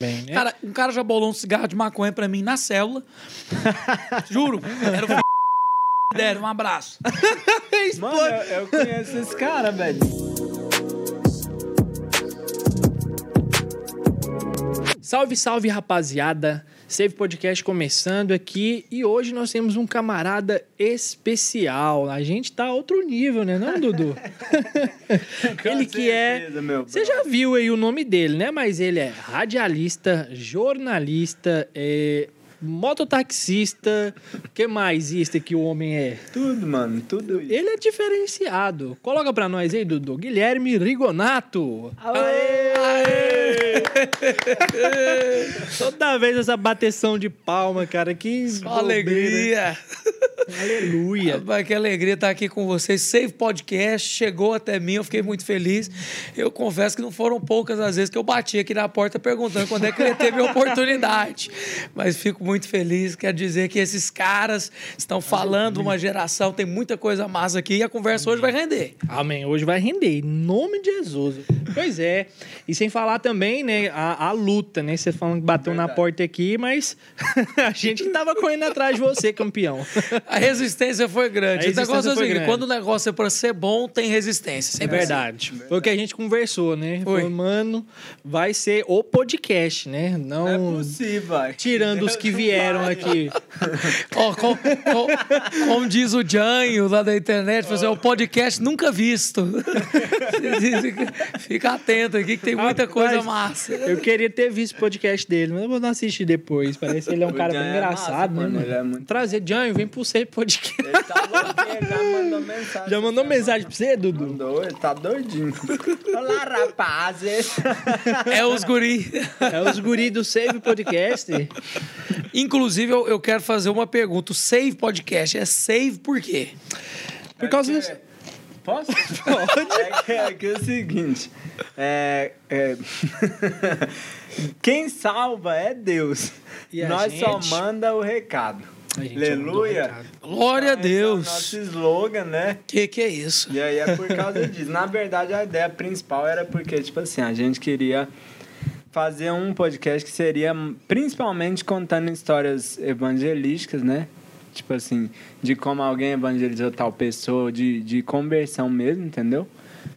Bem, né? Cara, um cara já bolou um cigarro de maconha pra mim na célula. Juro. Era o dele. Um abraço. Mano, eu, eu conheço esse cara, velho. Salve, salve, rapaziada. Save Podcast começando aqui e hoje nós temos um camarada especial. A gente tá a outro nível, né, não, Dudu? ele que é. Você já viu aí o nome dele, né? Mas ele é radialista, jornalista, é mototaxista. O que mais isso que o homem é? Tudo, mano, tudo isso. Ele é diferenciado. Coloca pra nós aí, Dudu. Guilherme Rigonato. Aê! Toda vez essa bateção de palma, cara. Que Só bobeira. alegria. Aleluia. Rapaz, que alegria estar aqui com vocês. Save Podcast chegou até mim, eu fiquei muito feliz. Eu confesso que não foram poucas as vezes que eu bati aqui na porta perguntando quando é que ia ter minha oportunidade. Mas fico muito feliz. Quero dizer que esses caras estão falando uma geração, tem muita coisa massa aqui e a conversa hoje vai render. Amém. Hoje vai render, em nome de Jesus. Pois é. E sem falar também, né, a, a luta, né? Você falando que bateu na Verdade. porta aqui, mas a gente que tava correndo atrás de você, campeão. A resistência foi grande. A o negócio resistência é o foi seguinte, grande. quando o negócio é para ser bom, tem resistência. É Sempre assim. verdade. Foi o que a gente conversou, né? Foi. Falou, mano, vai ser o podcast, né? Não é Não possível, vai. tirando os que vieram aqui. Ó, com- com- como diz o Janho lá da internet, falou assim, é o podcast nunca visto. Fica atento aqui que tem muita Rapaz, coisa massa. Eu queria ter visto o podcast dele, mas eu vou não assistir depois. Parece que ele é um O cara bem é engraçado, massa, né, mano, mano? ele é muito- Trazer Janho, vem pro seu podcast. Ele tá louquinho, já mandou mensagem. Já mandou mensagem pra você, Dudu? Mandou, ele tá doidinho. Olá, rapazes. É os guri. É os guri do Save Podcast. Inclusive, eu, eu quero fazer uma pergunta. O Save Podcast é save por quê? Por causa É disso. que- Posso? Pode. É que é, que é o seguinte. É, é... Quem salva é Deus. E Nós só gente? manda o recado. Gente Aleluia. Glória a Então, esse é o Deus. nosso slogan, né? Que que é isso? E aí é por causa disso. Na verdade, a ideia principal era porque, tipo assim, a gente queria fazer um podcast que seria principalmente contando histórias evangelísticas, né? Tipo assim, de como alguém evangelizou tal pessoa, de, de conversão mesmo, entendeu?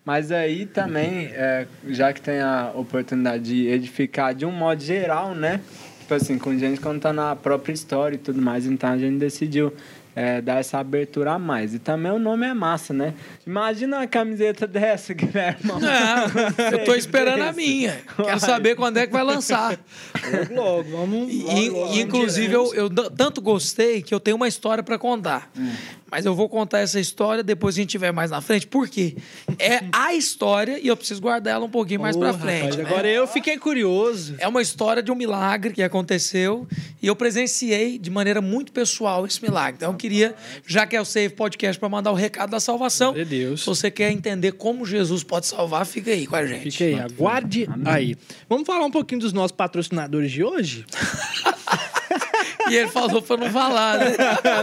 Mas aí também, é, já que tem a oportunidade de edificar de um modo geral, né? Tipo assim, com gente contando a própria história e tudo mais, então a gente decidiu é, dar essa abertura a mais. E também o nome é massa, né? Imagina uma camiseta dessa, Guilherme. Não, eu tô esperando a minha. Quero saber quando é que vai lançar. Logo, logo, vamos. E, logo, logo, inclusive, vamos eu, eu tanto gostei que eu tenho uma história pra contar. Mas eu vou contar essa história depois que a gente tiver mais na frente. Por quê? É a história e eu preciso guardar ela um pouquinho mais pra Ô, frente. rapaz, né? Agora eu fiquei curioso. É uma história de um milagre que aconteceu e eu presenciei de maneira muito pessoal esse milagre. Então queria, já que é o Save Podcast, para mandar o recado da salvação. A Deus. Se você quer entender como Jesus pode salvar, fica aí com a gente. Fica aí, aguarde aí. Vamos falar um pouquinho dos nossos patrocinadores de hoje? E ele falou para não falar, né?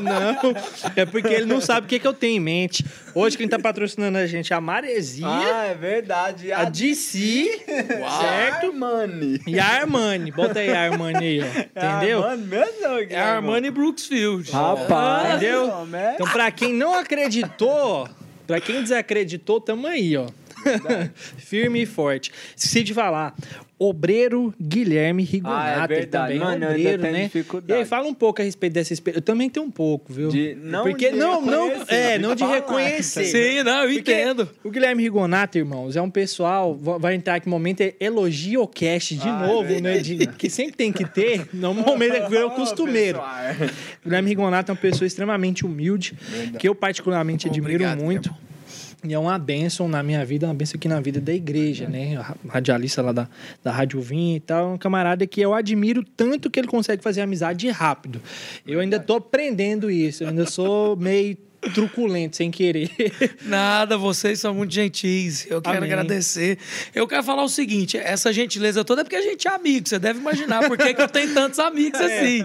não, é porque ele não sabe o que, que eu tenho em mente. Hoje quem tá patrocinando a gente é a Maresia, Ah, é verdade. a DC, certo? Armani. E a Armani. Bota aí a Armani aí, ó. Entendeu? Armani mesmo, Guilherme? É a Armani Brooksfield. Rapaz. Entendeu? homem, é? Então, pra quem não acreditou, pra quem desacreditou, tamo aí, ó. Firme e forte. Esqueci de falar. Obreiro Guilherme Rigonato. Ah, é ele verdade. também Mano, é eu ainda obreiro, né? dificuldade. E aí, fala um pouco a respeito dessa experiência. Eu também tenho um pouco, viu? De- não Porque de não, não, é, não de falar. reconhecer. Sim, não, eu Porque entendo. O Guilherme Rigonato, irmãos, é um pessoal. va- Vai entrar aqui no momento, é elogio o cast de Ah, novo, é né? De, que sempre tem que ter. No momento é que é o Ô, costumeiro. O Guilherme Rigonato é uma pessoa extremamente humilde, que eu particularmente admiro Obrigado, muito. E é uma bênção na minha vida, uma bênção aqui na vida da igreja, né? A Radialista lá da, da Rádio Vim e tal. É um camarada que eu admiro tanto que ele consegue fazer amizade rápido. Eu ainda tô aprendendo isso. Eu ainda sou meio truculento, sem querer. Nada, vocês são muito gentis. Eu quero Amém. agradecer. Eu quero falar o seguinte: essa gentileza toda é porque a gente é amigo. Você deve imaginar por que, que eu tenho tantos amigos assim.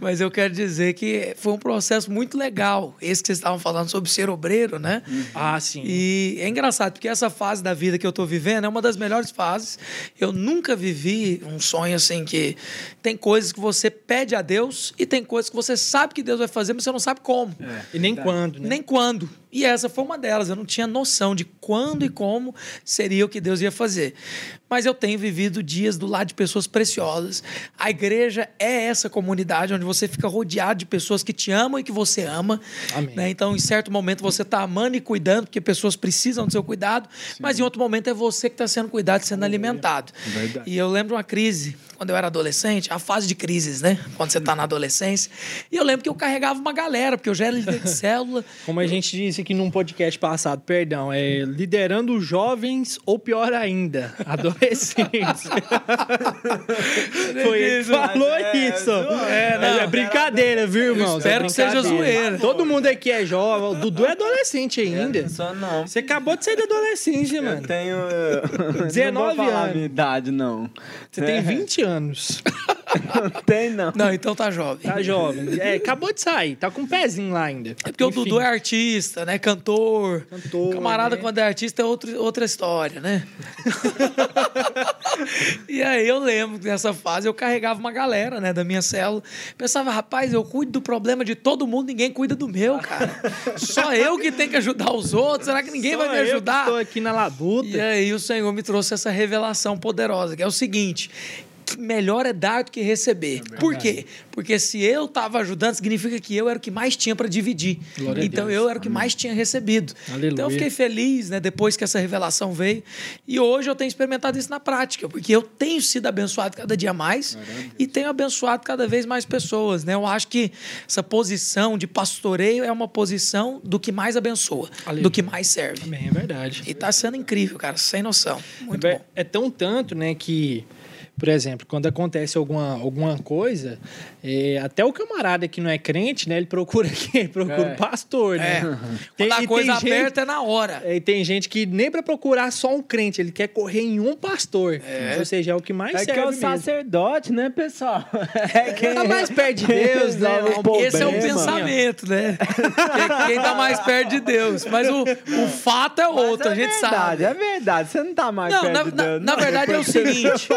Mas eu quero dizer que foi um processo muito legal. Esse que vocês estavam falando sobre ser obreiro, né? Ah, sim. E é engraçado, porque essa fase da vida que eu estou vivendo é uma das melhores fases. Eu nunca vivi um sonho assim que tem coisas que você pede a Deus e tem coisas que você sabe que Deus vai fazer, mas você não sabe como. e nem quando, Nem quando. E essa foi uma delas. Eu não tinha noção de quando e como seria o que Deus ia fazer. Mas eu tenho vivido dias do lado de pessoas preciosas. A igreja é essa comunidade onde você fica rodeado de pessoas que te amam e que você ama. Né? Então, em certo momento, você está amando e cuidando, porque pessoas precisam do seu cuidado. Mas em outro momento, é você que está sendo cuidado e sendo alimentado. Verdade. E eu lembro uma crise, quando eu era adolescente, a fase de crises, né? Quando você está na adolescência. E eu lembro que eu carregava uma galera, porque eu já era líder de célula. Como a gente disse aqui num podcast passado, perdão, é liderando jovens ou pior ainda, adolescentes. Foi ele que falou é, isso. é, É, não, é brincadeira, viu, irmão? espero É que seja zoeira. Todo mundo aqui é jovem. O Dudu é adolescente ainda. Não sou não. Você acabou de sair da adolescência, Eu mano. tenho. 19 não vou falar anos. minha idade, não. Você tem 20 anos. Não tem, não. Não, então tá jovem. Tá jovem. É, acabou de sair. Tá com um pezinho lá ainda. É porque o Dudu é artista, né? Cantor. Cantor, Camarada, né? quando é artista, é outro, outra história, né? e aí eu lembro que nessa fase eu carregava uma galera, né, da minha célula. Pensava, rapaz, eu cuido do problema de todo mundo, ninguém cuida do meu, cara. Só eu que tenho que ajudar os outros. Será que ninguém Só vai me eu ajudar? Tô aqui na labuta. E aí o Senhor me trouxe essa revelação poderosa, que é o seguinte. Melhor é dar do que receber. Por quê? Porque se eu estava ajudando, significa que eu era o que mais tinha para dividir. Glória então eu era o que mais tinha recebido. Aleluia. Então eu fiquei feliz, né, depois que essa revelação veio. E hoje eu tenho experimentado isso na prática, porque eu tenho sido abençoado cada dia mais e tenho abençoado cada vez mais pessoas, né? Eu acho que essa posição de pastoreio é uma posição do que mais abençoa, Aleluia. do que mais serve. Bem, é verdade. E tá sendo incrível, cara, sem noção. Muito é, bom. é tão tanto, né, que, por exemplo, quando acontece alguma, alguma coisa, é, até o camarada que não é crente, né, ele procura quem? Procura É. o pastor, né? É. Tem- Quando a coisa gente- aperta é na hora. é, E tem gente que nem pra procurar só um crente, ele quer correr em um pastor. Ou seja, é o que mais É que serve é o mesmo. sacerdote, né, pessoal? É quem Tá mais perto de Deus, né? o Esse é o pensamento, né? Que- Quem tá mais perto de Deus. Mas o, o fato é outro, é a gente verdade, sabe. É verdade, você não tá mais Não, perto na, de na- Deus. na não, verdade é o seguinte: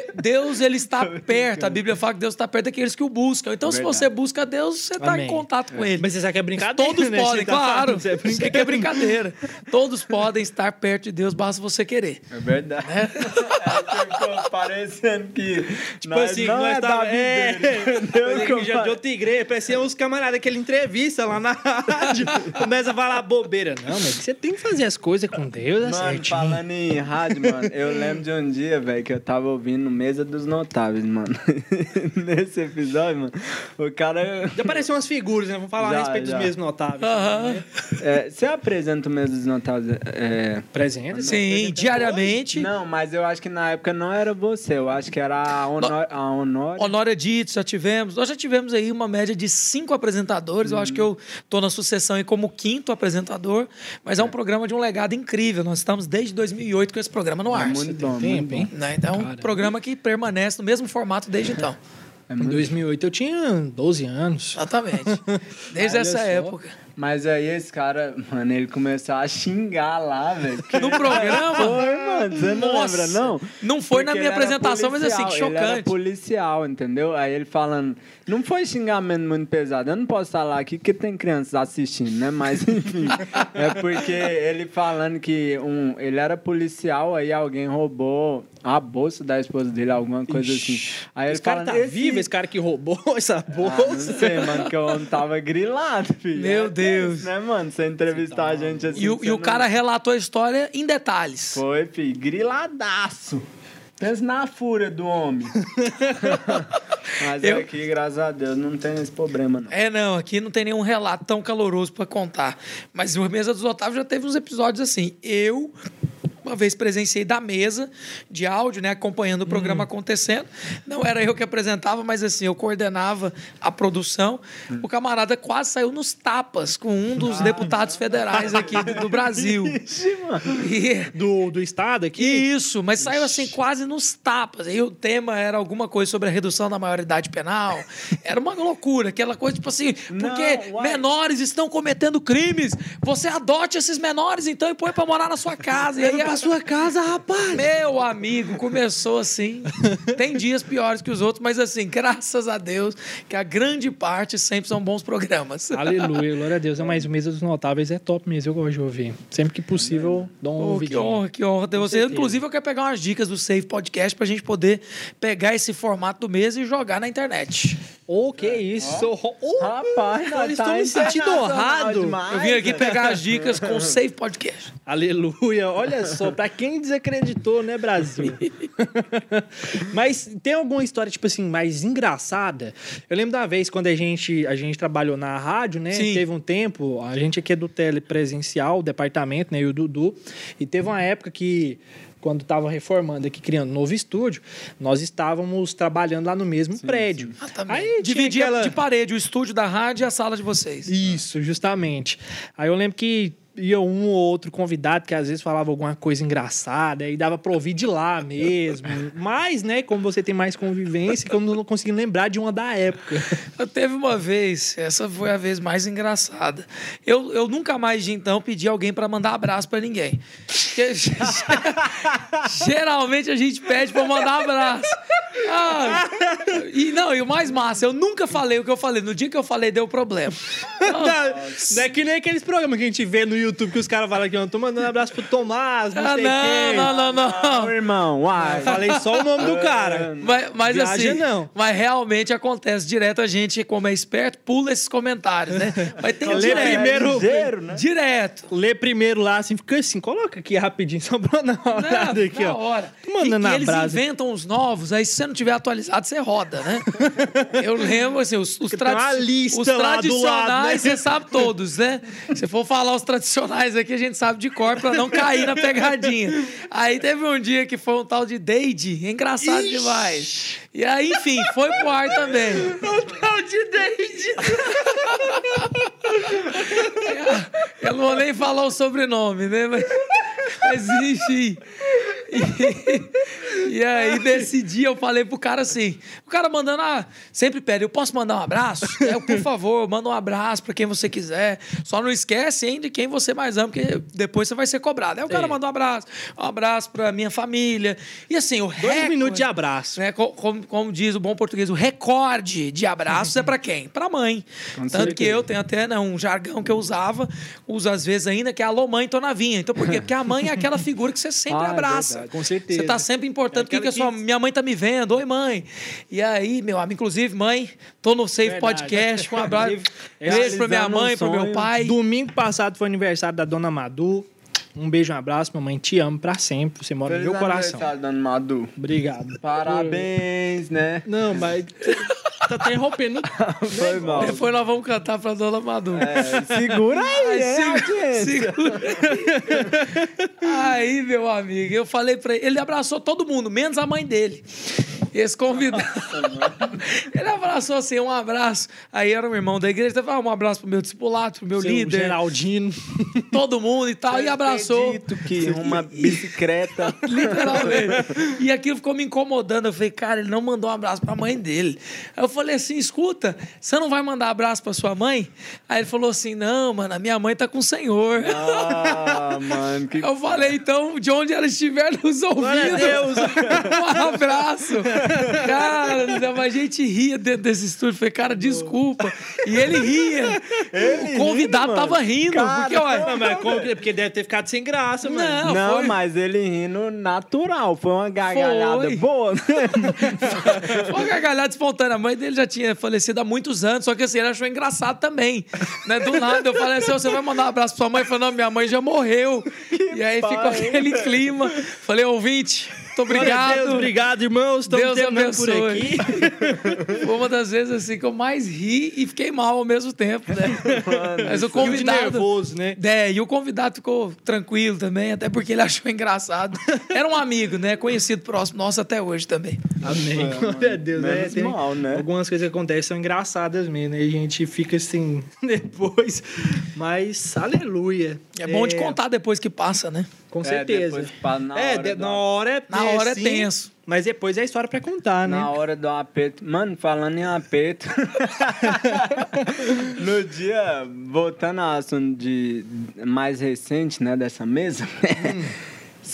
de- Deus ele está perto. A Bíblia fala que Deus está perto daqueles que o buscam. Então, se você busca Deus, você está em contato com Ele. Mas você sabe que é brincadeira, Todos né? podem, Você tá claro. falando, isso é Isso aqui é brincadeira. Todos podem estar perto de Deus, basta você querer. É verdade. É. ficou parecendo que Tipo nós assim, não nós é tá, da é, videira, entendeu? Parecia Que eu que já de outra igreja, parecia uns camaradas que ele entrevista lá na rádio, começa a falar bobeira. Não, mas você tem que fazer as coisas com Deus, é Mano, certinho. falando em rádio, mano, eu lembro de um dia, velho, que eu tava ouvindo Mesa dos Notáveis, mano. Nesse episódio, mano, o cara. Já apareceu umas figuras, né? Vamos falar Já, a respeito já. dos mesmos notáveis. Aham. É, você apresenta o Mesa dos Notáveis? É... Presente. Sim, diariamente. Não, mas eu acho que na época não era você, eu acho que era a Honor. A Honor... Honório Dito, já tivemos. Nós já tivemos aí uma média de cinco apresentadores. Eu acho que eu tô na sucessão aí como quinto apresentador. Mas é um programa de um legado incrível. Nós estamos desde 2008 com esse programa no ar. É muito bom, tempo, muito bom. Né? Então, é um Caramba. Programa que permanece no mesmo formato desde então. É Em muito 2008 eu tinha 12 anos. Exatamente. Desde essa só. época. Mas aí esse cara, mano, ele começou a xingar lá, velho. No programa? Foi, mano. Você não Nossa. lembra, não? Não foi na Porque minha ele era apresentação, mas assim, que policial, Ele era chocante. policial, entendeu? Aí ele falando... Não foi xingamento muito pesado. Eu não posso falar aqui porque tem crianças assistindo, né? Mas, enfim. é porque ele falando que um, ele era policial, aí alguém roubou a bolsa da esposa dele, alguma coisa Ixi. assim. Aí ele esse cara falando, tá "Esse- vivo, esse cara que roubou essa Ah, bolsa. não sei, mano, que o homem tava grilado, filho. Meu É Deus. tenso, né, mano? Você entrevistar a gente assim. E, o- e o não- cara relatou a história em detalhes. Foi, filho, griladaço. Pensa na fúria do homem. Mas Eu- aqui, graças a Deus, não tem esse problema, não. É, não, aqui não tem nenhum relato tão caloroso pra contar. Mas o Mesa dos Otávio já teve uns episódios assim. Eu Uma vez presenciei da mesa de áudio, né, acompanhando o programa acontecendo. Não era eu que apresentava, mas assim, eu coordenava a produção. O camarada quase saiu nos tapas com um dos deputados federais aqui do, do Brasil. E, Do, do estado aqui? isso, mas saiu assim quase nos tapas. Aí o tema era alguma coisa sobre a redução da maioridade penal. Era uma loucura, aquela coisa tipo assim, porque Não, menores estão cometendo crimes, você adote esses menores então e põe pra morar na sua casa. E aí sua casa, rapaz. meu amigo, começou assim. Tem dias piores que os outros, mas assim, graças a Deus, que a grande parte sempre são bons programas. Aleluia, glória a Deus. Mas o Mesa dos Notáveis é top mesmo, eu gosto de ouvir. Sempre que possível, dou um Oh, que honra, que honra ter você. certeza. Inclusive, eu quero pegar umas dicas do Save Podcast pra gente poder pegar esse formato do mês e jogar na internet. Ô, que isso. Ô, Rapaz, eu estou tá me sentindo honrado. demais, Eu vim aqui pegar as dicas com o Save Podcast. Aleluia. Olha só, pra quem desacreditou, né, Brasil? Mas tem alguma história, tipo assim, mais engraçada? Eu lembro da vez quando a gente, a gente trabalhou na rádio, né? Sim. Teve um tempo, a gente aqui é do telepresencial, o departamento, né? E o Dudu. E teve uma época que quando estava reformando aqui, criando um novo estúdio, nós estávamos trabalhando lá no mesmo prédio. Ah, também. Aí aquela- de parede o estúdio da rádio e a sala de vocês. Isso, justamente. Aí eu lembro que ia um ou outro convidado que às vezes falava alguma coisa engraçada e dava pra ouvir de lá mesmo. Mas, né, como você tem mais convivência, que eu não consegui lembrar de uma da época. Eu teve uma vez, essa foi a vez mais engraçada. Eu, eu nunca mais de então pedi alguém pra mandar abraço pra ninguém. Porque, geralmente a gente pede pra mandar abraço. Ah, e não, e o mais massa, eu nunca falei o que eu falei. No dia que eu falei, deu problema. Não, não é que nem aqueles programas que a gente vê no YouTube que os caras falam que eu tô mandando abraço pro Tomás, não Ah, sei não, quem. não, não, não. Não, irmão, uai. Eu falei só o nome do cara. Mas, mas Viaja assim, não. mas realmente acontece direto. A gente, como é esperto, pula esses comentários, né? Mas tem Lê direto. primeiro- ligeiro, né? Direto. Lê primeiro lá, assim, fica assim, coloca aqui rapidinho, só pra dar uma olhada Não, aqui, na ó. hora. Tô mandando e, e na eles brasa. inventam os novos, aí se você não tiver atualizado, você roda, né? Eu lembro, assim, os, os, tradi- os lá do tradicionais, lado, né? você sabe todos, né? Se for falar os tradicionais aqui, a gente sabe de cor pra não cair na pegadinha. Aí teve um dia que foi um tal de Deide, engraçado demais. E aí, enfim, foi pro ar também. O tal de Deide. Eu não vou nem falar o sobrenome, né? Mas, mas enfim. E, e aí, nesse dia, eu falei pro cara assim: o cara mandando, ah, sempre pede, eu posso mandar um abraço? É, por favor, manda um abraço pra quem você quiser. Só não esquece, hein, de quem você mais ama, porque depois você vai ser cobrado. Aí o cara É. manda um abraço, um abraço pra minha família. E assim, o Dois recorde- minutos de abraço. né, co- como, como diz o bom português, o recorde de abraços é pra quem? Pra mãe. Com Tanto que eu tenho até né, um jargão que eu usava, uso às vezes ainda, que é alô mãe, tô na vinha. Então por quê? Porque a mãe é aquela figura que você sempre Ah, é abraça. verdade, com certeza. Você tá sempre importando. É o que, que a aquela sua que- minha mãe tá me vendo? Oi, mãe. E aí, meu amigo, inclusive, mãe, tô no Save Verdade. Podcast. Um abraço. Beijo pra minha realizando um mãe, pro meu pai. Domingo passado foi aniversário da dona Madu. Um beijo, um abraço, mamãe. Te amo pra sempre. Você mora Feliz no meu coração. Dona Madu. Obrigado. Parabéns, né? Não, mas tá interrompendo. Foi mal. Depois nós vamos cantar pra Dona Madu. É, segura aí, Ai, é, segura-. Aí, meu amigo, eu falei pra ele, ele abraçou todo mundo, menos a mãe dele. Esse convidado. ele abraçou assim, um abraço. Aí era um irmão da igreja, ele falou, ah, um abraço pro meu discipulado, pro meu Seu líder, Geraldino. todo mundo e tal. E abraçou. Acredito que uma bicicleta. Literalmente. E aquilo ficou me incomodando. Eu falei, cara, ele não mandou um abraço pra mãe dele. Aí eu falei assim: escuta, você não vai mandar abraço pra sua mãe? Aí ele falou assim: não, mano, a minha mãe tá com o senhor. Ah, mano, que Eu falei, então, de onde ela estiver nos ouvindo, Glória a Deus. um abraço. Cara, a gente ria dentro desse estúdio. Falei, cara, desculpa. E ele ria. o convidado rindo, tava rindo. porque, Não, olha, mas como que- porque deve ter ficado sem graça, mano. Não, Não, foi- mas ele rindo natural. Foi uma gargalhada Foi. boa, né? Foi uma gargalhada espontânea. A mãe dele já tinha falecido há muitos anos, só que assim, ele achou engraçado também. Né? Do nada, eu falei assim: "Ô, você vai mandar um abraço pra sua mãe? Ele falou: não, minha mãe já morreu. e aí ficou pai. aquele clima. Falei, ouvinte, Muito obrigado. Deus, obrigado, irmãos. Estamos Deus terminando por abençoe. aqui. Foi uma das vezes assim que eu mais ri e fiquei mal ao mesmo tempo, né? Mas o E convidado. nervoso, né? É, e o convidado ficou tranquilo também, até porque ele achou engraçado. Era um amigo, né? Conhecido próximo nosso até hoje também. Amém. É, Glória a Deus, né? Tem mal, né? Algumas coisas que acontecem são engraçadas mesmo, né? E a gente fica assim depois. Mas, aleluia. É bom de contar depois que passa, né? Com É, certeza. depois pa- na é, hora de- do- na hora é Na hora é tenso. Mas depois é história pra contar, né? Na hora do aperto. Mano, falando em aperto. no dia, voltando ao assunto de mais recente, né, dessa mesa.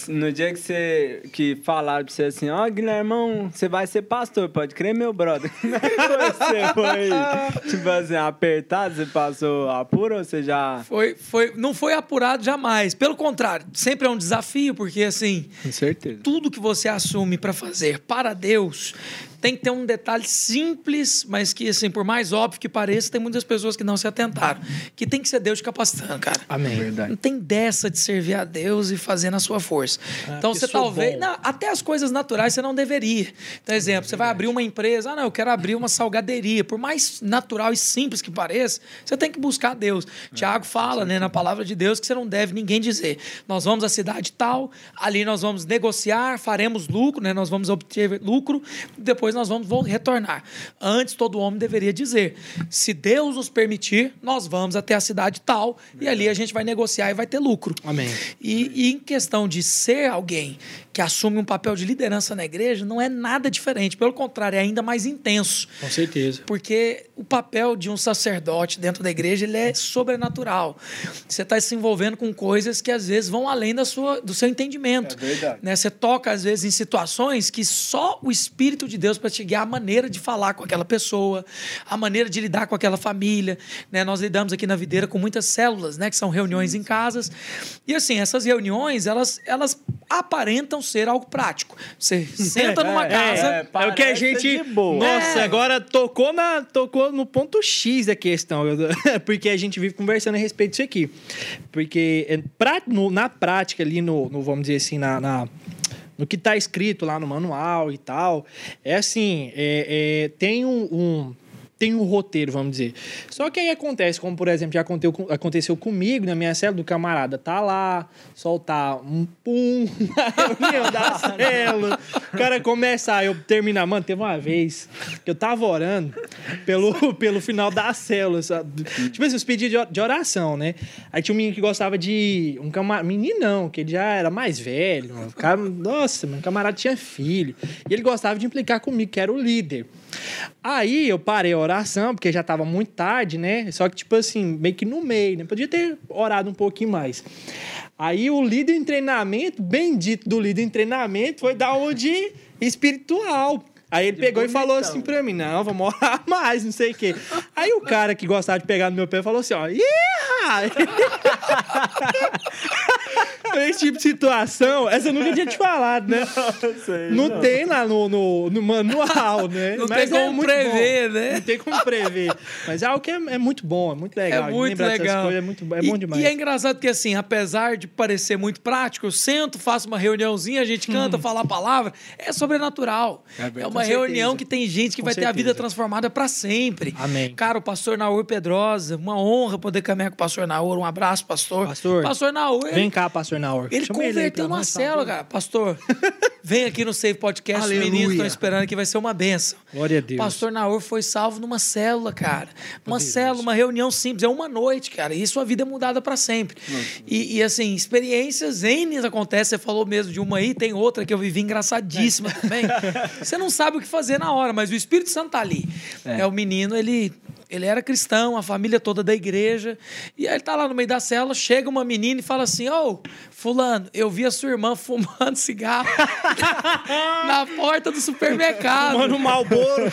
No dia que você que falaram pra você assim, ó, Guilhermão, você vai ser pastor, pode crer, meu brother. você foi, tipo assim, apertado, você passou apuro ou você já. Foi, foi, não foi apurado jamais. Pelo contrário, sempre é um desafio, porque assim, Com certeza. tudo que você assume para fazer para Deus tem que ter um detalhe simples, mas que, assim, por mais óbvio que pareça, tem muitas pessoas que não se atentaram. Que tem que ser Deus te capacitando, cara. Amém. Verdade. Não tem dessa de servir a Deus e fazer na sua força. então porque você talvez. Não, até as coisas naturais você não deveria. Então, exemplo, você vai abrir uma empresa, ah, não, eu quero abrir uma salgaderia. Por mais natural e simples que pareça, você tem que buscar Deus. Tiago fala, né, na palavra de Deus, que você não deve ninguém dizer. Nós vamos à cidade tal, ali nós vamos negociar, faremos lucro, né? Nós vamos obter lucro, depois nós vamos retornar. Antes, todo homem deveria dizer: se Deus nos permitir, nós vamos até a cidade tal, e ali a gente vai negociar e vai ter lucro. Amém. E, e em questão de ser alguém que assume um papel de liderança na igreja, não é nada diferente. Pelo contrário, é ainda mais intenso. Com certeza. Porque o papel de um sacerdote dentro da igreja ele é sobrenatural. Você está se envolvendo com coisas que às vezes vão além da sua, do seu entendimento. É verdade. Né? Você toca, às vezes, em situações que só o Espírito de Deus para te guiar a maneira de falar com aquela pessoa, a maneira de lidar com aquela família. Né? Nós lidamos aqui na Videira com muitas células, né? que são reuniões em casas. E assim, essas reuniões, elas, elas aparentam ser algo prático. Você senta numa É, casa. É, é o que a gente. Nossa, É. agora tocou, na, tocou no ponto X da questão. Porque a gente vive conversando a respeito disso aqui. Porque é, pra- no- na prática, ali, no, no, vamos dizer assim, na. na- no que está escrito lá no manual e tal, é assim, é, é, tem um, um- tem um roteiro, vamos dizer. Só que aí acontece, como por exemplo, já aconteceu, aconteceu comigo na minha célula, do camarada tá lá, soltar um pum na reunião da célula, o cara começa, aí eu terminar, mano, teve uma vez que eu tava orando pelo, pelo final da célula, sabe? tipo assim, os pedidos de or- de oração, né? Aí tinha um menino que gostava de, um camarada, menino não, que ele já era mais velho, mano. O cara, nossa, meu camarada tinha filho, e ele gostava de implicar comigo, que era o líder. Aí eu parei a oração, porque já tava muito tarde, né? Só que, tipo assim, meio que no meio, né? Podia ter orado um pouquinho mais. Aí o líder em treinamento, bendito do líder em treinamento, foi da onde espiritual. Aí ele pegou e falou assim pra mim: não, vamos orar mais, não sei o quê. Aí o cara que gostava de pegar no meu pé falou assim: ó, Ih! Esse tipo de situação, essa eu nunca tinha te falado, né? sei, Não, tem lá no, no, no manual, né? Não Mas tem é como muito prever, bom. né? Não tem como prever. Mas é algo que é, é muito bom, é muito legal. É muito legal. coisas é, muito, é E- bom demais. E é engraçado que, assim, apesar de parecer muito prático, eu sento, faço uma reuniãozinha, a gente canta, fala a palavra, é sobrenatural. É verdade. É, uma certeza. reunião que tem gente que Com vai ter a vida certeza. transformada para sempre. Amém. Cara, o pastor Naur Pedrosa, uma honra poder caminhar com o pastor Naur. Um abraço, pastor. Pastor, pastor Naur, Vem cá, pastor Naur. Ele Chama converteu pra uma célula, cara. Pastor, vem aqui no Save Podcast. Os Aleluia. meninos estão esperando que vai ser uma benção. Glória a Deus. Pastor Naor foi salvo numa célula, cara. Uma célula, uma reunião simples. É uma noite, cara. E sua vida é mudada para sempre. E, e, assim, experiências N acontecem. Você falou mesmo de uma aí, tem outra que eu vivi engraçadíssima também. Você não sabe o que fazer na hora, mas o Espírito Santo tá ali. É, o menino, ele. Ele era cristão, a família toda da igreja. E aí ele tá lá no meio da célula, chega uma menina e fala assim: Ô, Fulano, eu vi a sua irmã fumando cigarro na porta do supermercado. Mano, um Malboro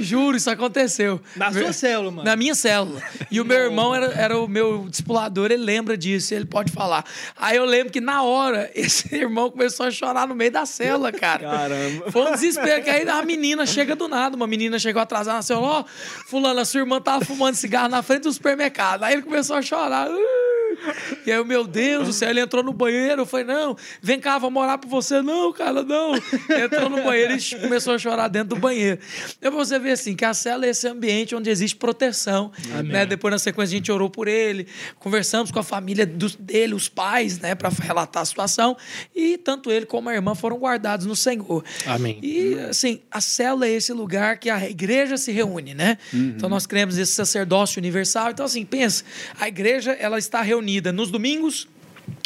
Juro, isso aconteceu. na sua célula, mano. Na minha célula. E o meu irmão era, era o meu discipulador, ele lembra disso, ele pode falar. Aí eu lembro que na hora, esse irmão começou a chorar no meio da célula, cara. Caramba. Foi um desespero, que aí a menina chega do nada. Uma menina chegou atrasada na célula, ó, fulano, a sua irmã tava fumando cigarro na frente do supermercado. Aí ele começou a chorar. "Uh". E aí, eu, meu Deus do céu, ele entrou no banheiro. Eu falei, não, vem cá, vou morar pra você. Não, cara, não. Entrou no banheiro e começou a chorar dentro do banheiro. Então, você vê assim, que a cela é esse ambiente onde existe proteção. Né? Depois, na sequência, a gente orou por ele, conversamos com a família dos, dele, os pais, né, para relatar a situação. E tanto ele como a irmã foram guardados no Senhor. Amém. E, assim, a célula é esse lugar que a igreja se reúne, né? Uhum. Então, nós cremos nesse sacerdócio universal. Então, assim, pensa, a igreja, ela está reunida nos domingos,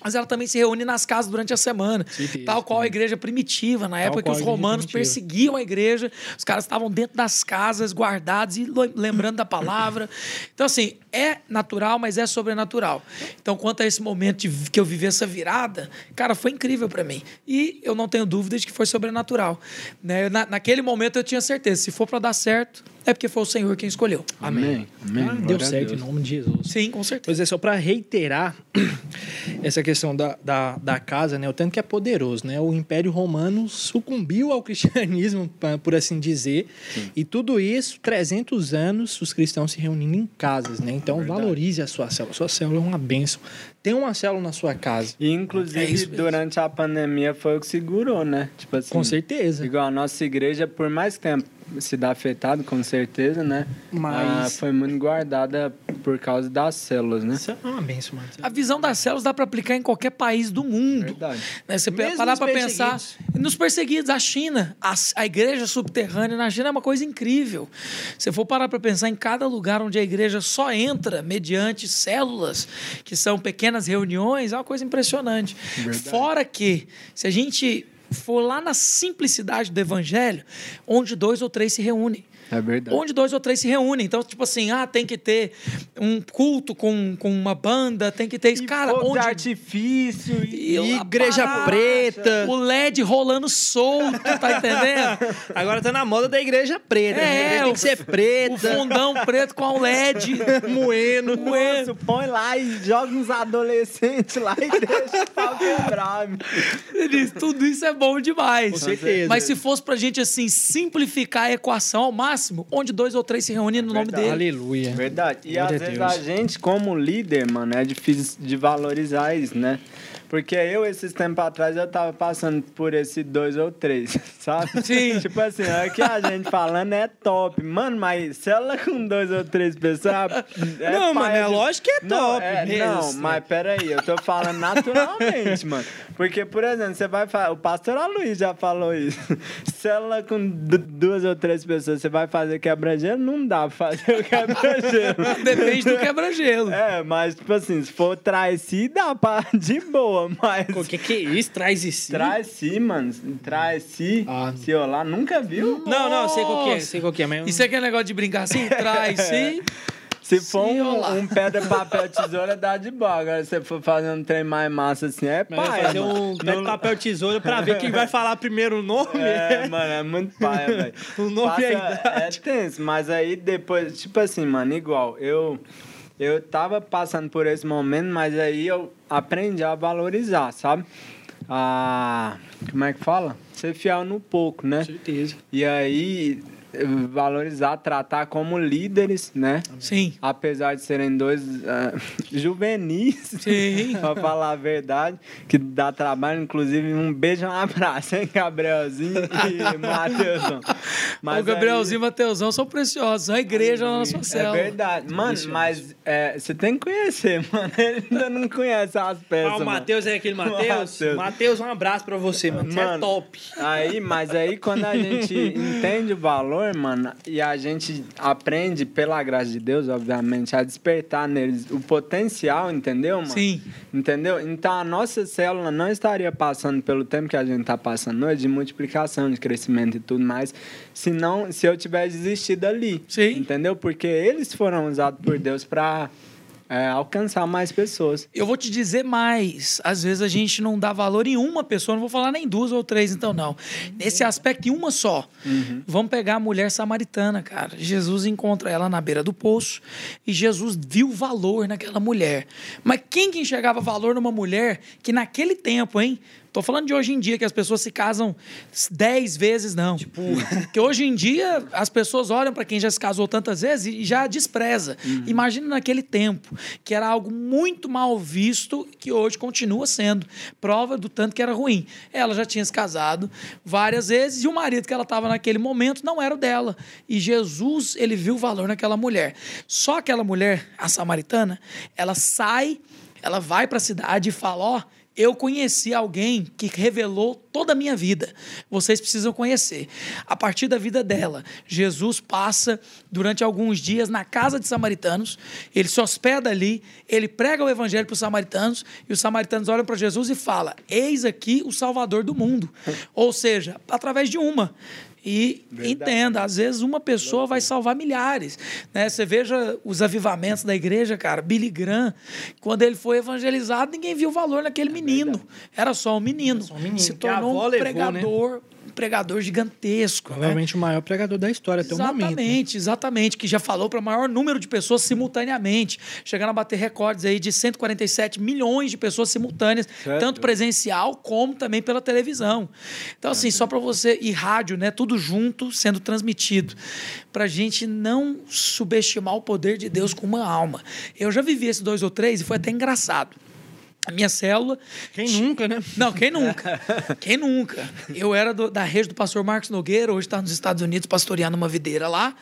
mas ela também se reúne nas casas durante a semana. Certeza, tal qual a igreja primitiva, na época que os romanos perseguiam a igreja, os caras estavam dentro das casas, guardados e lembrando da palavra. Então, assim, é natural, mas é sobrenatural. Então, quanto a esse momento de- que eu vivi essa virada, cara, foi incrível para mim. E eu não tenho dúvidas de que foi sobrenatural. Né? Na- naquele momento eu tinha certeza, se for para dar certo, é porque foi o Senhor quem escolheu. Amém. Amém. Ah, deu certo Deus. em nome de Jesus. Sim, com certeza. Pois é, só para reiterar essa questão da, da, da casa, né? O tanto que é poderoso, né? O Império Romano sucumbiu ao cristianismo, por assim dizer. E tudo isso, 300 anos, os cristãos se reunindo em casas, né? Então, Verdade. valorize a sua célula. Sua célula é uma bênção. Tem uma célula na sua casa. E, É inclusive, isso mesmo. durante a pandemia foi o que segurou, né? Tipo assim, Com certeza. Igual a nossa igreja, por mais tempo se dá afetado, com certeza, né? Mas- Ah, foi muito guardada por causa das células, né? Isso é uma bênção, mano. A visão das células dá para aplicar em qualquer país do mundo. Verdade. Né? Você Mesmo parar para pensar nos perseguidos, a China, a, a igreja subterrânea na China é uma coisa incrível. Se for parar para pensar em cada lugar onde a igreja só entra mediante células, que são pequenas reuniões, é uma coisa impressionante. Fora que, se a gente for lá na simplicidade do evangelho, onde dois ou três se reúnem. É verdade. Onde dois ou três se reúnem. Então, tipo assim, ah, tem que ter um culto com, com uma banda, tem que ter isso. Cara, onde artifício e... e a Igreja preta. O LED rolando solto, tá entendendo? Agora tá na moda da igreja preta. É, né? Tem o- que ser O preta, fundão preto com o LED. moendo. Moço, põe lá e joga uns adolescentes lá e deixa o pau quebrar. Tudo isso é bom demais. Com certeza. Mas se fosse pra gente, assim, simplificar a equação ao máximo, onde dois ou três se reúnem no nome Verdade. dele. Aleluia. Verdade. E Glória às vezes Deus. a gente, como líder, mano, é difícil de valorizar isso, né? Porque eu, esses tempos atrás, eu tava passando por esse dois ou três, sabe? Sim. Tipo assim, é que a gente falando é top. Mano, mas célula com dois ou três pessoas... É Não, mano, paia é de- lógico que é Não, top. é- mesmo. não, mas peraí, eu tô falando naturalmente, mano. Porque, por exemplo, você vai falar... O pastor Aloysio já falou isso. Célula com du- duas ou três pessoas, você vai fazer quebra-gelo? Não dá pra fazer o quebra-gelo. Depende do quebra-gelo. É, mas, tipo assim, se for traz si, dá pra de boa, mas. O que que é isso? Traz isso. Traz si, mano. Traz si. Ah. Se olá, nunca viu? Não, não, sei qual que é, sei qual que é, mas... Isso aqui é negócio de brincar assim? Traz, sim. Se for Se olá. um, um pedra, papel, tesoura, dá de boa. Agora, se você for fazer um trem mais massa assim, é Mas pai. fazer um pé, papel, tesoura pra ver quem vai falar primeiro o nome. É, mano, é muito paia, velho. O nome Passa- É idade. tenso, mas aí depois, tipo assim, mano, igual, eu. Eu tava passando por esse momento, mas aí eu aprendi a valorizar, sabe? A. Como é que fala? Ser fiel no pouco, né? certeza. E aí, valorizar, tratar como líderes, né? Sim. Apesar de serem dois ah, juvenis, Sim. pra falar a verdade, que dá trabalho, inclusive um beijo e um abraço, hein, Gabrielzinho e Matheusão. o Gabrielzinho e o Mateusão são preciosos. A igreja lá na sua É célula. verdade. Mano, mas é, você tem que conhecer, mano. Ele ainda não conhece as peças, Ah, o. Matheus é aquele Matheus? Mateus. Matheus, um abraço pra você, mano. Você é Mano, top. Aí, mas aí quando a gente entende o valor, mano, e a gente aprende, pela graça de Deus, obviamente, a despertar neles o potencial, entendeu, mano? Sim. Entendeu? Então a nossa célula não estaria passando pelo tempo que a gente está passando hoje, de multiplicação, de crescimento e tudo mais, se, não, se eu tivesse desistido ali. Sim. Entendeu? Porque eles foram usados por Deus para alcançar mais pessoas. Eu vou te dizer mais. Às vezes a gente não dá valor em uma pessoa, não vou falar nem duas ou três, então não. Nesse aspecto, em uma só. Vamos pegar a mulher samaritana, cara. Jesus encontra ela na beira do poço e Jesus viu valor naquela mulher. Mas quem que enxergava valor numa mulher que naquele tempo, hein? Tô falando de hoje em dia, que as pessoas se casam dez vezes, não. Tipo, que hoje em dia as pessoas olham para quem já se casou tantas vezes e já despreza. Uhum. Imagina naquele tempo, que era algo muito mal visto, que hoje continua sendo. Prova do tanto que era ruim. Ela já tinha se casado várias vezes e o marido que ela estava naquele momento não era o dela. E Jesus, ele viu o valor naquela mulher. Só aquela mulher, a samaritana, ela sai, ela vai para a cidade e fala: Ó, oh, eu conheci alguém que revelou toda a minha vida. Vocês precisam conhecer. A partir da vida dela, Jesus passa durante alguns dias na casa de samaritanos, ele se hospeda ali, ele prega o evangelho para os samaritanos, e os samaritanos olham para Jesus e falam: Eis aqui o Salvador do mundo. Ou seja, através de uma. E Verdade. entenda, às vezes uma pessoa vai salvar milhares. Né? Você veja os avivamentos da igreja, cara. Billy Graham, quando ele foi evangelizado, ninguém viu valor naquele é menino. Era só um menino. Só um menino. Se tornou um pregador. Levou, né? Pregador gigantesco. Né? Provavelmente né? o maior pregador da história até exatamente, o momento. Exatamente, né? exatamente. Que já falou para o maior número de pessoas simultaneamente. Chegando a bater recordes aí de 147 milhões de pessoas simultâneas, certo. tanto presencial como também pela televisão. Então, assim, só para você. E rádio, né? Tudo junto sendo transmitido. Para gente não subestimar o poder de Deus com uma alma. Eu já vivi esses dois ou três e foi até engraçado a minha célula. Quem nunca, né? Não, quem nunca? quem nunca? Eu era do, da rede do pastor Marcos Nogueira, hoje está nos Estados Unidos pastoreando uma videira lá.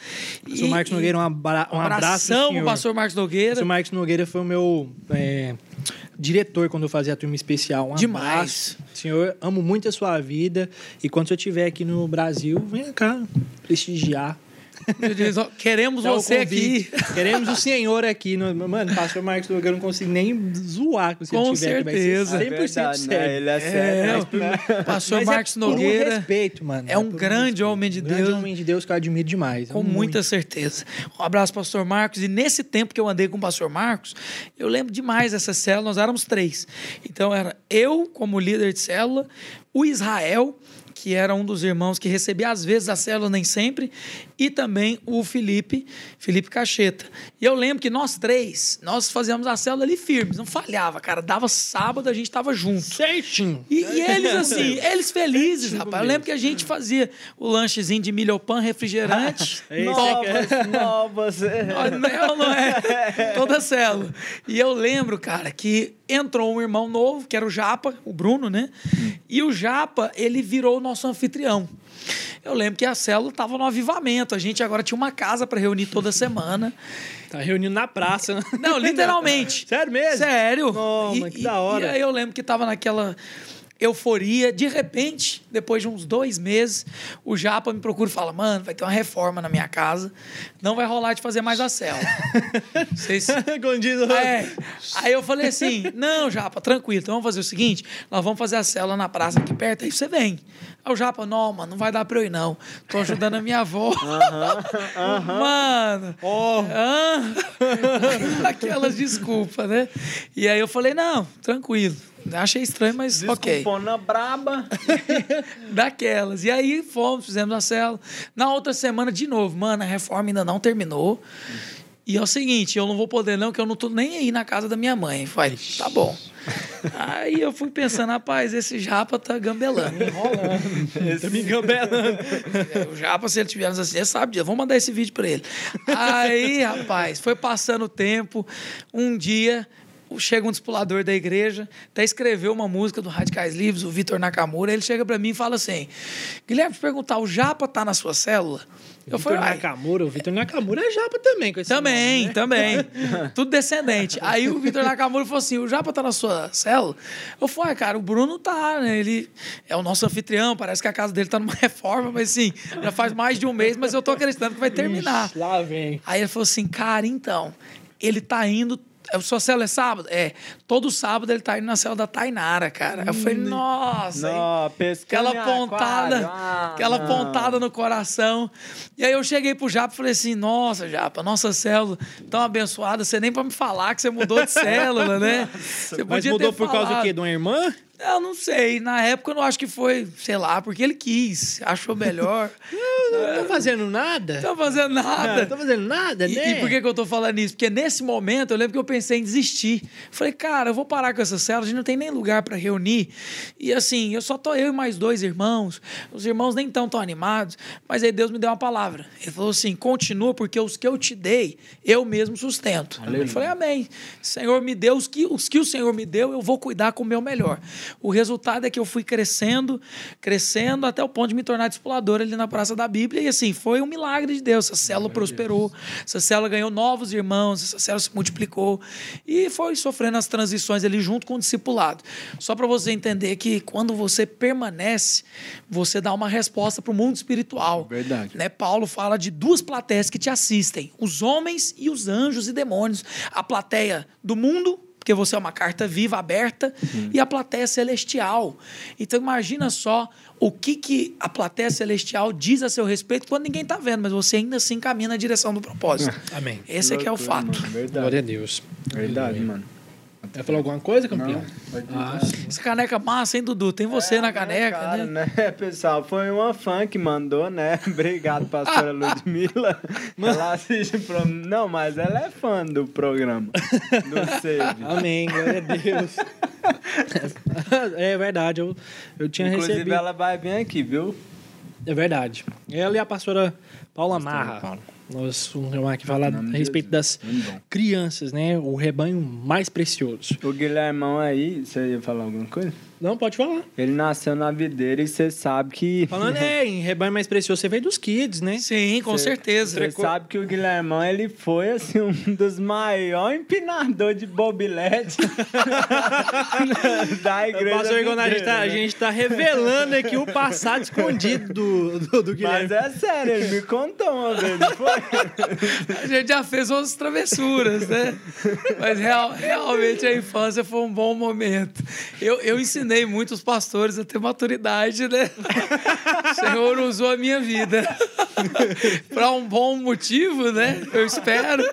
Pastor e, Marcos Nogueira, um, abra, um abraço. o pastor Marcos Nogueira. O pastor Marcos Nogueira foi o meu é, diretor quando eu fazia a turma especial. Um Demais. Abraço. Senhor, amo muito a sua vida. E quando você estiver aqui no Brasil, venha cá prestigiar queremos Dá você aqui. Queremos o senhor aqui. No... Mano, pastor Marcos eu não consigo nem zoar com, com certeza. Aqui, 100% é verdade, sério. Né? Ele é sério. É, né? Pastor mas Marcos é Nogueira. respeito, mano. É um grande homem de Deus. Um grande homem de Deus que eu admiro demais. Com muita certeza. Um abraço, pastor Marcos. E nesse tempo que eu andei com o pastor Marcos, eu lembro demais dessa célula. Nós éramos três. Então era eu como líder de célula, o Israel que era um dos irmãos que recebia às vezes a célula, nem sempre, e também o Felipe, Felipe Cacheta. E eu lembro que nós três, nós fazíamos a célula ali firmes, não falhava, cara. Dava sábado, a gente tava junto. Certinho. E, e eles assim, eles felizes, Certinho rapaz. Eu lembro que a gente fazia o lanchezinho de milho pan, refrigerante. novas, novas. Não, não é. Toda célula. E eu lembro, cara, que entrou um irmão novo, que era o Japa, o Bruno, né? E o Japa, ele virou o nosso anfitrião. Eu lembro que a célula estava no avivamento. A gente agora tinha uma casa para reunir toda semana. Tá reunindo na praça, né? Não, literalmente. Sério mesmo? Sério. E, que da hora. E aí eu lembro que estava naquela euforia. De repente, depois de uns dois meses, o Japa me procura e fala: Mano, vai ter uma reforma na minha casa. Não vai rolar de fazer mais a cela. Vocês... é. Aí eu falei assim: Não, Japa, tranquilo. Então vamos fazer o seguinte: nós vamos fazer a cela na praça aqui perto, aí você vem. Aí o Japa, não, mano, não vai dar pra eu ir, não. Tô ajudando a minha avó. Mano. Oh. Ah, aquelas desculpas, né? E aí eu falei, não, tranquilo. Achei estranho, mas ok. Desculpona braba. Daquelas. E aí fomos, fizemos a cela. Na outra semana, de novo, mano, a reforma ainda não terminou. E é o seguinte, eu não vou poder não, que eu não tô nem aí na casa da minha mãe. Falei, tá bom. Aí eu fui pensando, rapaz, esse japa tá gambelando. Enrolando. Esse... Tá me gambelando. É, o japa, se ele tiver assim, ele sabe disso. Vamos mandar esse vídeo pra ele. Aí, rapaz, foi passando o tempo. Um dia, chega um discipulador da igreja, até escreveu uma música do Radicais Livres, o Vitor Nakamura, ele chega para mim e fala assim: Guilherme, perguntar, o Japa tá na sua célula? Eu Vitor Nakamura, o Vitor Nakamura é Japa também, com esse Também, nome, né? também. Tudo descendente. Aí o Vitor Nakamura falou assim: o Japa tá na sua célula? Eu falei, ah, cara, o Bruno tá, né? Ele é o nosso anfitrião, parece que a casa dele tá numa reforma, mas sim, já faz mais de um mês, mas eu tô acreditando que vai terminar. Ixi, lá vem. Aí ele falou assim, cara, então, ele tá indo sua célula é sábado? É. Todo sábado ele tá indo na célula da Tainara, cara. Eu falei, hum. nossa. Não, aquela pontada, ah, aquela não. pontada no coração. E aí eu cheguei pro Japa e falei assim, nossa, Japa, nossa célula tão abençoada, você nem para me falar que você mudou de célula, né? Você Mas mudou por falado. causa do quê? De uma irmã? Eu não sei. Na época eu não acho que foi, sei lá, porque ele quis, achou melhor. Não tô fazendo nada. Não tô fazendo nada. Não tô fazendo nada, E, né? e por que, que eu tô falando isso? Porque nesse momento eu lembro que eu pensei em desistir. Falei, cara, eu vou parar com essa célula, a gente não tem nem lugar para reunir. E assim, eu só tô eu e mais dois irmãos. Os irmãos nem tão tão animados. Mas aí Deus me deu uma palavra. Ele falou assim: continua, porque os que eu te dei, eu mesmo sustento. Eu falei, amém. Senhor me deu os que, os que o Senhor me deu, eu vou cuidar com o meu melhor. O resultado é que eu fui crescendo, crescendo, até o ponto de me tornar discipulador ali na Praça da Bíblia. E assim, foi um milagre de Deus. Essa célula prosperou, essa célula ganhou novos irmãos, essa célula se multiplicou e foi sofrendo as transições ali junto com o discipulado. Só para você entender que quando você permanece, você dá uma resposta para o mundo espiritual. Verdade. Né? Paulo fala de duas plateias que te assistem: os homens e os anjos e demônios. A plateia do mundo porque você é uma carta viva, aberta, e a plateia celestial. Então imagina só o que, que a plateia celestial diz a seu respeito quando ninguém está vendo, mas você ainda assim caminha na direção do propósito. Amém. Esse é que é o fato. mano, Verdade. Glória a Deus. Verdade, mano. Vai falar alguma coisa, campeão? Não, Ah, Essa caneca massa, hein, Dudu? Tem você É, na minha caneca, cara, né? Pessoal, foi uma fã que mandou, né? Obrigado, pastora Ludmilla. Ela assiste pro... Não, mas ela é fã do programa. Do Save. Amém, glória a Deus. é verdade, eu, eu tinha Inclusive, recebido. ela vai vir aqui, viu? É verdade. Ela e a pastora Paula Marra. Paula. Nós vamos aqui falar a respeito das crianças, né? O rebanho mais precioso. O Guilhermão aí, você ia falar alguma coisa? Não, pode falar. Ele nasceu na videira e você sabe que. Falando é, em rebanho mais precioso, você veio dos kids, né? Sim, com Cê- certeza. Você sabe que o Guilhermão, ele foi, assim, um dos maiores empinadores de bobilete da igreja. Pastor, a gente, tá, a né? gente tá revelando aqui o passado escondido do, do, do Mas Guilherme. é sério, ele me contou uma vez, não foi? A gente já fez outras travessuras, né? Mas real- realmente a infância foi um bom momento. Eu, eu ensinei muitos pastores a ter maturidade, né? O Senhor usou a minha vida para um bom motivo, né? Eu espero,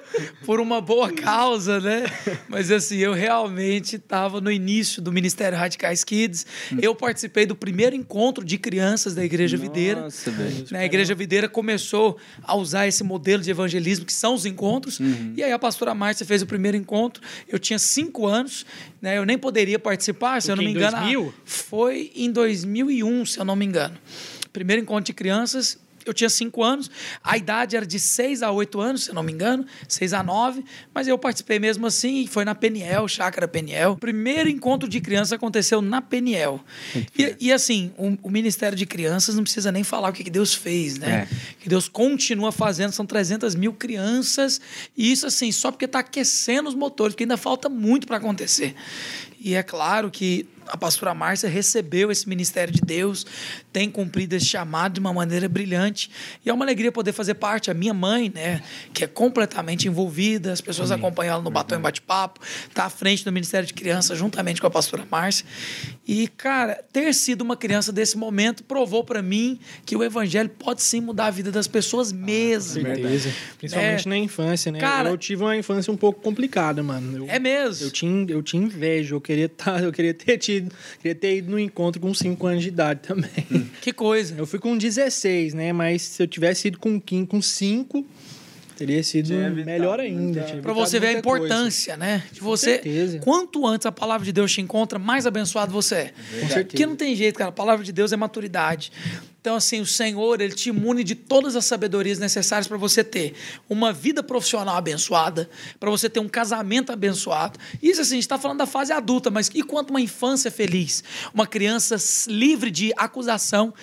por uma boa causa, né? Mas assim, eu realmente estava no início do Ministério Radicais Kids. Eu participei do primeiro encontro de crianças da Igreja Videira. Nossa, velho. Né, A Igreja Videira começou a usar esse modelo de evangelismo, que são os encontros. E aí a pastora Márcia fez o primeiro encontro. Eu tinha cinco anos, né, eu nem poderia participar, se eu não me engano. 2000? Foi em 2001, se eu não me engano. Primeiro encontro de crianças. Eu tinha cinco anos, a idade era de seis a oito anos, se eu não me engano, seis a nove, mas eu participei mesmo assim, e foi na Peniel, Chácara Peniel. O primeiro encontro de criança aconteceu na Peniel. E, e, assim, o, o Ministério de Crianças não precisa nem falar o que, que Deus fez, né? Que Deus continua fazendo, são 300 mil crianças, e isso assim, só porque está aquecendo os motores, porque ainda falta muito para acontecer. E é claro que a pastora Márcia recebeu esse ministério de Deus, tem cumprido esse chamado de uma maneira brilhante. E é uma alegria poder fazer parte. A minha mãe, né, que é completamente envolvida, as pessoas acompanham ela no Batom e Bate-Papo, está à frente do Ministério de Criança, juntamente com a pastora Márcia. E, cara, ter sido uma criança desse momento provou para mim que o evangelho pode sim mudar a vida das pessoas mesmo. certeza. Principalmente É. na infância, né? Cara- eu tive uma infância um pouco complicada, mano. Eu, É mesmo. Eu tinha, eu tinha inveja, eu queria, tá, eu queria ter tido, queria ter ido no encontro com 5 anos de idade também. Que coisa. Eu fui com 16, né? Mas se eu tivesse ido com 15, com 5, teria sido melhor ainda. Para você ver a muita coisa. importância, né? De você. certeza. Quanto antes a palavra de Deus te encontra, mais abençoado você é. Com certeza. Porque não tem jeito, cara. A palavra de Deus é maturidade. Então, assim, o Senhor, ele te imune de todas as sabedorias necessárias para você ter uma vida profissional abençoada, para você ter um casamento abençoado. Isso, assim, a gente está falando da fase adulta, mas e quanto uma infância feliz? Uma criança livre de acusação,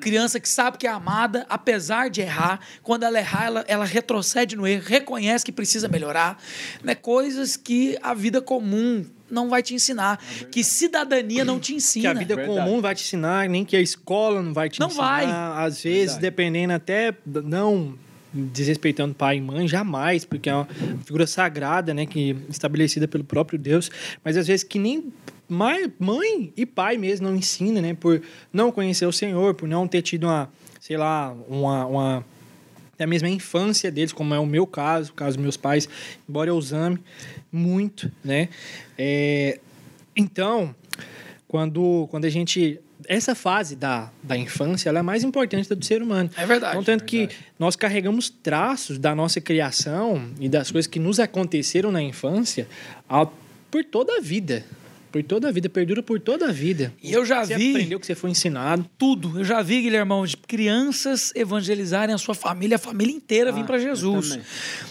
criança que sabe que é amada, apesar de errar. Quando ela errar, ela, ela retrocede no erro, reconhece que precisa melhorar. Né? Coisas que a vida comum não vai te ensinar, que cidadania não te Que ensina. a vida Verdade. comum vai te ensinar, nem que a escola não vai te Não ensinar. vai. Às vezes, Verdade. dependendo até, não desrespeitando pai e mãe, jamais, porque é uma figura sagrada, né, que estabelecida pelo próprio Deus, mas às vezes que nem mãe, mãe e pai mesmo não ensina, né, por não conhecer o Senhor, por não ter tido uma, sei lá, uma, uma mesmo a infância deles, como é o meu caso, o caso dos meus pais, embora eu os ame muito, né? É, então, quando, quando a gente. Essa fase da, da infância ela é mais importante do ser humano. É verdade. Então, tanto que nós carregamos traços da nossa criação e das coisas que nos aconteceram na infância a- por toda a vida. Por toda a vida, perdura por toda a vida. E eu já você vi- aprendeu o que você foi ensinado. Tudo. Eu já vi, Guilhermão, de crianças evangelizarem a sua família, a família inteira vir Ah, para eu Jesus.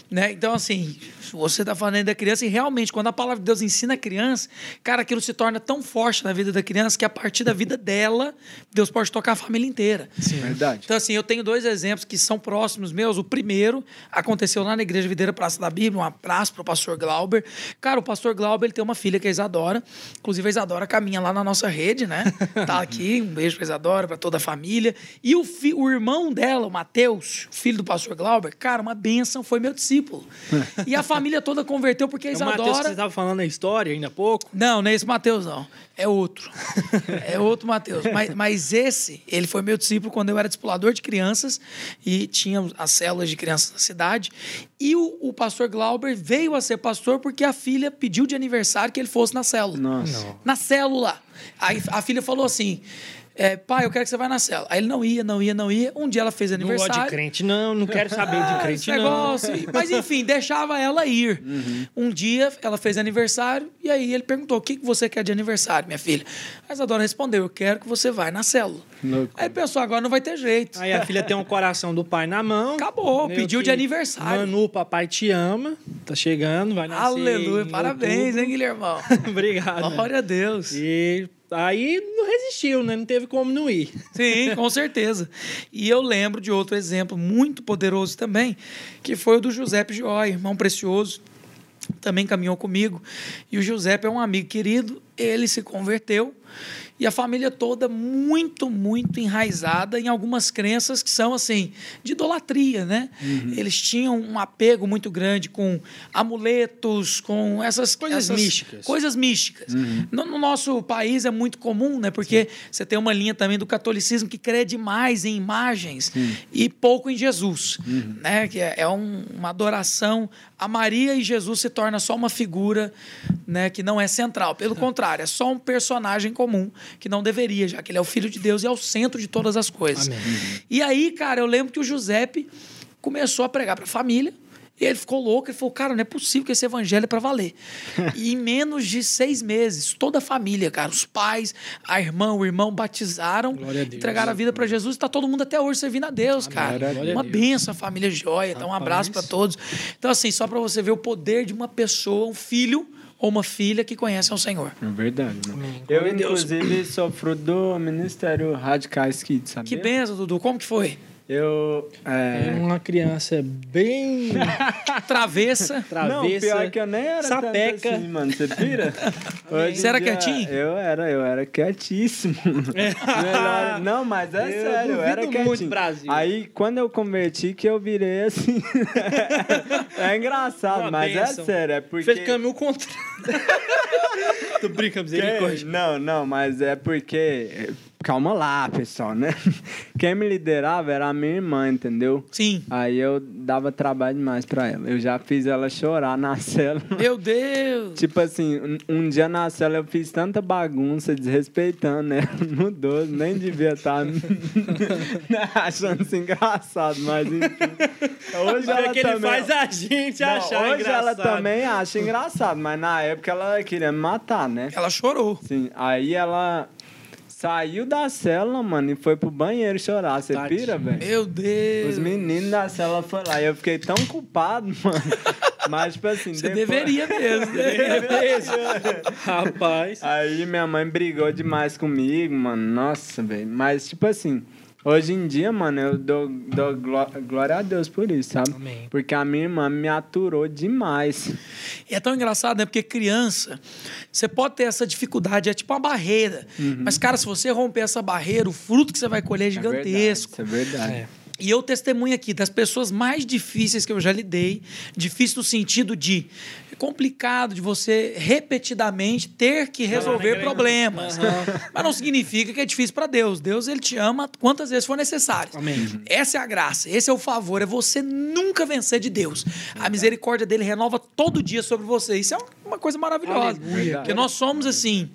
Né? Então, assim, você está falando aí da criança e realmente, quando a palavra de Deus ensina a criança, cara, aquilo se torna tão forte na vida da criança que a partir da vida dela, Deus pode tocar a família inteira. Verdade. Então, assim, eu tenho dois exemplos que são próximos meus. O primeiro aconteceu lá na Igreja Videira Praça da Bíblia, um abraço para o pastor Glauber. Cara, o pastor Glauber ele tem uma filha que é Isadora. Inclusive, a Isadora caminha lá na nossa rede, né? Tá aqui, um beijo para Isadora, para toda a família. E o, fi- o irmão dela, o Matheus, filho do pastor Glauber, cara, uma bênção, foi meu discípulo. E a família toda converteu porque a É o Matheus que Isadora. você estava falando a história ainda há pouco. Não, não é esse Mateus, não. É outro. é outro Mateus. Mas, mas esse, ele foi meu discípulo quando eu era discipulador de crianças e tinha as células de crianças na cidade. E o, o pastor Glauber veio a ser pastor porque a filha pediu de aniversário que ele fosse na célula. Nossa. Na célula. Aí a filha falou assim: é, pai, eu quero que você vá na célula. Aí ele não ia, não ia, não ia. Um dia ela fez Não gosto aniversário. de crente, não. Não quero saber Ah, de crente, esse não. negócio. Mas enfim, deixava ela ir. Um dia ela fez aniversário e aí ele perguntou: o que você quer de aniversário, minha filha? A Isadora respondeu: eu quero que você vá na célula. Louco. Aí pensou: agora não vai ter jeito. Aí a filha tem um coração do pai na mão. Acabou, pediu de aniversário. Manu, papai te ama. Tá chegando, vai nascer. Aleluia, parabéns, hein, Guilhermão? Obrigado. Glória a Deus. E aí não resistiu, né? Não teve como não ir. Sim, com certeza. E eu lembro de outro exemplo muito poderoso também, que foi o do Giuseppe Joy, irmão precioso. Também caminhou comigo. E o Giuseppe é um amigo querido, ele se converteu. E a família toda muito, muito enraizada em algumas crenças que são, assim, de idolatria, né? Eles tinham um apego muito grande com amuletos, com essas Coisas essas místicas. Coisas místicas. No, no nosso país é muito comum, né? Porque você tem uma linha também do catolicismo que crê demais em imagens e pouco em Jesus, né? Que é, é um- uma adoração a Maria e Jesus se torna só uma figura, né? Que não é central. Pelo contrário, é só um personagem comum que não deveria, já que ele é o filho de Deus e é o centro de todas as coisas. Amém. E aí, cara, eu lembro que o Giuseppe começou a pregar para a família. E ele ficou louco, ele falou, cara, não é possível que esse evangelho é para valer. e em menos de seis meses, toda a família, cara, os pais, a irmã, o irmão batizaram, a Deus. entregaram a vida para Jesus e tá todo mundo até hoje servindo a Deus, cara. Glória Uma benção, a família joia. Então, um abraço para todos. Então, assim, só para você ver o poder de uma pessoa, um filho ou uma filha que conhece ao Senhor. É verdade. Amém. Eu, inclusive, sou fruto do Ministério Radicais Kids, sabia? Que benção, Dudu. Como que foi? Eu. É É... uma criança bem Travessa. travessa. Não, pior que eu nem era sapeca. tanto assim, mano. Você pira? Hoje Você era dia, quietinho? Eu era, eu era quietíssimo. Não, mas é Eu sério, eu era duvido muito, quietinho. Brasil. Aí, quando eu converti, que eu virei assim... é engraçado, Uma mas bênção. é sério, é porque... Fez caminho contrário. Tô brincando, misericórdia. Não, não, mas é porque. Calma lá, pessoal, né? Quem me liderava era a minha irmã, entendeu? Sim. Aí eu dava trabalho demais pra ela. Eu já fiz ela chorar na cela. Meu Deus. Tipo assim, um, um dia na cela eu fiz tanta bagunça, desrespeitando ela no 12, nem devia estar achando isso engraçado, mas enfim. Hoje É ela que ele também... faz a gente Não, achar hoje ela engraçado. também acha engraçado, mas na época ela queria me matar, né? Ela chorou. Sim, aí ela saiu da cela, mano, e foi pro banheiro chorar. Você pira, velho? Meu Deus. Os meninos da cela foram lá e eu fiquei tão culpado, mano. Mas, tipo assim, Você depois- deveria mesmo. né? Rapaz. Aí minha mãe brigou demais comigo, mano. Nossa, velho. Mas, tipo assim, hoje em dia, mano, eu dou, dou gló- glória a Deus por isso, sabe? Amém. Porque a minha irmã me aturou demais. E é tão engraçado, né? Porque criança, você pode ter essa dificuldade, é tipo uma barreira. Mas, cara, se você romper essa barreira, o fruto que você vai colher é gigantesco. É verdade, isso é verdade. É. E eu testemunho aqui das pessoas mais difíceis que eu já lidei, difícil no sentido de complicado de você repetidamente ter que resolver problemas. Mas não significa que é difícil para Deus. Deus ele te ama quantas vezes for necessário. Amém. Essa é a graça, esse é o favor, é você nunca vencer de Deus. A misericórdia dele renova todo dia sobre você. Isso é uma coisa maravilhosa. Aleluia. Porque nós somos assim,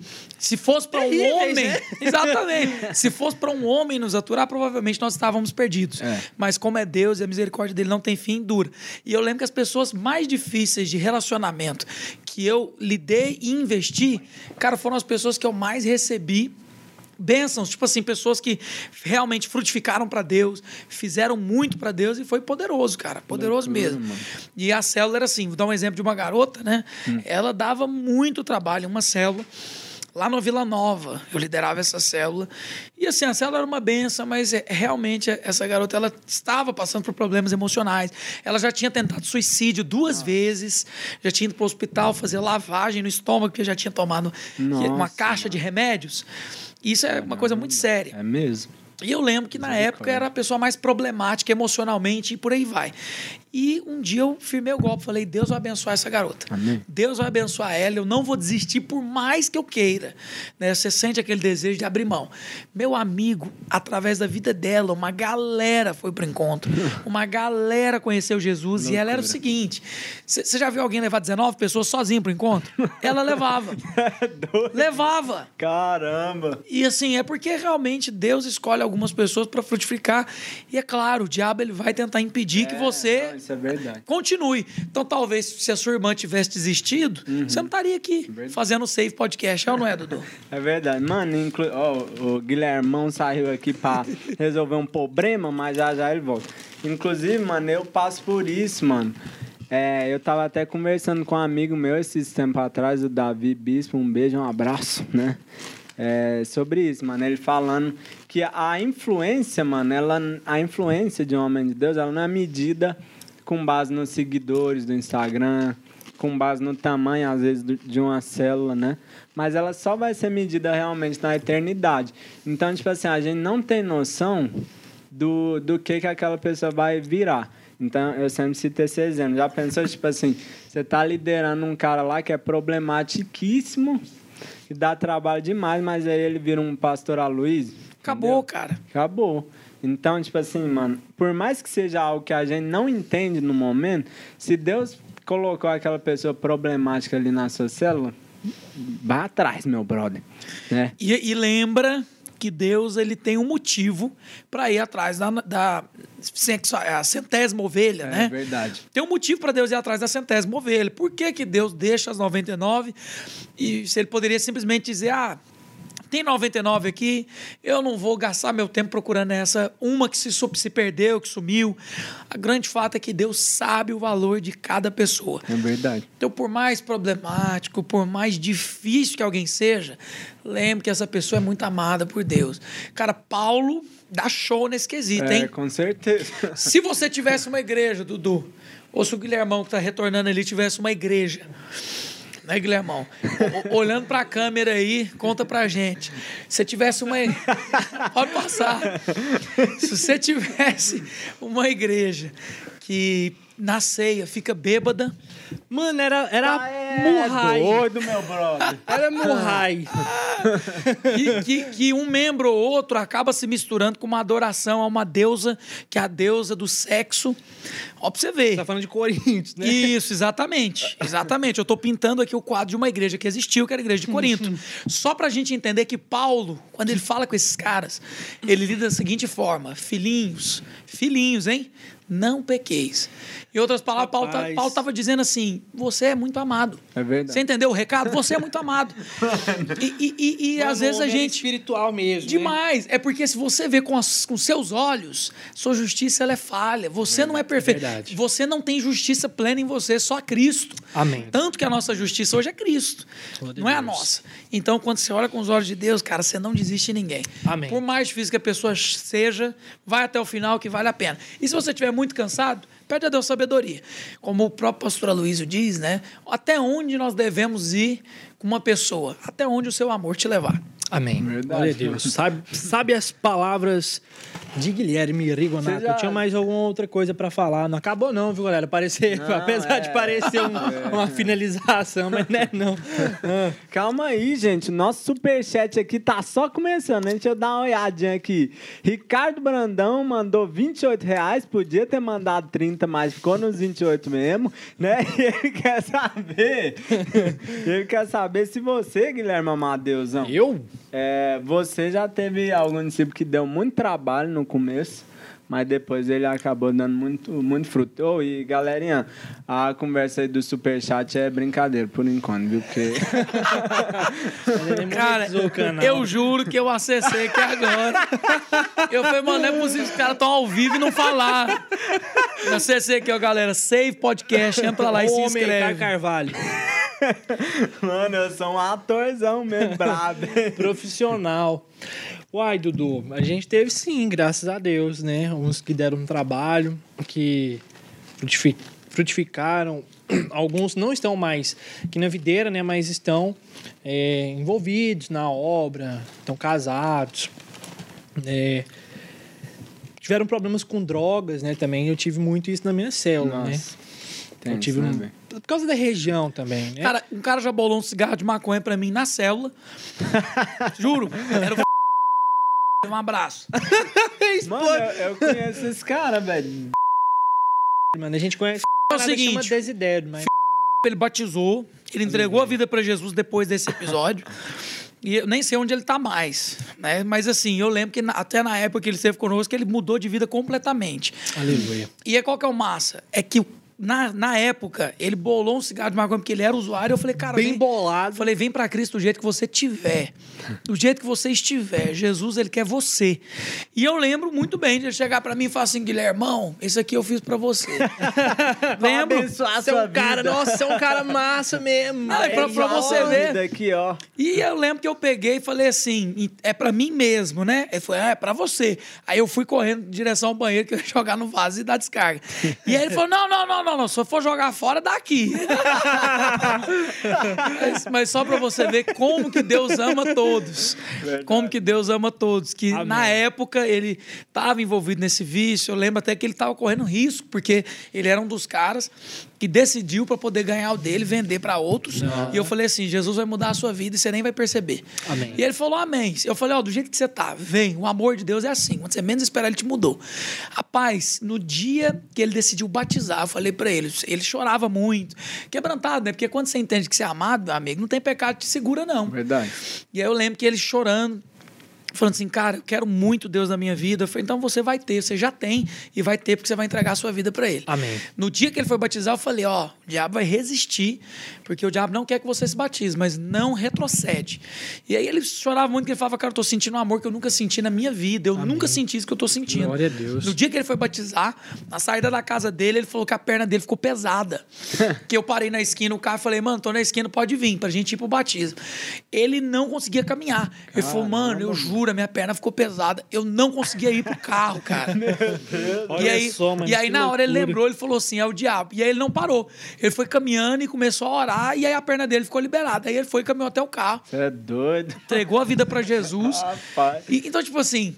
se fosse para um Terríveis, homem, né? exatamente, se fosse para um homem nos aturar, provavelmente nós estávamos perdidos. É. Mas como é Deus e a misericórdia dele não tem fim, dura. E eu lembro que as pessoas mais difíceis de relacionamento que eu lidei e investi, cara, foram as pessoas que eu mais recebi bênçãos, tipo assim, pessoas que realmente frutificaram para Deus, fizeram muito para Deus e foi poderoso, cara, poderoso mesmo. mano. E a célula era assim, vou dar um exemplo de uma garota, né? Ela dava muito trabalho, uma célula lá no Vila Nova. Eu liderava essa célula. E assim, a célula era uma benção, mas é, realmente essa garota ela estava passando por problemas emocionais. Ela já tinha tentado suicídio duas vezes, já tinha ido para o hospital fazer lavagem no estômago, porque já tinha tomado Nossa, uma caixa de remédios. Isso é uma coisa muito séria. É mesmo? E eu lembro que na época era a pessoa mais problemática emocionalmente e por aí vai. E um dia eu firmei o golpe, falei: Deus vai abençoar essa garota. Amém. Deus vai abençoar ela, eu não vou desistir por mais que eu queira. Né? Você sente aquele desejo de abrir mão. Meu amigo, através da vida dela, uma galera foi pro encontro. Uma galera conheceu Jesus e ela era o seguinte: você já viu alguém levar 19 pessoas sozinho pro encontro? Ela levava. levava. Caramba! E assim, é porque realmente Deus escolhe algumas pessoas para frutificar. E é claro, o diabo ele vai tentar impedir que você Não, isso é verdade. continue. Então, talvez, se a sua irmã tivesse desistido, você não estaria aqui fazendo o Save Podcast, é ou não é, Dudu? É verdade. Mano, inclu... ó, o Guilhermão saiu aqui pra resolver um problema, mas já já ele volta. Inclusive, mano, eu passo por isso, mano. É, eu tava até conversando com um amigo meu esses tempos atrás, o Davi Bispo, um beijo, um abraço, né? É, sobre isso, mano. Ele falando que a influência, mano, ela, a influência de um homem de Deus, ela não é medida com base nos seguidores do Instagram, com base no tamanho, às vezes, de uma célula, né? Mas ela só vai ser medida realmente na eternidade. Então, tipo assim, a gente não tem noção do, do que, que aquela pessoa vai virar. Então, eu sempre cito esse exemplo. Já pensou, tipo assim, você tá liderando um cara lá que é problematiquíssimo, que dá trabalho demais, mas aí ele vira um pastor Aloysio. Acabou, entendeu? cara. Acabou. Então, tipo assim, mano, por mais que seja algo que a gente não entende no momento, se Deus colocou aquela pessoa problemática ali na sua célula, vá atrás, meu brother. Né? E, e lembra que Deus ele tem um motivo para ir atrás da, da a centésima ovelha, né? É verdade. Tem um motivo para Deus ir atrás da centésima ovelha. Por que, que Deus deixa as 99 e se ele poderia simplesmente dizer, ah, tem 99 aqui, eu não vou gastar meu tempo procurando essa uma que se, se perdeu, que sumiu. A grande fato é que Deus sabe o valor de cada pessoa. É verdade. Então, por mais problemático, por mais difícil que alguém seja, lembre que essa pessoa é muito amada por Deus. Cara, Paulo dá show nesse quesito, É, hein? com certeza. Se você tivesse uma igreja, Dudu, ou se o Guilhermão que tá retornando ali tivesse uma igreja, né, Guilhermão? Olhando pra câmera aí, conta pra gente. Se você tivesse uma. Pode passar. Se você tivesse uma igreja que na ceia fica bêbada, Mano, era, era é Murray. doido, meu brother. Era Murray. que, que, que um membro ou outro acaba se misturando com uma adoração a uma deusa, que é a deusa do sexo. Ó, pra você ver. tá falando de Corinthians, né? Isso, exatamente. Exatamente. Eu estou pintando aqui o quadro de uma igreja que existiu, que era a igreja de Corinto. Só para a gente entender que Paulo, quando ele fala com esses caras, ele lida da seguinte forma: filhinhos, filhinhos, hein? Não pequeis. Em outras palavras, Paulo tá-. Paulo estava dizendo assim: você é muito amado. É verdade. Você entendeu o recado? Você é muito amado. E, e- e- e Mano, às vezes a era gente. espiritual mesmo. né? Demais. É porque se você vê com, as- com seus olhos, sua justiça ela é falha. Você não é perfeito. verdade. Você não tem justiça plena em você, só Cristo. Amém. Tanto que a nossa justiça hoje é Cristo. A não é a nossa. Então, quando você olha com os olhos de Deus, cara, você não desiste de ninguém. Amém. Por mais difícil que a pessoa seja, vai até o final que vale a pena. E se você estiver muito cansado, pede a Deus sabedoria. Como o próprio pastor Aloysio diz, né? Até onde nós devemos ir com uma pessoa? Até onde o seu amor te levar. Amém. Verdade. Glória a Deus. Sabe, sabe as palavras de Guilherme Rigonato. Já- Eu tinha mais alguma outra coisa pra falar. Não acabou não, viu, galera? Parecer, Não, apesar de é. parecer um- uma finalização, mas não é não. Ah, Calma aí, gente. Nosso superchat aqui tá só começando. né? Deixa eu dar uma olhadinha aqui. Ricardo Brandão mandou 28 reais. Podia ter mandado 30, mas ficou nos 28 mesmo, né? E ele quer saber... ele quer saber se você, Guilherme Amadeusão... eu? É, você já teve algum discípulo que deu muito trabalho no começo, mas depois ele acabou dando muito, muito fruto. Ô, e galerinha, a conversa aí do superchat é brincadeira por enquanto, viu? Porque. Cara, monetizou o canal. eu juro que eu acessei aqui agora. Eu falei, mano, não é possível, os caras estão ao vivo e não falaram. Eu acessei aqui, ó, galera. Save podcast, entra lá e se Ô, Homem, Caio inscreve. Carvalho. Mano, eu sou um atorzão mesmo, brabo. Profissional. Uai, Dudu, a gente teve sim, graças a Deus, né? Uns que deram um trabalho, que frutifi- frutificaram. Alguns não estão mais aqui na videira, né? Mas estão é, envolvidos na obra, estão casados. é, tiveram problemas com drogas, né? Também eu tive muito isso na minha célula, né? Nossa. Eu Tem tive isso, né, um- por causa da região também, né? Cara, um cara já bolou um cigarro de maconha pra mim na célula. Juro. Era o Um abraço. Mano, eu, eu conheço esse cara, velho. Mano, a gente conhece É o que chama seguinte, Desidério, mas ele batizou, ele entregou a vida pra Jesus depois desse episódio. E eu nem sei onde ele tá mais, né? Mas assim, eu lembro que na- até na época que ele esteve conosco, ele mudou de vida completamente. aleluia. E é qual que é o massa? É que na, na época, ele bolou um cigarro de maconha porque ele era usuário. Eu falei, cara, Bem vem, bolado. Falei, vem pra Cristo do jeito que você tiver. Do jeito que você estiver. Jesus, ele quer você. E eu lembro muito bem de ele chegar pra mim e falar assim, Guilhermão, esse aqui eu fiz pra você. lembro? abençoar Você é um cara, vida. nossa, você é um cara massa mesmo. Ah, é pra- pra você ver. Aqui, ó. E eu lembro que eu peguei e falei assim, é pra mim mesmo, né? Ele falou, é, é pra você. Aí eu fui correndo em direção ao banheiro que eu ia jogar no vaso e dar descarga. E aí ele falou, não, não, não, não, não, se eu for jogar fora, daqui. mas, mas só pra você ver como que Deus ama todos. Como que Deus ama todos. Que Amém. na época ele estava envolvido nesse vício. Eu lembro até que ele estava correndo risco, porque ele era um dos caras que decidiu para poder ganhar o dele, vender para outros. E eu falei assim: Jesus vai mudar a sua vida e você nem vai perceber. Amém. E ele falou: Amém. Eu falei: Ó, do jeito que você tá, vem. O amor de Deus é assim. Quando você menos esperar, ele te mudou. Rapaz, no dia que ele decidiu batizar, eu falei para ele: ele chorava muito, quebrantado, né? Porque quando você entende que você é amado, amigo, não tem pecado que te segura, não. Verdade. E aí eu lembro que ele chorando, falando assim, cara, eu quero muito Deus na minha vida. Eu falei, então você vai ter, você já tem e vai ter porque você vai entregar a sua vida para ele. Amém. No dia que ele foi batizar, eu falei, ó, o diabo vai resistir, porque o diabo não quer que você se batize, mas não retrocede. E aí ele chorava muito, que ele falava, cara, eu tô sentindo um amor que eu nunca senti na minha vida, eu nunca senti isso que eu tô sentindo. Glória a Deus. No dia que ele foi batizar, na saída da casa dele, ele falou que a perna dele ficou pesada. que eu parei na esquina, o cara falei, mano, tô na esquina, pode vir, pra gente ir pro batismo. Ele não conseguia caminhar. Ele falou, mano, eu juro, a minha perna ficou pesada. Eu não conseguia ir pro carro, cara. e Olha aí, só, mano, e aí na hora ele lembrou, ele falou assim, é o diabo. E aí ele não parou. Ele foi caminhando e começou a orar, e aí a perna dele ficou liberada. Aí ele foi e caminhou até o carro, Você é doido. entregou a vida pra Jesus. Rapaz. E- então, tipo assim,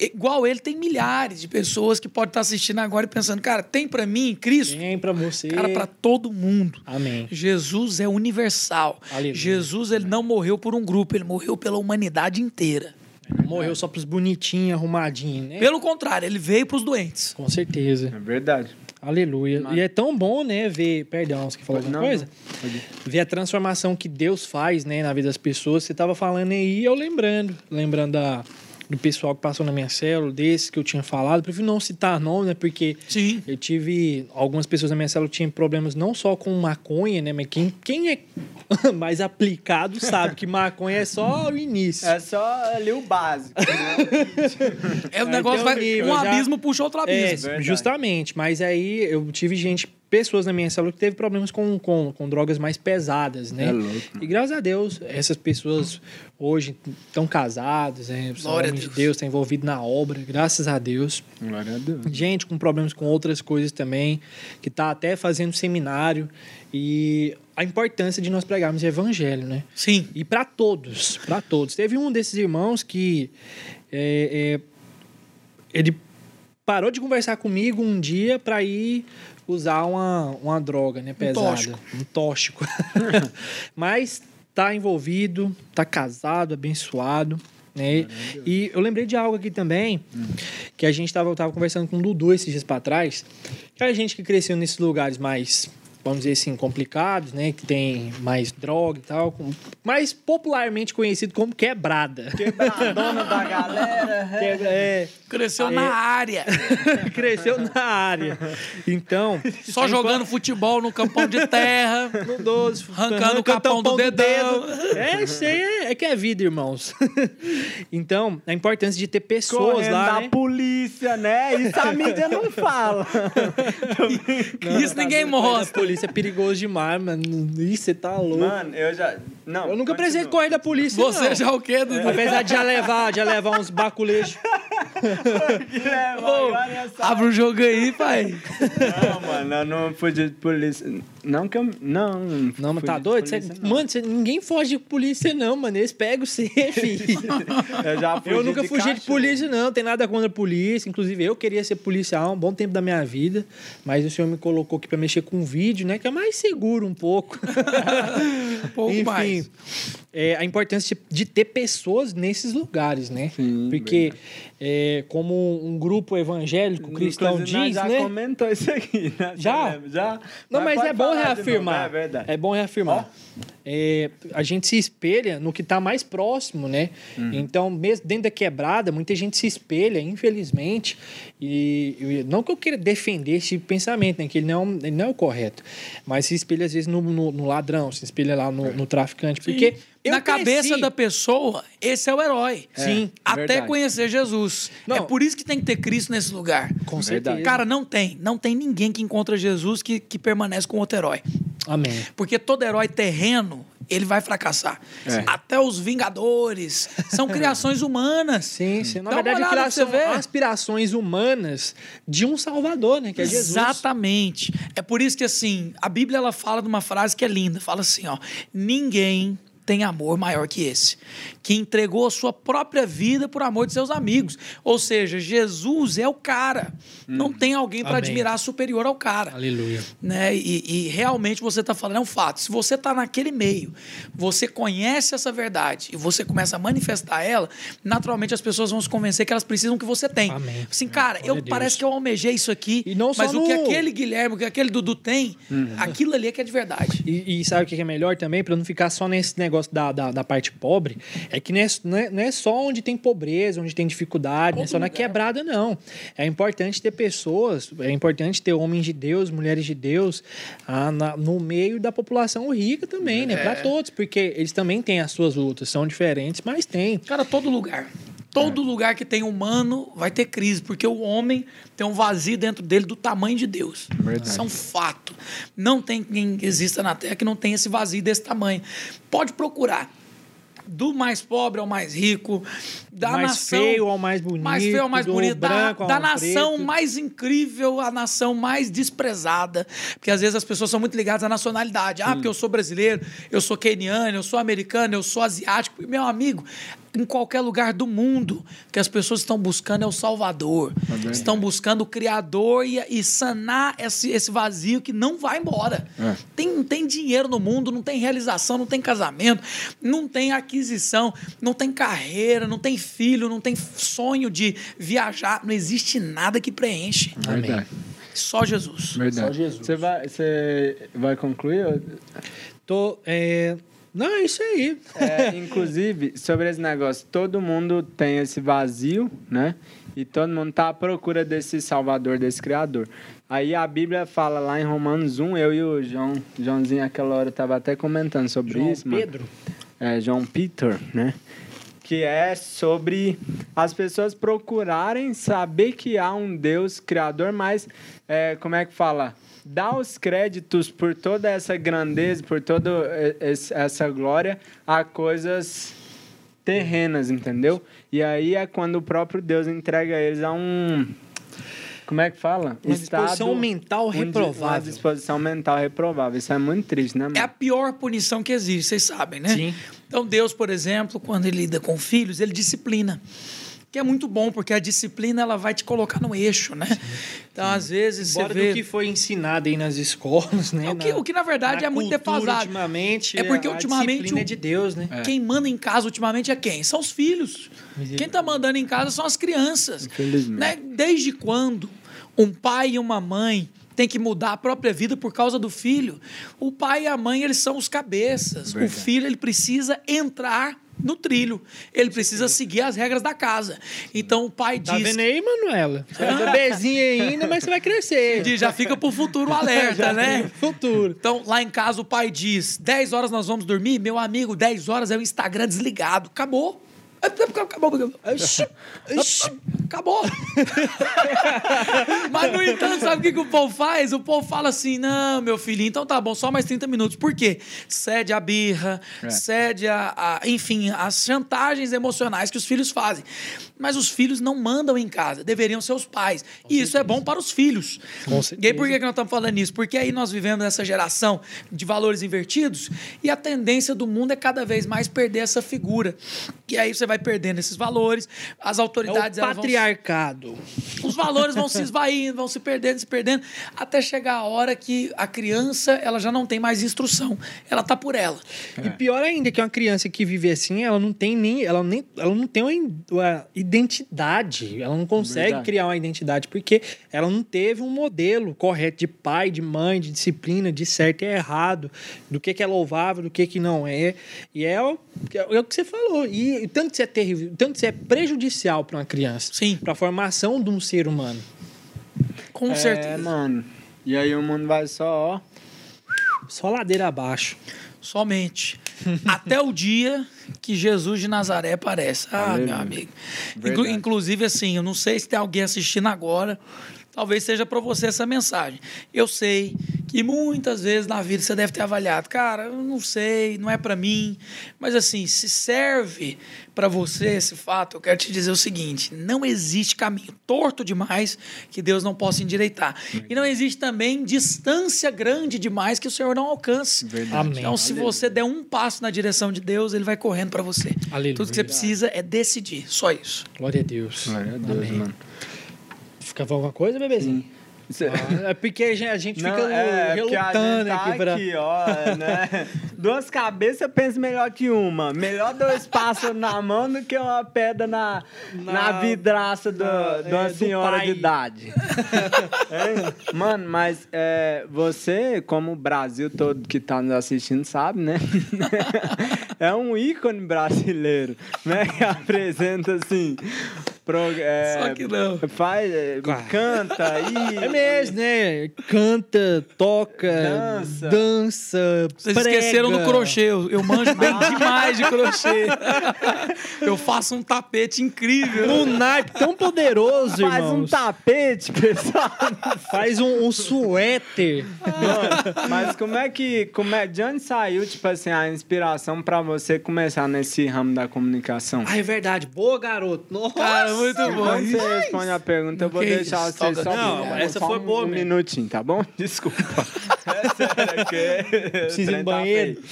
igual ele, tem milhares de pessoas que podem estar assistindo agora e pensando, cara, tem pra mim Cristo? Vem pra você. Cara, pra todo mundo. Amém. Jesus é universal. Aleluia. Jesus, ele não morreu por um grupo, ele morreu pela humanidade inteira. Não morreu só pros bonitinhos, arrumadinhos, né? Pelo contrário, ele veio pros doentes. Com certeza. É verdade. Aleluia. E é tão bom, né, ver. Perdão, você falou alguma Não, coisa? não. Ver a transformação que Deus faz, né, na vida das pessoas. Você tava falando aí, eu lembrando. Lembrando da, do pessoal que passou na minha célula, desse que eu tinha falado. Prefiro não citar nome, né, porque Sim. eu tive. Algumas pessoas na minha célula tinham problemas não só com maconha, né, mas quem, quem é mais aplicado sabe que maconha é só o início. É só ali o básico. né? É o negócio um vai. nível, um já- abismo puxa outro É, abismo. verdade. justamente. Mas aí eu tive gente pessoas na minha célula que teve problemas com, com, com drogas mais pesadas, né? É louco. E graças a Deus, essas pessoas hoje estão casadas, né? Glória a homens de Deus. Deus, estão envolvidos na obra, graças a Deus. Glória a Deus. Gente com problemas com outras coisas também, que tá até fazendo seminário. E a importância de nós pregarmos o evangelho, né? Sim. E para todos, para todos. Teve um desses irmãos que é, é, ele parou de conversar comigo um dia para ir usar uma, uma droga, né, pesada, tóxico. um tóxico. Mas tá envolvido, tá casado, abençoado, né? E eu lembrei de algo aqui também, que a gente tava, eu tava conversando com o Dudu esses dias para trás, que a gente que cresceu nesses lugares mais vamos dizer assim, complicados, né? Que tem mais droga e tal. com- Mais popularmente conhecido como quebrada. Quebradona da galera. Quebra- é, Cresceu É. na área. cresceu na área. Então, Só jogando futebol no campão de terra. no 12, Arrancando o capão do dedão. É, isso aí é, é que é vida, irmãos. então, a importância de ter pessoas Correndo lá, da né? polícia, né? Isso a mídia não fala. Isso ninguém mostra. Polícia é perigoso demais, mano. Ih, você tá louco. Mano, eu já. Não. eu nunca precisei correr da polícia, Você não. já o quê, Dudu? Apesar de já levar, já levar uns baculejos. É, essa- abre o jogo aí, pai. Não, mano, eu não fugi de polícia. Não que eu. Não, Não, mas fugi tá de doido? Cê- polícia, não. mano, cê- ninguém foge de polícia, não, mano. Eles pegam você, filho. Eu já fugi Eu nunca de fugi de cachorro. polícia, não. Tem nada contra a polícia. Inclusive, eu queria ser policial há um bom tempo da minha vida. Mas o senhor me colocou aqui pra mexer com vídeo, né? Que é mais seguro um pouco. Um pouco Enfim, mais. é, a importância de, ter pessoas nesses lugares, né? Sim, Porque, é, como um grupo evangélico cristão diz, já né? comentou isso aqui, né? Já? Já? Não, mas, pode é bom falar de novo, reafirmar. É verdade. É bom reafirmar. É, a gente se espelha no que está mais próximo, né? Uhum. Então, mesmo dentro da quebrada, muita gente se espelha, infelizmente. E, e não que eu queira defender esse tipo de pensamento, né? Que ele não, é ele não é o correto. Mas se espelha, às vezes, no, no- no ladrão, se espelha lá no, no traficante. Porque eu Na cabeça cresci- da pessoa, esse é o herói. Sim, Até verdade. conhecer Jesus. Não. É por isso que tem que ter Cristo nesse lugar. Com Verdade. certeza. Cara, não tem. Não tem ninguém que encontra Jesus que, que permanece com outro herói. Amém. Porque todo herói terreno, ele vai fracassar. É. Até os Vingadores são criações humanas. Sim, sim. Na Dá verdade, ver. aspirações humanas de um Salvador, né? Que é Jesus. Exatamente. É por isso que, assim, a Bíblia ela fala de uma frase que é linda. Fala assim, ó. Ninguém tem amor maior que esse, que entregou a sua própria vida por amor de seus amigos. Ou seja, Jesus é o cara. Não tem alguém para Hum. Admirar superior ao cara. Aleluia. né? E, e realmente você está falando é um fato. Se você está naquele meio, você conhece essa verdade e você começa a manifestar ela, naturalmente as pessoas vão se convencer que elas precisam que você tem. Amém. Assim, cara, eu parece que eu almejei isso aqui, E mas o que no- aquele Guilherme, o que aquele Dudu tem, aquilo ali é que é de verdade. E, e sabe o que é melhor também? Pra não ficar só nesse negócio da, da, da parte pobre, é que não é, não é- não é só onde tem pobreza, onde tem dificuldade, não é só na quebrada, não. É importante ter pessoas, é importante ter homens de Deus, mulheres de Deus ah, na- no meio da população rica também, né? Pra É. todos, porque eles também têm as suas lutas, são diferentes, mas tem. Cara, todo lugar. Todo lugar que tem humano vai ter crise, porque o homem tem um vazio dentro dele do tamanho de Deus. Verdade. Isso é um fato. Não tem quem exista na Terra que não tenha esse vazio desse tamanho. Pode procurar. Do mais pobre ao mais rico, da mais nação feio ao mais bonito, mais feio ao mais bonito, da, da nação preto. mais incrível à nação mais desprezada. Porque às vezes as pessoas são muito ligadas à nacionalidade. Ah, porque eu sou brasileiro, eu sou queniano, eu sou americano, eu sou asiático. Meu amigo, em qualquer lugar do mundo, o que as pessoas estão buscando é o Salvador. estão buscando o Criador e, e sanar esse, esse vazio que não vai embora. É. Tem, não tem dinheiro no mundo, não tem realização, não tem casamento, não tem aquisição, não tem carreira, não tem filho, não tem sonho de viajar. Não existe nada que preenche. Verdade. Só Jesus. Verdade. Só Jesus. Você vai, você vai concluir? Tô, é... Não, é isso aí. É, inclusive, sobre esse negócio, todo mundo tem esse vazio, né? E todo mundo tá à procura desse Salvador, desse Criador. Aí a Bíblia fala lá em Romanos 1, eu e o João, Joãozinho aquela hora tava até comentando sobre João isso, mano. Pedro. É, João Peter, né? Que é sobre as pessoas procurarem saber que há um Deus criador, mas é, como é que fala? Dá os créditos por toda essa grandeza, por toda essa glória a coisas terrenas, entendeu? E aí é quando o próprio Deus entrega eles a um como é que fala? Uma disposição mental reprovável. Uma disposição mental reprovável. Isso é muito triste, né, mano? É a pior punição que existe, vocês sabem, né? Sim. Então, Deus, por exemplo, quando ele lida com filhos, ele disciplina. Que é muito bom, porque a disciplina ela vai te colocar no eixo, né? Então, às vezes, Embora você vê... do que foi ensinado aí nas escolas, né? O que- o que, na verdade, é muito defasado. Ultimamente, É porque, a ultimamente, disciplina o- é de Deus, né? Quem manda em casa ultimamente é quem? São os filhos. Quem tá mandando em casa são as crianças. Infelizmente. Né? Desde quando um pai e uma mãe têm que mudar a própria vida por causa do filho? O pai e a mãe, eles são os cabeças. Verdade. O filho, ele precisa entrar no trilho. Ele precisa seguir as regras da casa. Então o pai Tá diz vendo aí, Manuela? Você é bebezinha ainda, mas você vai crescer. diz, já fica pro futuro alerta, né? Futuro. Então, lá em casa, o pai diz: 10 horas nós vamos dormir. Meu amigo, 10 horas é o Instagram desligado. Acabou. Acabou. Acabou. Mas, no entanto, sabe o que, que o povo faz? O povo fala assim: não, meu filhinho, então tá bom, só mais 30 minutos. Por quê? Cede a birra, É. cede a, a- enfim, as chantagens emocionais que os filhos fazem. Mas os filhos não mandam em casa, deveriam ser os pais. e isso é bom para os filhos. Com E aí, por que, que nós estamos falando isso? Porque aí nós vivemos nessa geração de valores invertidos e a tendência do mundo é cada vez mais perder essa figura. E aí você vai perdendo esses valores, as É autoridades o elas vão patriarcado. os valores vão se esvaindo, vão se perdendo, se perdendo, até chegar a hora que a criança ela já não tem mais instrução. Ela tá por ela. E pior ainda que uma criança que vive assim, ela não tem nem, ela nem, ela não tem uma identidade. Ela não consegue Verdade. criar uma identidade porque ela não teve um modelo correto de pai, de mãe, de disciplina, de certo e errado, do que que é louvável, do que que não é. E é o, é o que você falou. E tanto que isso é terrível, tanto que isso é prejudicial para uma criança, Sim. para a formação de um ser humano. Com É, certeza. mano. E aí o mundo vai só, ó. Só ladeira abaixo. Somente. Até o dia que Jesus de Nazaré aparece. Ah, Aleluia. meu amigo. Inclu- inclusive, assim, eu não sei se tem alguém assistindo agora. Talvez seja para você essa mensagem. Eu sei que muitas vezes na vida você deve ter avaliado, cara, eu não sei, não é para mim. Mas assim, se serve para você esse fato, eu quero te dizer o seguinte: não existe caminho torto demais que Deus não possa endireitar. E não existe também distância grande demais que o Senhor não alcance. Verdade. Amém. Então, se você der um passo na direção de Deus, ele vai correndo para você. Aleluia. Tudo que você precisa é decidir, só isso. Glória a Deus. Glória a Deus, Amém. mano. Ficava alguma coisa, bebezinho? É porque a gente, a gente Não, fica é, porque a relutando gente tá aqui pra. aqui, ó, né? Duas cabeças pensa melhor que uma. Melhor dois pássaros na mão do que uma pedra na, na, Na- vidraça do, na- de uma é, senhora de idade. É, Mano, mas é, você, como o Brasil todo que tá nos assistindo sabe, né? é um ícone brasileiro, né? Que apresenta assim. pro- é, Só que não. Faz, é, canta aí. Mesmo, né? Canta, toca, Dança. dança, Vocês prega. esqueceram do crochê. Eu, eu manjo bem demais de crochê. Eu faço um tapete incrível. Um naipe tão poderoso, Faz um tapete, pessoal. Faz um, um suéter. Mano, mas como é que. Como é, de onde saiu, tipo assim, a inspiração pra você começar nesse ramo da comunicação? Ah, é verdade. Boa, garoto. Nossa. Cara, muito bom. Quando você responde a pergunta, eu vou deixar isso, você só, Não, essa foi um, boa um mesmo. minutinho, tá bom? Desculpa. É sério, que Precisa ir tá banheiro.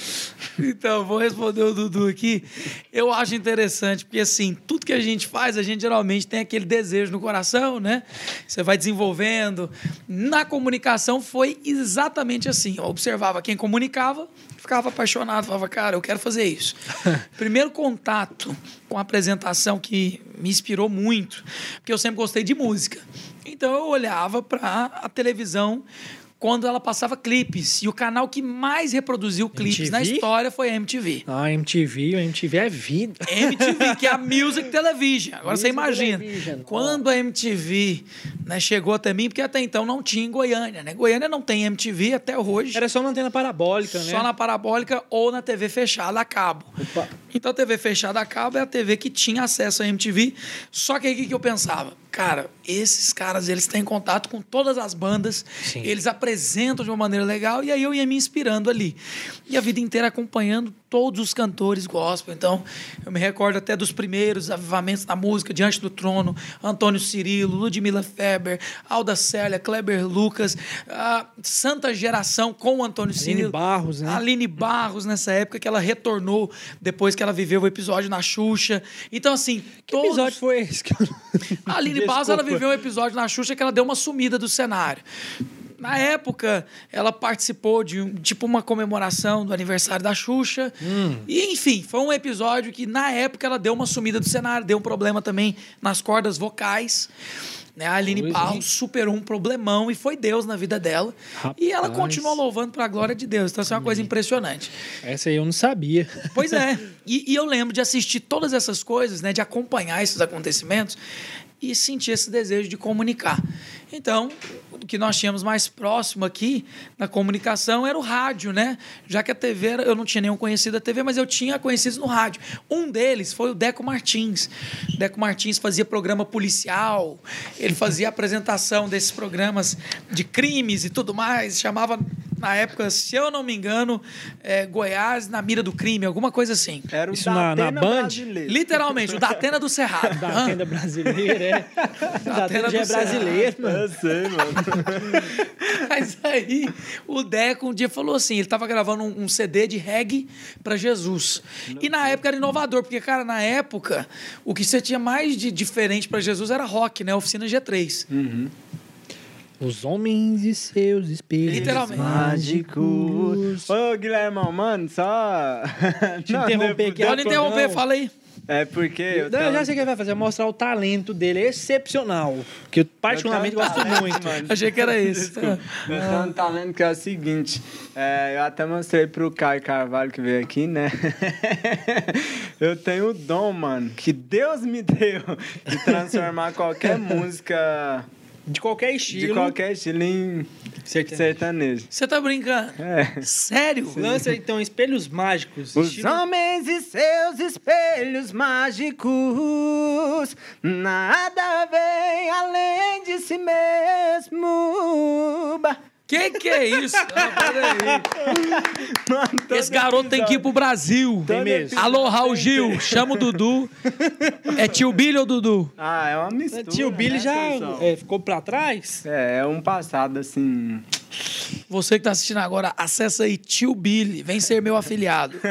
Então, vou responder o Dudu aqui. Eu acho interessante, porque assim, tudo que a gente faz, a gente geralmente tem aquele desejo no coração, né? Você vai desenvolvendo. Na comunicação foi exatamente assim. Eu observava quem comunicava, ficava apaixonado, falava, cara, eu quero fazer isso. Primeiro contato com a apresentação que me inspirou muito, porque eu sempre gostei de música. Então eu olhava para a televisão quando ela passava clipes. E o canal que mais reproduziu clipes na história foi a MTV. Ah, MTV, o MTV é vida. MTV, que é a Music Television. Agora você Music imagina. Television. Quando a MTV né, chegou até mim, porque até então não tinha em Goiânia, né? Goiânia não tem MTV até hoje. Era só uma antena parabólica, né? Só na parabólica ou na TV fechada a cabo. Opa. Então a TV fechada a cabo é a TV que tinha acesso à MTV. Só que aí o que eu pensava? Cara, esses caras, eles têm contato com todas as bandas, Sim. eles apresentam de uma maneira legal, e aí eu ia me inspirando ali. E a vida inteira acompanhando todos os cantores gospel. Então, eu me recordo até dos primeiros avivamentos na música, Diante do Trono, Antônio Cirilo, Ludmila Feber, Alda Célia, Kleber Lucas, a Santa Geração com o Antônio Aline Cirilo. Barros, né? Aline Barros, nessa época que ela retornou depois que ela viveu o episódio na Xuxa. Então, assim. Que episódio foi esse? que eu- Aline Barros, ela viveu um episódio na Xuxa que ela deu uma sumida do cenário. Na época, ela participou de um- tipo uma comemoração do aniversário da Xuxa. E, enfim, foi um episódio que, na época, ela deu uma sumida do cenário, deu um problema também nas cordas vocais. Né? A Aline Pois, Barros hein? superou um problemão e foi Deus na vida dela. E ela Rapaz. continua louvando para a glória de Deus. Então, isso é uma coisa impressionante. Essa aí eu não sabia. Pois é. E, e eu lembro de assistir todas essas coisas, né? De acompanhar esses acontecimentos e sentir esse desejo de comunicar. Então, o que nós tínhamos mais próximo aqui na comunicação era o rádio, né? Já que a TV, era- eu não tinha nenhum conhecido da TV, mas eu tinha conhecidos no rádio. Um deles foi o Deco Martins. Deco Martins fazia programa policial, ele fazia apresentação desses programas de crimes e tudo mais, chamava na época, se eu não me engano, é, Goiás na mira do crime, alguma coisa assim. Era o Isso na- na Datena Band? brasileiro. Literalmente, o Datena do Cerrado. Da tenda brasileira, é. Da Atena tenda já é brasileiro, mano. Eu sei, mano. Mas aí o Deco um dia falou assim: ele estava gravando um, um CD de reggae para Jesus. E na época era inovador, porque, cara, na época, o que você tinha mais de diferente para Jesus era rock, né? Oficina G3. Os homens e seus espelhos Literalmente. mágicos. Ô, Guilhermão, mano, só. Te interromper aqui, Pode interromper, não. fala aí. É porque. Eu Não, eu já sei o que ele vai fazer, mostrar o talento dele, é excepcional. Que eu particularmente eu gosto talento, muito. mano. Achei que era esse. Desculpa. Eu tenho um talento que é o seguinte. é, eu até mostrei pro Caio Carvalho que veio aqui, né? eu tenho o dom, mano, que Deus me deu de transformar qualquer música De qualquer estilo. de qualquer estilo em Sertanejo. sertanejo. Você tá brincando? É. Sério? Lança então espelhos mágicos. Os estilo- homens e seus espelhos mágicos, nada vem além de si mesmo. Ba- Que que é isso? Peraí. Mano, Esse garoto tem que ir pro Brasil. Tem mesmo. Alô, Raul Gil, chama o Dudu. É tio Billy ou Dudu? Ah, é uma mistura. Tio Billy né, já é, ficou pra trás. É, é um passado assim. Você que tá assistindo agora, acessa aí tio Billy, vem ser meu afiliado.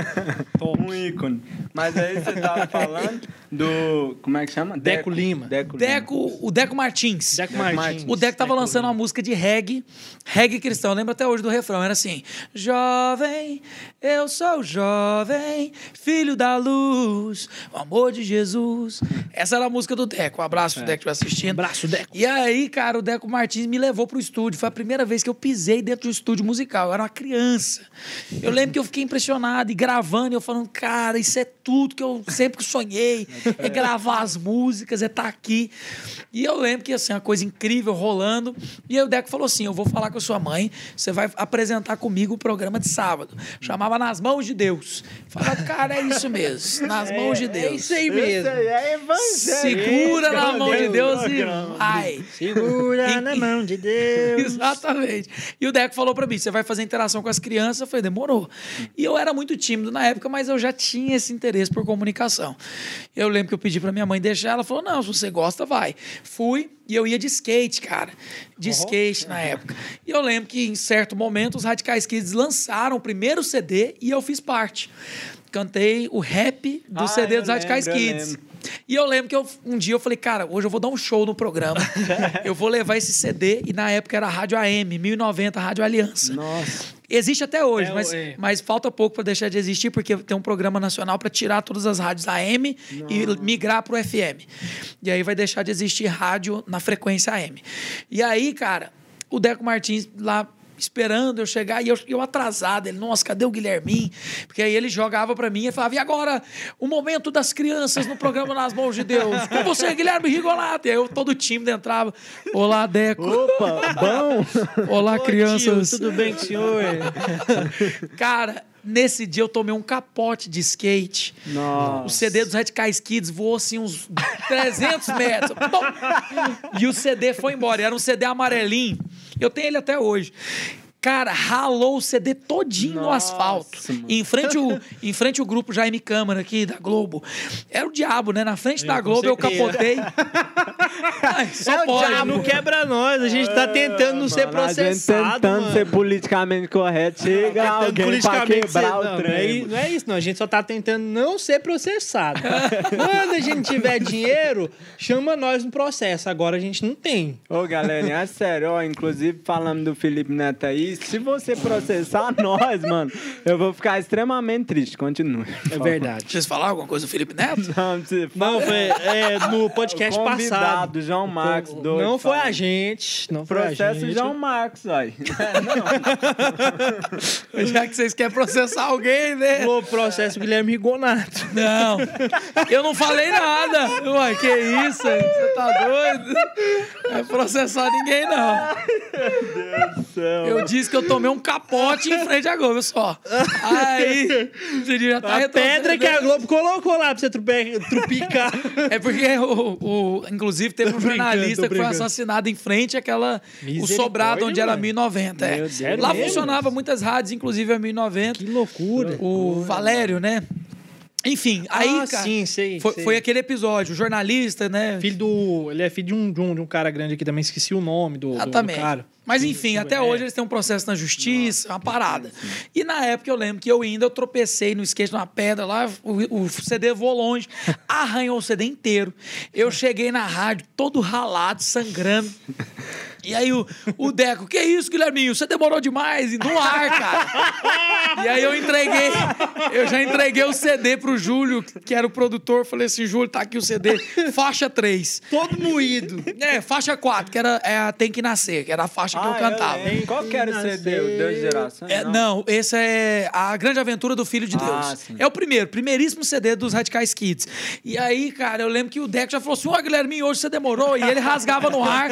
Um ícone. Mas aí você tava falando do. Como é que chama? Deco Lima. Deco, Lima. Deco, o Deco Martins. Deco Deco Martins. Martins. O Deco tava lançando uma música de reggae, reggae cristão. Eu lembro até hoje do refrão. Era assim: Jovem, eu sou jovem, filho da luz, o amor de Jesus. Essa era a música do Deco. Um abraço pro Deco que estiver assistindo. Abraço, Deco. E aí, cara, o Deco Martins me levou pro estúdio. Foi a primeira vez que eu pisei dentro do estúdio musical. Eu era uma criança. Eu lembro que eu fiquei impressionado e gravando, e eu falando, cara, isso é tudo que eu sempre sonhei. É gravar as músicas, é estar aqui. E eu lembro que, assim, uma coisa incrível rolando. E aí o Deco falou assim: eu vou falar com a sua mãe, você vai apresentar comigo o programa de sábado. Chamava Nas Mãos de Deus. Falava, cara, é isso mesmo. Nas mãos de Deus. É isso aí mesmo. aí é evangelho. Segura na mão de é Deus e vai. Segura E- na mão de Deus. Exatamente. E o Deco falou pra mim: você vai fazer interação com as crianças? Eu falei, demorou. E eu era muito tímido na época, mas eu já tinha esse interesse por comunicação. Eu lembro que eu pedi pra minha mãe deixar, ela falou: não, se você gosta, vai. Fui e eu ia de skate, cara. De skate na época. E eu lembro que em certo momento os Radicais Kids lançaram o primeiro CD e eu fiz parte. Cantei o rap do Ah, CD eu dos Radicais lembro, Kids. E eu lembro que eu, um dia eu falei, cara, hoje eu vou dar um show no programa. eu vou levar esse CD. E na época era Rádio AM, 1090, Rádio Aliança. Nossa. Existe até hoje, É, mas, é. mas falta pouco para deixar de existir, porque tem um programa nacional para tirar todas as rádios AM e migrar para o FM. E aí vai deixar de existir rádio na frequência AM. E aí, cara, o Deco Martins lá esperando eu chegar e eu, eu atrasado. Ele, nossa, cadê o Guilhermin? Porque aí ele jogava para mim e falava: e agora o momento das crianças no programa Nas Mãos de Deus? Com você, Guilherme Rigolato. E aí eu todo tímido entrava: Olá, Deco. Opa, bom. Olá, Ô, crianças. tio, tudo bem com o senhor? Cara, Nesse dia eu tomei um capote de skate. Nossa. O CD dos Radicais Kids voou assim uns 300 metros. E o CD foi embora. Era um CD amarelinho. Eu tenho ele até hoje. Cara, ralou o CD todinho no Nossa, asfalto. mano. Em frente, o, em frente o grupo Jaime Câmara aqui da Globo. Era o diabo, né? Na frente da com Globo eu capotei. Ai, só É o pode. diabo, não quebra nós. A gente tá tentando não ser Mano, a gente processado, tentando mano. ser politicamente correto. Chega Tentando alguém pra politicamente quebrar ser- o não, não é, trem. i- não é isso, não. A gente só tá tentando não ser processado. Quando a gente tiver dinheiro, chama nós no processo. Agora a gente não tem. Ô, galerinha, é sério, ó, inclusive falando do Felipe Neto aí, se você processar nós, mano, eu vou ficar extremamente triste. Continue. É verdade. Vocês falaram alguma coisa do Felipe Neto? Não, você Não, foi é, no podcast o passado. João Marcos, doido. Não foi a gente. Não foi a Processo gente. João Marcos, aí. Já que vocês querem processar alguém, né? O processo Guilherme Rigonato. Não, eu não falei nada. Ué, que isso? Você tá doido? Não é processar ninguém, não. Eu disse que eu tomei um capote em frente à Globo, só. Aí, você já tá A pedra que a. Globo colocou lá pra você trupe- trupicar. É porque, o, o- inclusive, teve um Tô jornalista que foi assassinado em frente àquela. O sobrado onde era mano. 1090. É. Deus. Lá Sério funcionava muitas rádios, inclusive a 1090. Que loucura. O Valério, né? Enfim, aí, ah, cara. sim, sei. Foi, sei. foi aquele episódio, o jornalista, né? Filho do. Ele é filho de um, de um, de um cara grande aqui também, esqueci o nome do, do, do Exatamente. cara. Mas enfim, até é. hoje eles têm um processo na justiça, uma parada. E na época eu lembro que eu ainda eu tropecei no skate numa pedra lá, o, o CD voou longe, arranhou o CD inteiro. Eu cheguei na rádio todo ralado, sangrando. E aí o, o Deco, que isso, Guilherminho? Você demorou demais e no ar, cara. E aí eu entreguei, eu já entreguei o CD pro Júlio, que era o produtor. Falei assim, Júlio, tá aqui o CD, faixa 3. Todo moído. É, faixa 4, que era é, a Tem Que Nascer, que era a faixa que eu Ah, cantava. lembro. Qual que era o CD? O Deus de Gerações? É, não, esse é A Grande Aventura do Filho de Deus. Ah, sim. é o primeiro, primeiríssimo CD dos Radicais Kids. E aí, cara, eu lembro que o Deco já falou assim: Ó, Guilherminho, hoje você demorou. E ele rasgava no ar.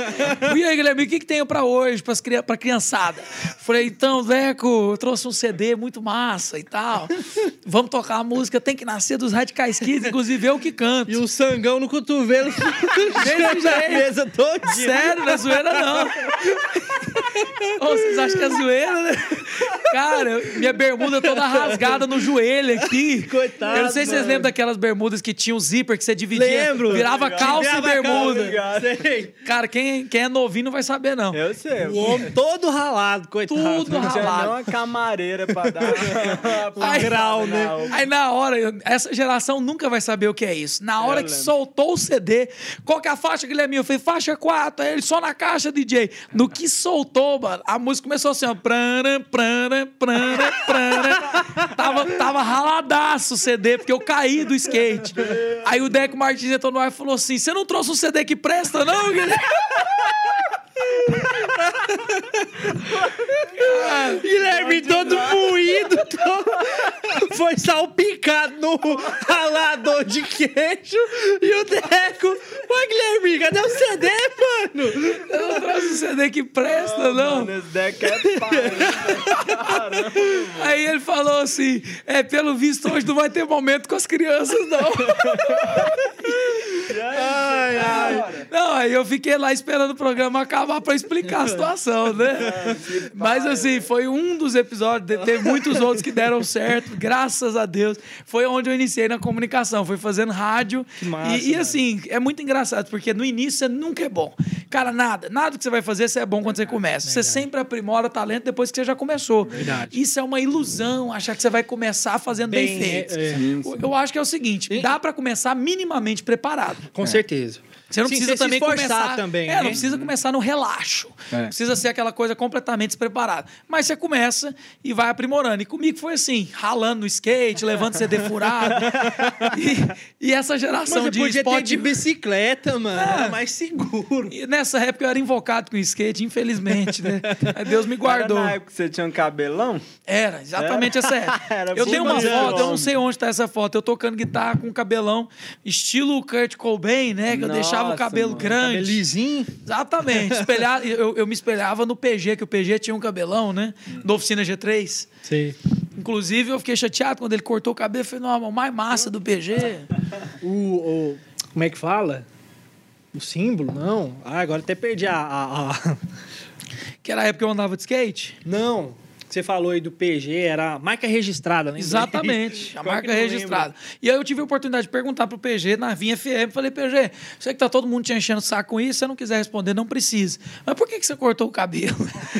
E aí, Guilherminho, o que, que tenho pra hoje, cria- pra criançada? Falei, então, Deco, eu trouxe um CD muito massa e tal. Vamos tocar a música Tem que Nascer dos Radicais Kids, inclusive eu que canto. E o sangão no cotovelo. Na jeito. mesa todo Sério, não é zoeira, não. Vocês acham que é zoeira, né? Cara, minha bermuda toda rasgada no joelho aqui. Coitado, Eu não sei se vocês mano. lembram daquelas bermudas que tinham zíper, que você dividia. Lembro. Virava calça e bermuda. calça, Sei. Cara, quem, quem é novinho não vai saber, não. Eu sei. O homem todo ralado, coitado. Tudo Não tinha ralado. nem uma camareira pra dar Ai, grau, né? Aí na hora, essa geração nunca vai saber o que é isso. Na hora Eu que lembro. soltou o CD, qual que é a faixa, Guilherme? Eu falei, faixa 4, aí ele só na caixa, DJ. No que soltou, mano, a música começou assim, ó. Prana, prana, prana, prana. Tava, tava raladaço o CD, porque eu caí do skate. Aí o Deco Martins entrou no ar e falou assim: você não trouxe um CD que presta, não, Guilherme? Guilherme todo moído, todo... foi salpicado no ralador de queijo e o Deco. Ô, Guilherme, cadê o CD, mano? Eu não trouxe um CD que presta, não. Mano, esse deck é pai. Aí ele falou assim: é, pelo visto, hoje não vai ter momento com as crianças, não. Ai, ai. Não, aí eu fiquei lá esperando o programa acabar pra explicar a situação, né? Mas assim, foi um dos episódios, te- teve muitos outros que deram certo, graças a Deus. Foi onde eu iniciei na comunicação, foi fazendo rádio. massa, e, e assim, é muito engraçado, porque no início você nunca é bom. Cara, nada, nada que você vai fazer você é bom quando você começa. Você sempre aprimora talento depois que você já começou. Verdade. Isso é uma ilusão, achar que você vai começar fazendo bem, Bem, feito. é, é. Eu acho que é o seguinte, dá pra começar minimamente preparado. Com certeza. Você não Sim, precisa também começar também, É, né? não precisa começar no relaxo. É. Não precisa ser aquela coisa completamente despreparada. Mas você começa e vai aprimorando. E comigo foi assim, ralando no skate, levando CD furado. e, e essa Mas geração você de podia ter esporte... de bicicleta, mano. Era mais seguro. E nessa época eu era invocado com skate, infelizmente, né? Aí Deus me guardou. Era na época que você tinha um cabelão? Era, exatamente essa época. Era eu tenho uma foto, eu não sei onde tá essa foto. Eu tocando guitarra com cabelão, estilo Kurt Cobain, né? Que eu deixava o Nossa, cabelo mano. grande. Cabelo lisinho. Exatamente. Espelhar, eu, eu me espelhava no PG, que o PG tinha um cabelão, né? Da oficina G3. Sei. Inclusive, eu fiquei chateado quando ele cortou o cabelo. Eu falei, não, o mais massa do PG. O, o- Como é que fala? O símbolo? Não. Ah, agora até perdi a. a- a- Que era a época que eu andava de skate. Não. Você falou aí do PG, era a marca registrada, né? Exatamente, a marca registrada. E aí eu tive a oportunidade de perguntar pro PG na Vinha FM. Falei, PG, sei que tá todo mundo te enchendo o saco com isso, se você não quiser responder, não precisa. Mas por que, que você cortou o cabelo?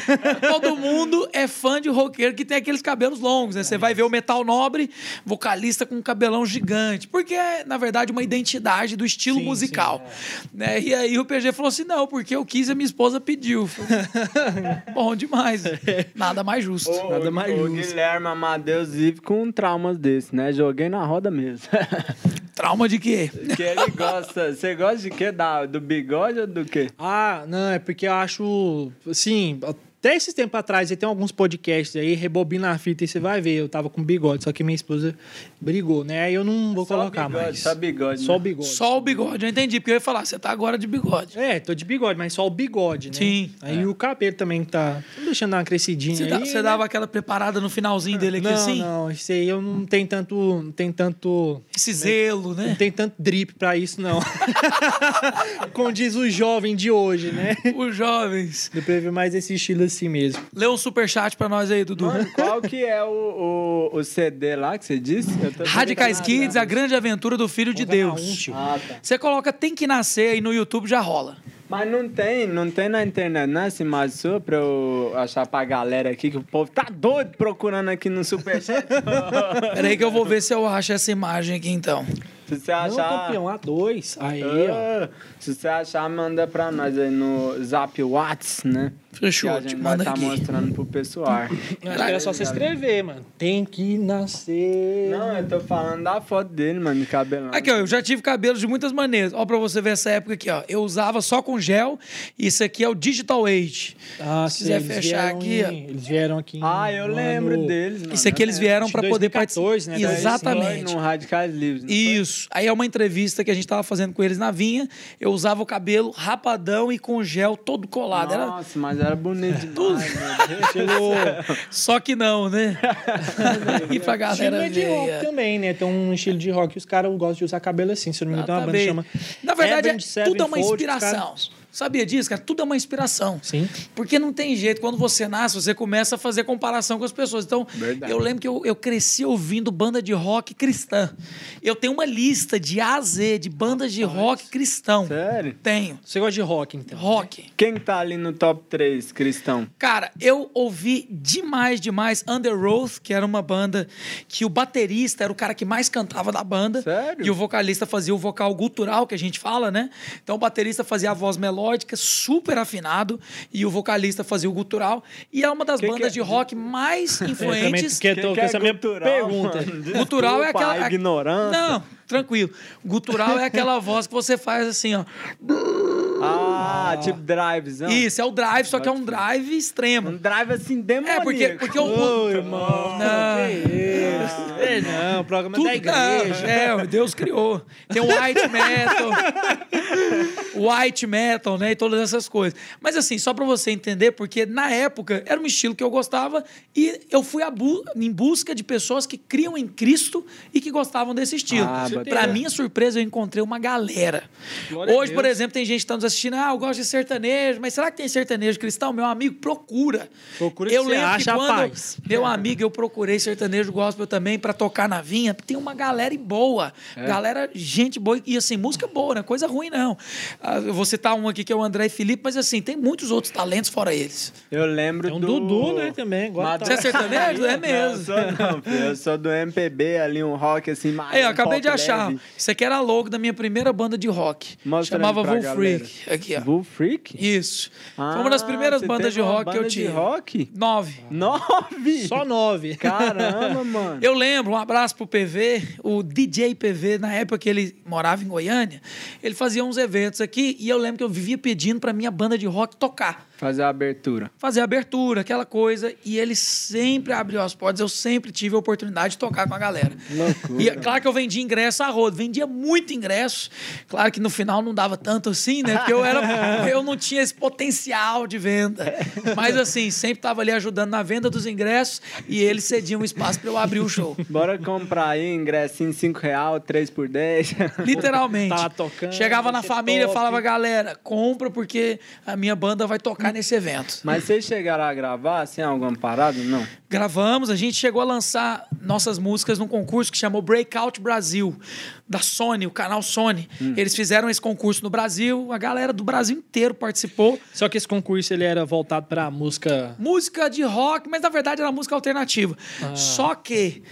todo mundo é fã de roqueiro que tem aqueles cabelos longos, né? Você vai ver o Metal Nobre, vocalista com um cabelão gigante. Porque é, na verdade, uma identidade do estilo Sim, musical. Né? E aí o PG falou assim: não, porque eu quis e a minha esposa pediu. Falei, Bom demais. Nada mais justo. O, Nada mais o justo. Guilherme Amadeus vive com traumas desse, né? Joguei na roda mesmo. Trauma de quê? que ele gosta. Você gosta de quê? Da, do bigode ou do quê? Ah, não, é porque eu acho. Assim, até esses tempos atrás, aí tem alguns podcasts aí, rebobina a fita e você vai ver. Eu tava com bigode, só que minha esposa brigou, né? Aí eu não vou Só colocar bigode, mais. só bigode, Só né? o bigode. Só o bigode, eu entendi, porque eu ia falar, você tá agora de bigode. É, tô de bigode, mas só o bigode, né? Sim. Aí o cabelo também tá deixando dar uma crescidinha Você, aí. dá- você né? dava aquela preparada no finalzinho dele aqui não, assim? Não, isso aí eu não tenho tanto. Não tem tanto. Esse zelo, Não né? tem tanto drip pra isso, não. Como diz o jovem de hoje, né? Os jovens. Eu prefiro mais esse estilo assim mesmo. Lê um superchat pra nós aí, Dudu. Mano, qual que é o, o, o CD lá que você disse? Eu tô Radicais Kids, a grande aventura do filho de Deus. Ah, tá. Você coloca Tem Que Nascer aí no YouTube, já rola. Mas não tem, não tem na internet, né, essa imagem sua pra eu achar pra galera aqui que o povo tá doido procurando aqui no Superchat. Pera aí que eu vou ver se eu acho essa imagem aqui então. Se você Não, achar. campeão, A2. Aí, ó. Ah, se você achar, manda pra nós aí no Zap Whats, né? Fechou, que a te gente vai estar aqui. mostrando pro pessoal. Acho que era só você escrever, mano. Tem que nascer. Não, eu tô falando da foto dele, mano, de cabelão. Aqui, ó, eu já tive cabelo de muitas maneiras. Ó, pra você ver essa época aqui, ó. Eu usava só com gel. Isso aqui é o Digital Age. Ah, Se quiser fechar aqui, ó. em- Eles vieram aqui. Ah, eu no lembro ano- deles, mano. Isso aqui eu eles lembro. vieram pra poder 2014, participar. né? Exatamente. Foi no Radicais Livres. Isso. Aí é uma entrevista que a gente tava fazendo com eles na vinha. Eu usava o cabelo rapadão e com gel todo colado. Era... Nossa, mas era bonito demais, meu Deus. Só que não, né? e pra Estilo galera é de rock também, né? Tem um estilo de rock que os caras gostam de usar cabelo assim. Se eu não me engano, tem uma banda que chama. Na verdade, é, tudo é uma inspiração. Sabia disso, cara? Tudo é uma inspiração. Sim. Porque não tem jeito. Quando você nasce, você começa a fazer comparação com as pessoas. Então, Verdade. eu lembro que eu, eu cresci ouvindo banda de rock cristã. Eu tenho uma lista de A a Z de bandas de rock cristão. Sério? Tenho. Você gosta de rock, então? Rock. Quem tá ali no top 3, Cristão? Cara, eu ouvi demais, demais Under Oath, que era uma banda que o baterista era o cara que mais cantava da banda. Sério? E o vocalista fazia o vocal gutural, que a gente fala, né? Então o baterista fazia a voz melódica, super afinado, e o vocalista fazia o gutural. E é uma das Que que bandas é- de rock mais Eu também influentes. porque tô com essa mesma pergunta. Gutural é Desculpa aquela. a ignorância. Não, tranquilo. Gutural é aquela voz que você faz assim, ó. Ah, tipo drivezão. Isso, é o drive, só que é um drive extremo. Um drive assim demoníaco. É, porque, porque o. Ô, irmão. Não. Que isso? É, não, o programa Tudo da igreja. É, Deus criou. Tem o white metal. white metal, né? E todas essas coisas. Mas assim, só pra você entender, porque na época era um estilo que eu gostava e eu fui a bu- em busca de pessoas que criam em Cristo e que gostavam desse estilo. Ah, pra minha surpresa, eu encontrei uma galera. Glória Hoje, por exemplo, tem gente que tá nos assistindo, ah, eu gosto de sertanejo, mas será que tem sertanejo cristão? Meu amigo, procura. Procura que eu você lembro acha que a quando paz. meu amigo, eu procurei sertanejo gospel também pra tocar na vinha. Tem uma galera boa. É. Galera, gente boa. E assim, música boa, não é coisa ruim, não. Ah, Eu vou citar um aqui que é o André Felipe, mas assim, tem muitos outros talentos fora eles. Eu lembro Tem um do... Dudu, né, também, tá- Você é sertanejo? É Não, mesmo. eu sou não. Eu sou do MPB ali, um rock assim mais. Aí, eu um acabei de achar. leve. Isso aqui era logo da minha primeira banda de rock. Mostra Chamava galera. Freak. Aqui, ó. Bull Freak? Isso. Foi uma das Ah, primeiras você bandas de rock que eu banda de tive. rock? Nove. Nove? Só nove. Caramba, mano. Eu lembro, um abraço pro PV, o DJ PV, na época que ele morava em Goiânia, ele fazia uns eventos aqui e eu lembro que eu vivia pedindo pra minha banda de rock tocar. Fazer a abertura. fazer a abertura, aquela coisa. E ele sempre abriu as portas, eu sempre tive a oportunidade de tocar com a galera. Loucura. E é claro que eu vendia ingresso a rodo, vendia muito ingresso. Claro que no final não dava tanto assim, né? Porque eu, era, eu não tinha esse potencial de venda. Mas assim, sempre estava ali ajudando na venda dos ingressos e ele cedia um espaço para eu abrir o show. Bora comprar aí ingresso em 5 real, 3 por 10. Literalmente. Tá lá tocando, Chegava na família, top. falava, galera, compra porque a minha banda vai tocar nesse evento. Mas vocês chegaram a gravar, assim, alguma parada? Não. Gravamos, a gente chegou a lançar nossas músicas num concurso que chamou Breakout Brasil, da Sony, o canal Sony. Eles fizeram esse concurso no Brasil, a galera do Brasil inteiro participou. Só que esse concurso ele era voltado pra música. Música de rock, mas na verdade era música alternativa. Só que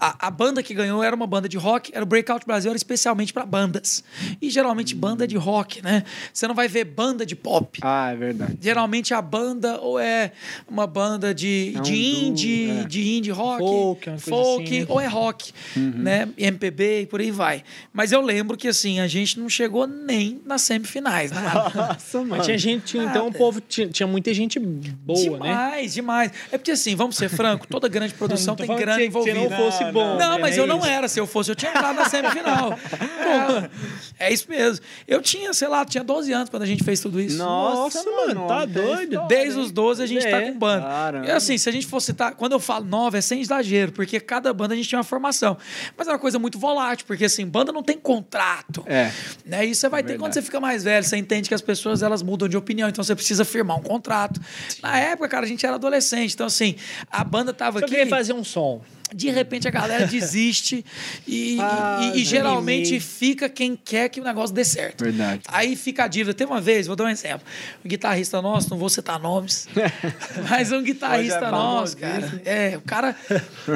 a, a- banda que ganhou era uma banda de rock, era o Breakout Brasil, era especialmente para bandas. E geralmente banda de rock, né? Você não vai ver banda de pop. Ah, é verdade. Geralmente a banda ou é uma banda de, É um de duo, indie, é. de indie rock, Folk, uma coisa folk, assim, né? ou é rock, né? MPB e por aí vai. Mas eu lembro que assim, a gente não chegou nem nas semifinais, nada. Nossa, mano. Mas tinha gente, tinha- então o povo tinha, tinha muita gente boa, né? demais, demais. É porque assim, vamos ser franco, toda grande produção tem grana que envolvida. você não fosse bom. Não, né? mas É eu não isso. era. Se eu fosse, eu tinha entrado na semifinal. é, é isso mesmo. Eu tinha, sei lá, tinha 12 anos quando a gente fez tudo isso. Nossa, Nossa, mano, tá tem doido. história, Desde hein? os 12 a gente tá É. com banda. Caramba. E assim, se a gente fosse citar. Quando eu falo nova, é sem exagero, porque cada banda a gente tinha uma formação. Mas é uma coisa muito volátil, porque assim, banda não tem contrato. É. Né? Isso você vai ter verdade. quando você fica mais velho. Você entende que as pessoas elas mudam de opinião, então você precisa firmar um contrato. Na época, cara, a gente era adolescente. Então, assim, a banda tava Só aqui. queria fazer um som. De repente a galera desiste e, Ah, e- e geralmente fica quem quer que o negócio dê certo. Verdade. Aí fica a dívida. Teve uma vez, vou dar um exemplo. Um guitarrista nosso, não vou citar nomes, mas um guitarrista é nosso, cara. É, o cara,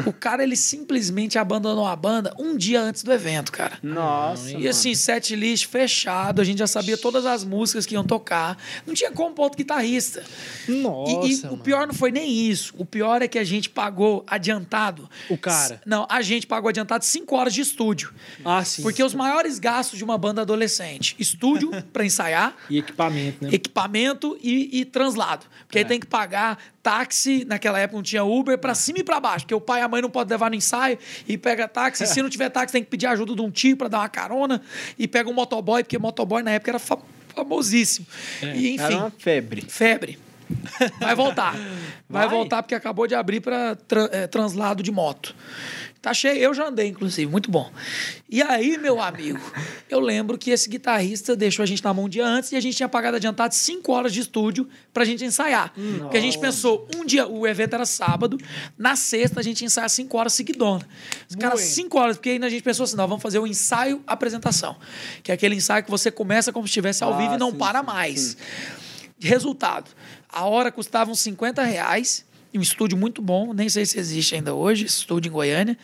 o cara ele simplesmente abandonou a banda um dia antes do evento, cara. Nossa. E assim, set list fechado, a gente já sabia todas as músicas que iam tocar. Não tinha como pôr outro guitarrista. Nossa. E- e, o mano. pior não foi nem isso. O pior é que a gente pagou adiantado. O cara. Não, a gente pagou adiantado cinco horas de estúdio. Ah, sim. Porque os maiores gastos de uma banda adolescente: estúdio para ensaiar, E equipamento, né? equipamento e, e translado. Porque aí É. tem que pagar táxi, naquela época não tinha Uber, pra cima e pra baixo. Porque o pai e a mãe não podem levar no ensaio e pega táxi. Se não tiver táxi, tem que pedir ajuda de um tio pra dar uma carona. E pega um motoboy, porque motoboy na época era fa- famosíssimo. E enfim. Era uma febre. Febre. Vai voltar. Vai, Vai? voltar porque acabou de abrir para translado de moto. Tá cheio, eu já andei, inclusive, muito bom. E aí, meu amigo, eu lembro que esse guitarrista deixou a gente na mão um dia antes e a gente tinha pagado adiantado cinco horas de estúdio pra gente ensaiar. Porque a gente pensou, um dia, o evento era sábado, na sexta a gente ia ensaiar cinco horas seguidona. Os caras, cinco horas, porque ainda a gente pensou assim, não, vamos fazer o ensaio apresentação. Que é aquele ensaio que você começa como se estivesse ao Ah, vivo e não sim, para sim, mais. sim. Resultado: a hora custava uns 50 reais. Um estúdio muito bom, nem sei se existe ainda hoje, estúdio em Goiânia,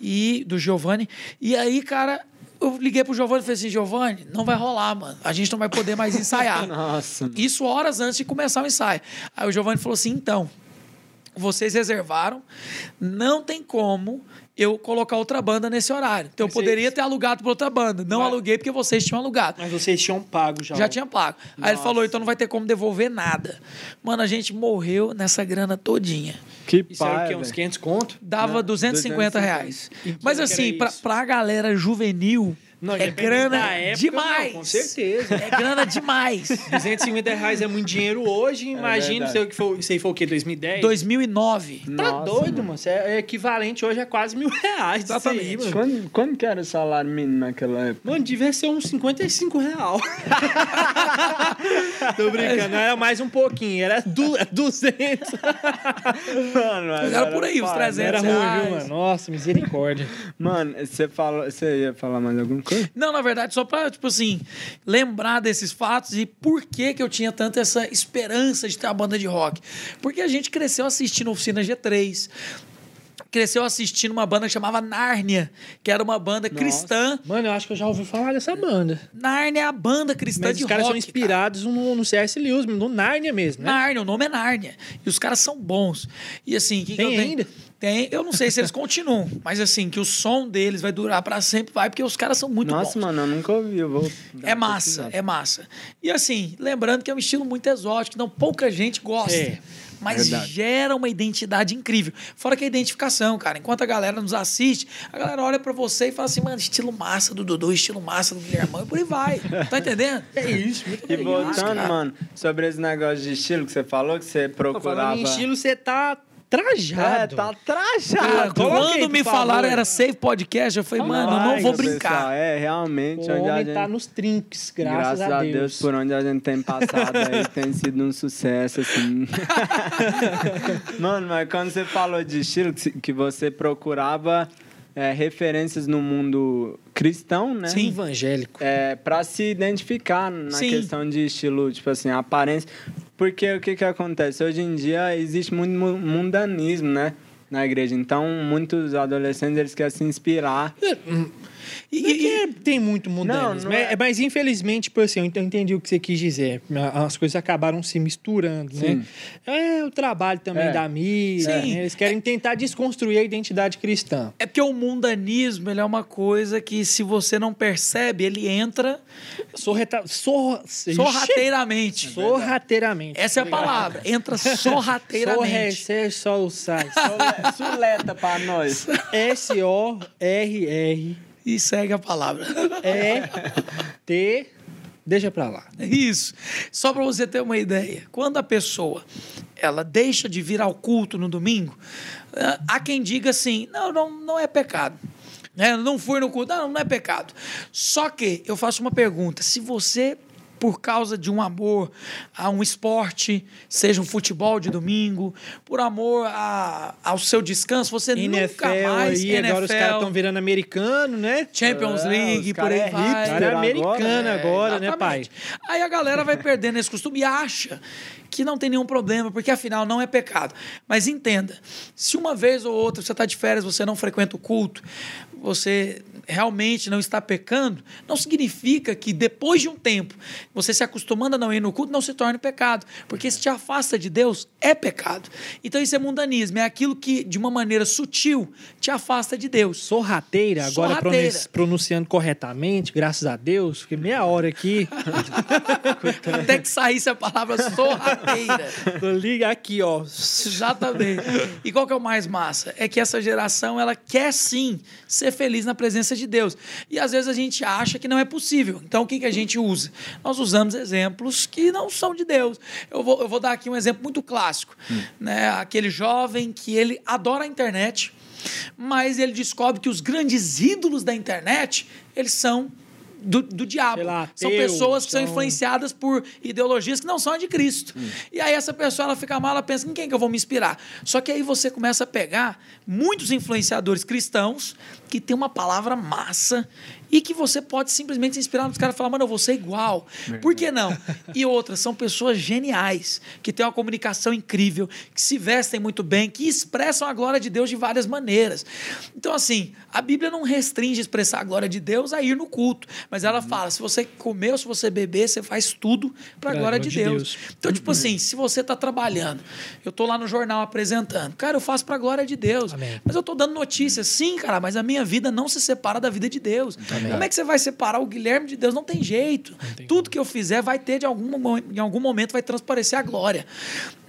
e do Giovanni. E aí, cara, eu liguei pro Giovanni e falei assim: Giovanni, não vai rolar, mano. A gente não vai poder mais ensaiar. Nossa. Isso horas antes de começar o ensaio. Aí o Giovanni falou assim: então, vocês reservaram, não tem como eu colocar outra banda nesse horário. Então eu Mas vocês- poderia ter alugado para outra banda. Não Mas- aluguei porque vocês tinham alugado. Mas vocês tinham pago já. Já tinha pago. Aí ele falou, então não vai ter como devolver nada. Mano, a gente morreu nessa grana todinha. Que Isso era o pai, quê? Uns velho. 500 conto? Dava Não, 250 reais. E que Mas assim, pra, pra galera juvenil, Não, é independente grana época, demais. não, com certeza. É grana demais. 250 reais é muito dinheiro hoje. Imagina, verdade. sei o que aí foi o quê? 2010? 2009. Tá Nossa, doido, mano. Isso é é equivalente hoje a quase mil reais. aí, Exatamente. mano. Quando, quando que era o salário mínimo naquela época? Mano, devia ser uns 55 real. Tô brincando, era mais um pouquinho, era du 200. Mano, Mas era por aí, uns pai, 300 Era ruim, reais. viu, mano? Nossa, misericórdia. Mano, você, fala, você ia falar mais alguma coisa? Não, na verdade, só pra, tipo assim, lembrar desses fatos e por que que eu tinha tanta essa esperança de ter uma banda de rock. Porque a gente cresceu assistindo Oficina G3. Cresceu assistindo uma banda que chamava Nárnia, que era uma banda cristã. Mano, eu acho que eu já ouvi falar dessa banda. Nárnia é a banda cristã Mas de os caras rock. são inspirados no, no C.S. Lewis, no Nárnia mesmo, né? Nárnia, o nome é Nárnia. E os caras são bons. E assim, o que, que Tem eu tenho? Tem, eu não sei se eles continuam, mas assim, que o som deles vai durar pra sempre, vai, porque os caras são muito Nossa, bons. mano, eu nunca ouvi. Eu vou. É massa, é massa. E assim, lembrando que é um estilo muito exótico, então pouca gente gosta. É, mas verdade. gera uma identidade incrível. Fora que a identificação, cara. Enquanto a galera nos assiste, a galera olha pra você e fala assim, mano, estilo massa do Dudu, estilo massa do Guilhermão, e por aí vai. Tá entendendo? É isso. E voltando, mano, sobre esse negócio de estilo que você falou, que você procurava. falando em estilo, você tá É, trajado. tá Cara, trajado. aí, Quando me favor. falaram era Save Podcast, eu falei, mano, eu não vou Pessoal, brincar. é, realmente, O onde a homem gente... tá nos trinques, graças, a, Deus. por onde a gente tem passado aí, tem sido um sucesso, assim. Mano, mas quando você falou de estilo, que você procurava é, referências no mundo cristão, né? Sim. Evangélico. É, pra se identificar na Sim. questão de estilo, tipo assim, aparência. Porque o que que acontece? Hoje em dia existe muito mu- mundanismo, né? Na igreja. Então, muitos adolescentes, eles querem se inspirar. E, é e- é- tem muito mundanismo, Não, não é- é. mas infelizmente, tipo assim, eu ent- eu entendi o que você quis dizer. As coisas acabaram se misturando, né? Sim. É o trabalho também É. da mídia, Sim. né? eles querem tentar desconstruir a identidade cristã. É porque o mundanismo ele é uma coisa que, se você não percebe, ele entra Sorreta... Sor... sorrateiramente. Sorrateiramente. Essa é a palavra. Entra sorrateiramente. Sorre, sol, sai. Suleta pra nós. S-O-R-R-E-T. E segue a palavra. Deixa pra lá. Isso. Só para você ter uma ideia. Quando a pessoa ela deixa de vir ao culto no domingo, há quem diga assim: não, não, não é pecado. Né? Não fui no culto, não, não é pecado. Só que eu faço uma pergunta: se você por causa de um amor a um esporte, seja um futebol de domingo, por amor a, ao seu descanso, você NFL nunca mais aí, agora os caras estão virando americano, né? Champions É, League, por aí é vai. Cara, é agora, americano é, agora, né, pai? Aí a galera vai perdendo esse costume e acha que não tem nenhum problema, porque afinal não é pecado. Mas entenda, se uma vez ou outra você está de férias, você não frequenta o culto, você realmente não está pecando, não significa que depois de um tempo, você se acostumando a não ir no culto, não se torne pecado. Porque se te afasta de Deus, é pecado. Então isso é mundanismo, é aquilo que, de uma maneira sutil, te afasta de Deus. Sorrateira, agora Sorrateira. pronunci- pronunciando corretamente, graças a Deus. Fiquei meia hora aqui. Até que saísse a palavra sorrateira. Liga aqui, ó. Exatamente. E qual que é o mais massa? É que essa geração, ela quer sim ser feliz na presença de Deus. E às vezes a gente acha que não é possível. Então o que, que a gente usa? Nós usamos exemplos que não são de Deus. Eu vou, eu vou dar aqui um exemplo muito clássico. Né? Aquele jovem que ele adora a internet, mas ele descobre que os grandes ídolos da internet, eles são do, do diabo. Lá, são ateu, pessoas que são são- influenciadas por ideologias que não são a de Cristo. E aí essa pessoa ela fica mal, ela pensa em quem que eu vou me inspirar. Só que aí você começa a pegar muitos influenciadores cristãos que tem uma palavra massa e que você pode simplesmente se inspirar nos caras e falar, mano, eu vou ser igual. Por que não? E outras, são pessoas geniais, que têm uma comunicação incrível, que se vestem muito bem, que expressam a glória de Deus de várias maneiras. Então, assim, a Bíblia não restringe expressar a glória de Deus a ir no culto, mas ela fala: se você comer ou se você beber, você faz tudo para a Pra glória de de Deus. Deus. Então, tipo assim, se você está trabalhando, eu estou lá no jornal apresentando, cara, eu faço para a glória de Deus. Amém. Mas eu estou dando notícias, sim, cara, mas a minha vida não se separa da vida de Deus. Como é que você vai separar o Guilherme de Deus? Não tem jeito. Tudo que eu fizer vai ter, de algum, em algum momento, vai transparecer a glória.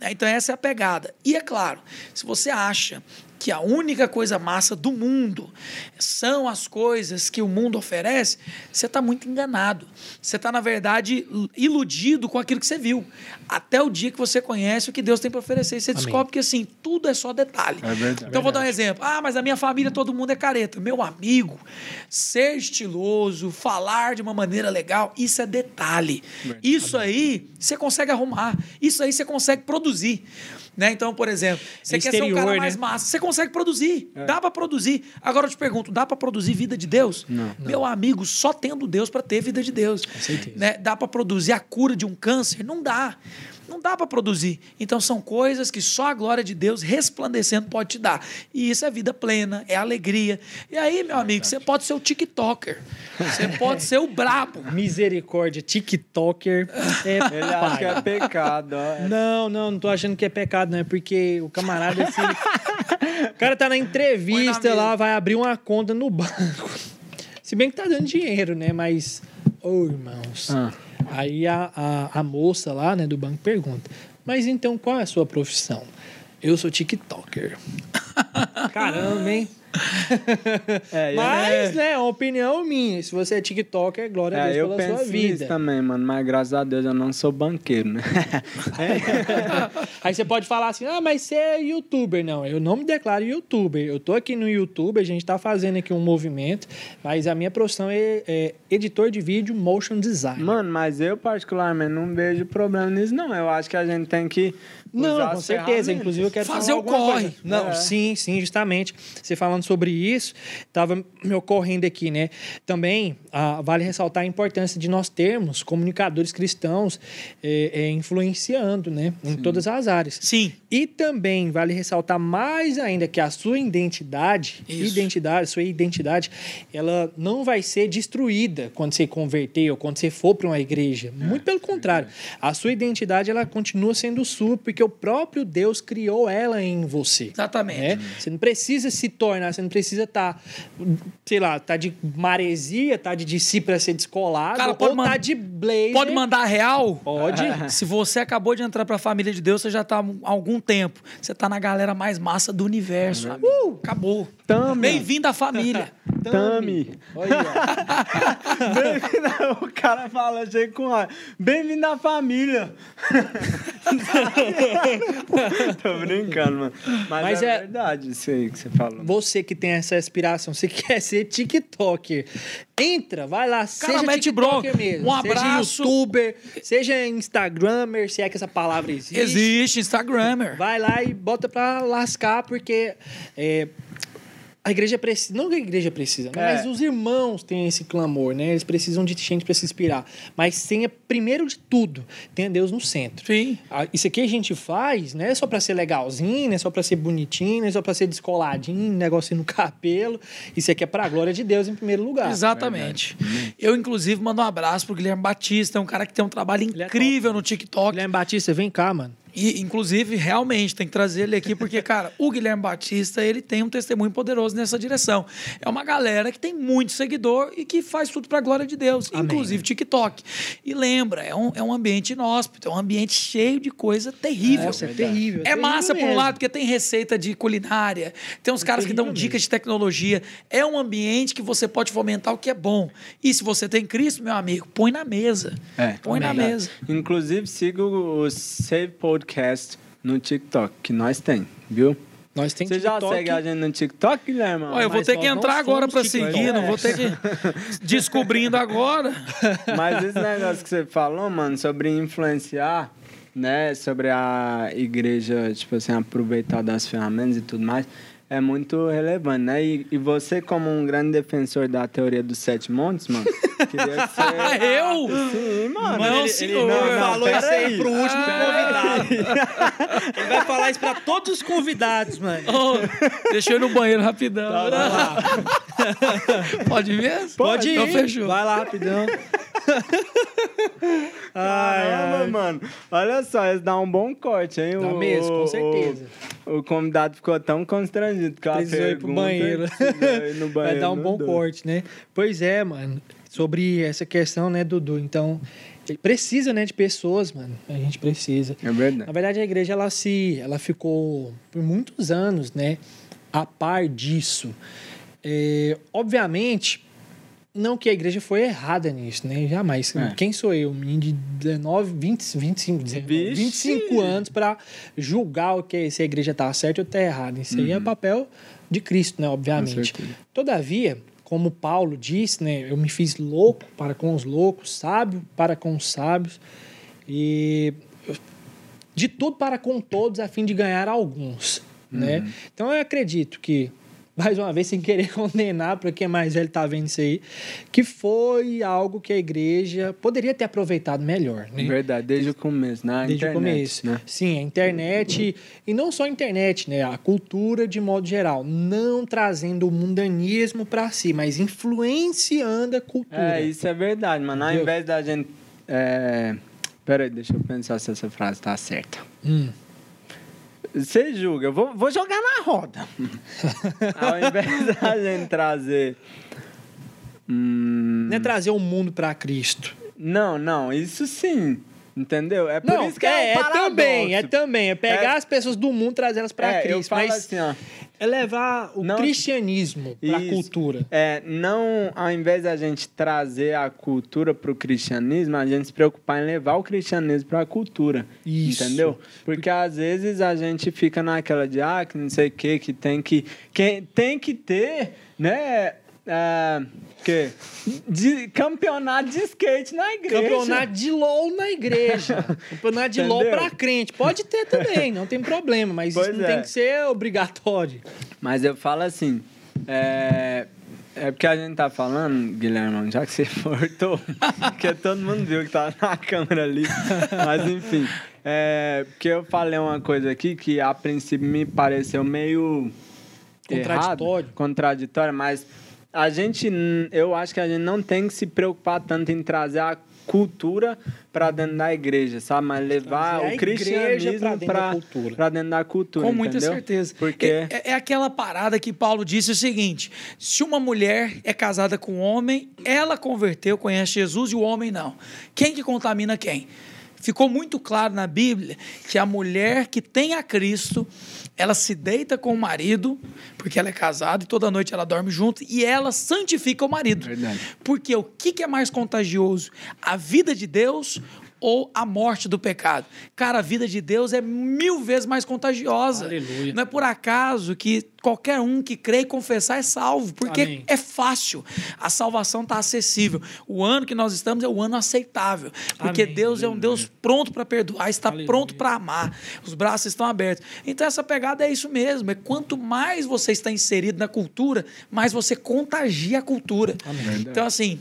Então, essa é a pegada. E é claro, se você acha que a única coisa massa do mundo são as coisas que o mundo oferece, você está muito enganado. Você está, na verdade, iludido com aquilo que você viu. Até o dia que você conhece o que Deus tem para oferecer. E você Amém. descobre que, assim, tudo é só detalhe. É verdade. Então, eu vou dar um exemplo. Ah, mas a minha família, todo mundo é careta. Meu amigo, ser estiloso, falar de uma maneira legal, isso é detalhe. Isso aí você consegue arrumar. Isso aí você consegue produzir. Né? Então, por exemplo, você quer ser um Exterior, cara né? mais massa, você consegue produzir. Dá pra produzir. Agora eu te pergunto, dá pra produzir vida de Deus? Não. Meu amigo, só tendo Deus pra ter vida de Deus. Com certeza. Né? Dá pra produzir a cura de um câncer? Não dá. Não dá pra produzir. Então são coisas que só a glória de Deus resplandecendo pode te dar. E isso é vida plena, é alegria. E aí, meu amigo, você pode ser o TikToker. Você pode ser o brabo. Misericórdia, TikToker. É Ele acha que é pai. pecado, ó. Não, não, não tô achando que é pecado, não. É porque o camarada, se ele, O cara tá na entrevista na lá, vai abrir uma conta no banco. Se bem que tá dando dinheiro, né? Mas, ô irmãos. Ah. Aí a, a, a moça lá, né, do banco pergunta: Mas então qual é a sua profissão? Eu sou TikToker. Caramba, hein? É, Mas, né, é uma opinião minha. Se você é TikToker, glória a É, Deus eu pela penso sua nisso vida. também, mano. Mas graças a Deus eu não sou banqueiro, né? Aí você pode falar assim, ah, mas você é youtuber. Não, eu não me declaro youtuber. Eu tô aqui no YouTube, a gente tá fazendo aqui um movimento, mas a minha profissão é, é editor de vídeo, motion design. Mano, mas eu particularmente não vejo problema nisso, não. Eu acho que a gente tem que. Não, com certeza. Inclusive, eu quero Fazer o alguma corre. coisa. Não, É. sim, sim, justamente. Você falando sobre isso, estava me ocorrendo aqui, né? Também ah, vale ressaltar a importância de nós termos comunicadores cristãos eh, eh, influenciando, né? Em todas as áreas. Sim. E também vale ressaltar mais ainda que a sua identidade, Isso. identidade, sua identidade, ela não vai ser destruída quando você converter ou quando você for para uma igreja. Muito pelo contrário, a sua identidade ela continua sendo sua porque o próprio Deus criou ela em você. Exatamente. né? Você não precisa se tornar, você não precisa estar, sei lá, tá de maresia, tá de discípulo para ser descolado, Cara, pode ou tá mandar- de blazer. Pode mandar real? Pode. Se você acabou de entrar pra família de Deus, você já tá há algum tempo. Você tá na galera mais massa do universo. amigo. Acabou. Tamo. Bem-vindo à família. Tami. Olha, ó. Bem-vindo. O cara fala, achei com. Bem-vindo à família. Tô brincando, mano. Mas, Mas é, é- verdade isso aí que você falou. Você que tem essa aspiração, você quer ser TikToker, entra, vai lá, Cara, seja TikToker bronca. mesmo. Um abraço. Seja YouTuber, seja Instagrammer, se é que essa palavra existe. Existe, Instagrammer. Vai lá e bota pra lascar, porque é, a igreja precisa. Não que a igreja precisa, né? É. mas os irmãos têm esse clamor, né? Eles precisam de gente pra se inspirar. Mas tenha, primeiro de tudo, tenha Deus no centro. Sim. Isso aqui a gente faz, não é só pra ser legalzinho, não é só pra ser bonitinho, não é só pra ser descoladinho, negocinho no cabelo. Isso aqui é pra glória de Deus em primeiro lugar. Exatamente. Eu, inclusive, mando um abraço pro Guilherme Batista, é um cara que tem um trabalho é incrível no TikTok. Guilherme Batista, vem cá, mano. E, inclusive, realmente, tem que trazer ele aqui, porque, cara, o Guilherme Batista, ele tem um testemunho poderoso nessa direção. É uma galera que tem muito seguidor e que faz tudo pra glória de Deus, Amém. inclusive TikTok. E lembra, é um, é um ambiente inóspito, é um ambiente cheio de coisa terrível. Nossa, é terrível. É terrível massa por um mesmo. lado, porque tem receita de culinária, tem uns caras que dão terrível dicas de tecnologia. É um ambiente que você pode fomentar o que é bom. E se você tem Cristo, meu amigo, põe na mesa. É, põe na mesa. Inclusive, siga o Save Podcast no TikTok, que nós tem, viu? Nós tem Você já TikTok. segue a gente no TikTok, Guilherme? Ó, eu vou mas ter que entrar agora TikTok. seguir, não vou ter que descobrindo agora. Mas esse negócio que você falou, mano, sobre influenciar, né? Sobre a igreja, tipo assim, aproveitar das ferramentas e tudo mais, é muito relevante, né? E, e você, como um grande defensor da teoria dos sete montes, mano, queria que você... Eu? Sim, mano. Não, ele, senhor. Ele Não, não, falou isso aí aí. pro último Ah. convidado. ele vai falar isso pra todos os convidados, mano. Ô, deixa eu ir no banheiro rapidão. Vai lá. Pode ir mesmo? Pode ir. Então fechou. Vai lá, rapidão. ai, Caramba, ai. mano. Olha só, isso dá um bom corte, hein? Dá O- mesmo, com certeza. O, o convidado ficou tão constrangido Precisou ir pro banheiro. ir no Vai banheiro, dar um meu bom corte, né? Pois é, mano. Sobre essa questão, né, Dudu? Então, ele precisa, né, de pessoas, mano. A gente precisa. É verdade. Na verdade, a igreja ela se, ela ficou por muitos anos, né, a par disso. É, obviamente, não que a igreja foi errada nisso, né? Jamais. É. Quem sou eu, um menino de 19, 20, 25, 19, Vixe! 25 anos para julgar o que se a igreja tá certa ou tá errada. Isso aí é papel de Cristo, né, obviamente. Uhum. Todavia, como Paulo disse, né, eu me fiz louco para com os loucos, sábio para com os sábios. E de tudo para com todos a fim de ganhar alguns, né? Então eu acredito que mais uma vez sem querer condenar para quem é mais velho tá vendo isso aí, que foi algo que a igreja poderia ter aproveitado melhor, né? Verdade, desde o começo, né? A Desde internet, o começo. Né? Sim, a internet, e não só a internet, né? A cultura de modo geral. Não trazendo o mundanismo para si, mas influenciando a cultura. É, isso é verdade, mano. Ao invés da gente. É... Peraí, deixa eu pensar se essa frase tá certa. Hum. Você julga, eu vou, vou jogar na roda. Ao invés da gente trazer. Hum, Não é trazer o mundo para Cristo. não, não, isso sim. Entendeu? É por Não, isso que é, é, um é também, é também. É pegar É- as pessoas do mundo e trazer elas para É, Cristo. Mas assim, ó. É levar o Não- cristianismo para a cultura. É, não, ao invés da gente trazer a cultura para o cristianismo, a gente se preocupar em levar o cristianismo para a cultura. Isso. Entendeu? Porque às vezes a gente fica naquela de, ah, que não sei o que, que tem que. que tem que ter, né? É, que, de, campeonato de skate na igreja. Campeonato de LOL na igreja. Campeonato de LOL pra crente. Pode ter também, não tem problema, mas Pois isso não é. tem que ser obrigatório. Mas eu falo assim, é, é porque a gente tá falando, Guilherme, já que você cortou, porque todo mundo viu que tava na câmera ali, mas enfim, é, porque eu falei uma coisa aqui que a princípio me pareceu meio Contraditório. errado, contraditório, mas a gente, eu acho que a gente não tem que se preocupar tanto em trazer a cultura para dentro da igreja, sabe? Mas levar o cristianismo dentro para cultura. para dentro da cultura, Com muita entendeu? certeza. Porque É, é- é aquela parada que Paulo disse o seguinte: se uma mulher é casada com um homem, ela converteu, conhece Jesus e o homem não. Quem que contamina quem? Ficou muito claro na Bíblia que a mulher que tem a Cristo, ela se deita com o marido, porque ela é casada e toda noite ela dorme junto, e ela santifica o marido. Verdade. Porque o que, que é mais contagioso? A vida de Deus ou a morte do pecado? Cara, a vida de Deus é mil vezes mais contagiosa. Aleluia. Não é por acaso que qualquer um que crê e confessar é salvo, porque Amém. é fácil. A salvação está acessível. O ano que nós estamos é o ano aceitável, porque Amém. Deus é um Deus pronto para perdoar, está Aleluia. pronto para amar. Os braços estão abertos. Então essa pegada é isso mesmo, é quanto mais você está inserido na cultura, mais você contagia a cultura. Então assim,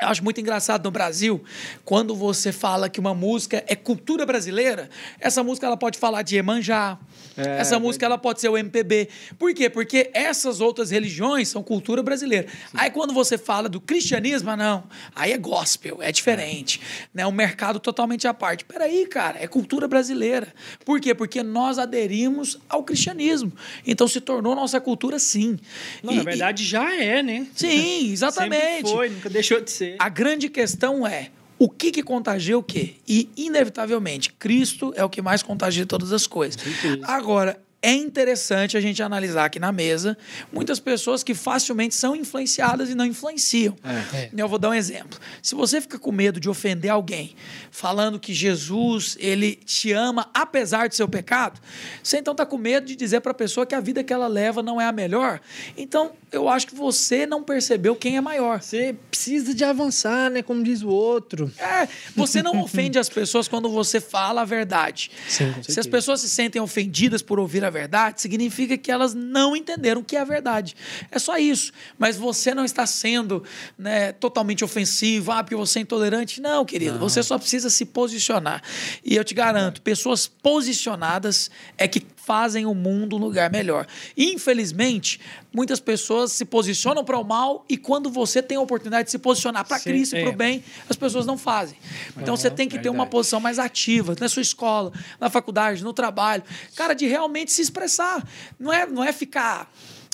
eu acho muito engraçado no Brasil, quando você fala que uma música é cultura brasileira, essa música ela pode falar de Emanjá, É, essa música ela pode ser o MPB. Por quê? Porque essas outras religiões são cultura brasileira. Aí quando você fala do cristianismo, não, aí é gospel, é diferente, né? Um mercado totalmente à parte. Peraí, cara, é cultura brasileira. Por quê? Porque nós aderimos ao cristianismo. Então se tornou nossa cultura sim. Não, E- na verdade já é, né? e- sim, exatamente. Sempre foi, nunca deixou de ser. A grande questão é o que, que contagia o quê? E, inevitavelmente, Cristo é o que mais contagia todas as coisas. Agora, é interessante a gente analisar aqui na mesa muitas pessoas que facilmente são influenciadas e não influenciam. É. Eu vou dar um exemplo. Se você fica com medo de ofender alguém, falando que Jesus ele te ama apesar de seu pecado, você então está com medo de dizer para a pessoa que a vida que ela leva não é a melhor. Então, eu acho que você não percebeu quem é maior. Você precisa de avançar, né? Como diz o outro. É, você não ofende as pessoas quando você fala a verdade. Sim, Se as pessoas se sentem ofendidas por ouvir a verdade, significa que elas não entenderam o que é a verdade. É só isso. Mas você não está sendo né, totalmente ofensivo, ah, porque você é intolerante. Não, querido. Você só precisa se posicionar. E eu te garanto, pessoas posicionadas é que fazem o mundo um lugar melhor. Infelizmente, muitas pessoas se posicionam para o mal e quando você tem a oportunidade de se posicionar para Sim, Cristo e para é. o bem, as pessoas não fazem. Então você tem que ter uma verdade. posição mais ativa na sua escola, na faculdade, no trabalho. Cara, de realmente se expressar. Não é, não é ficar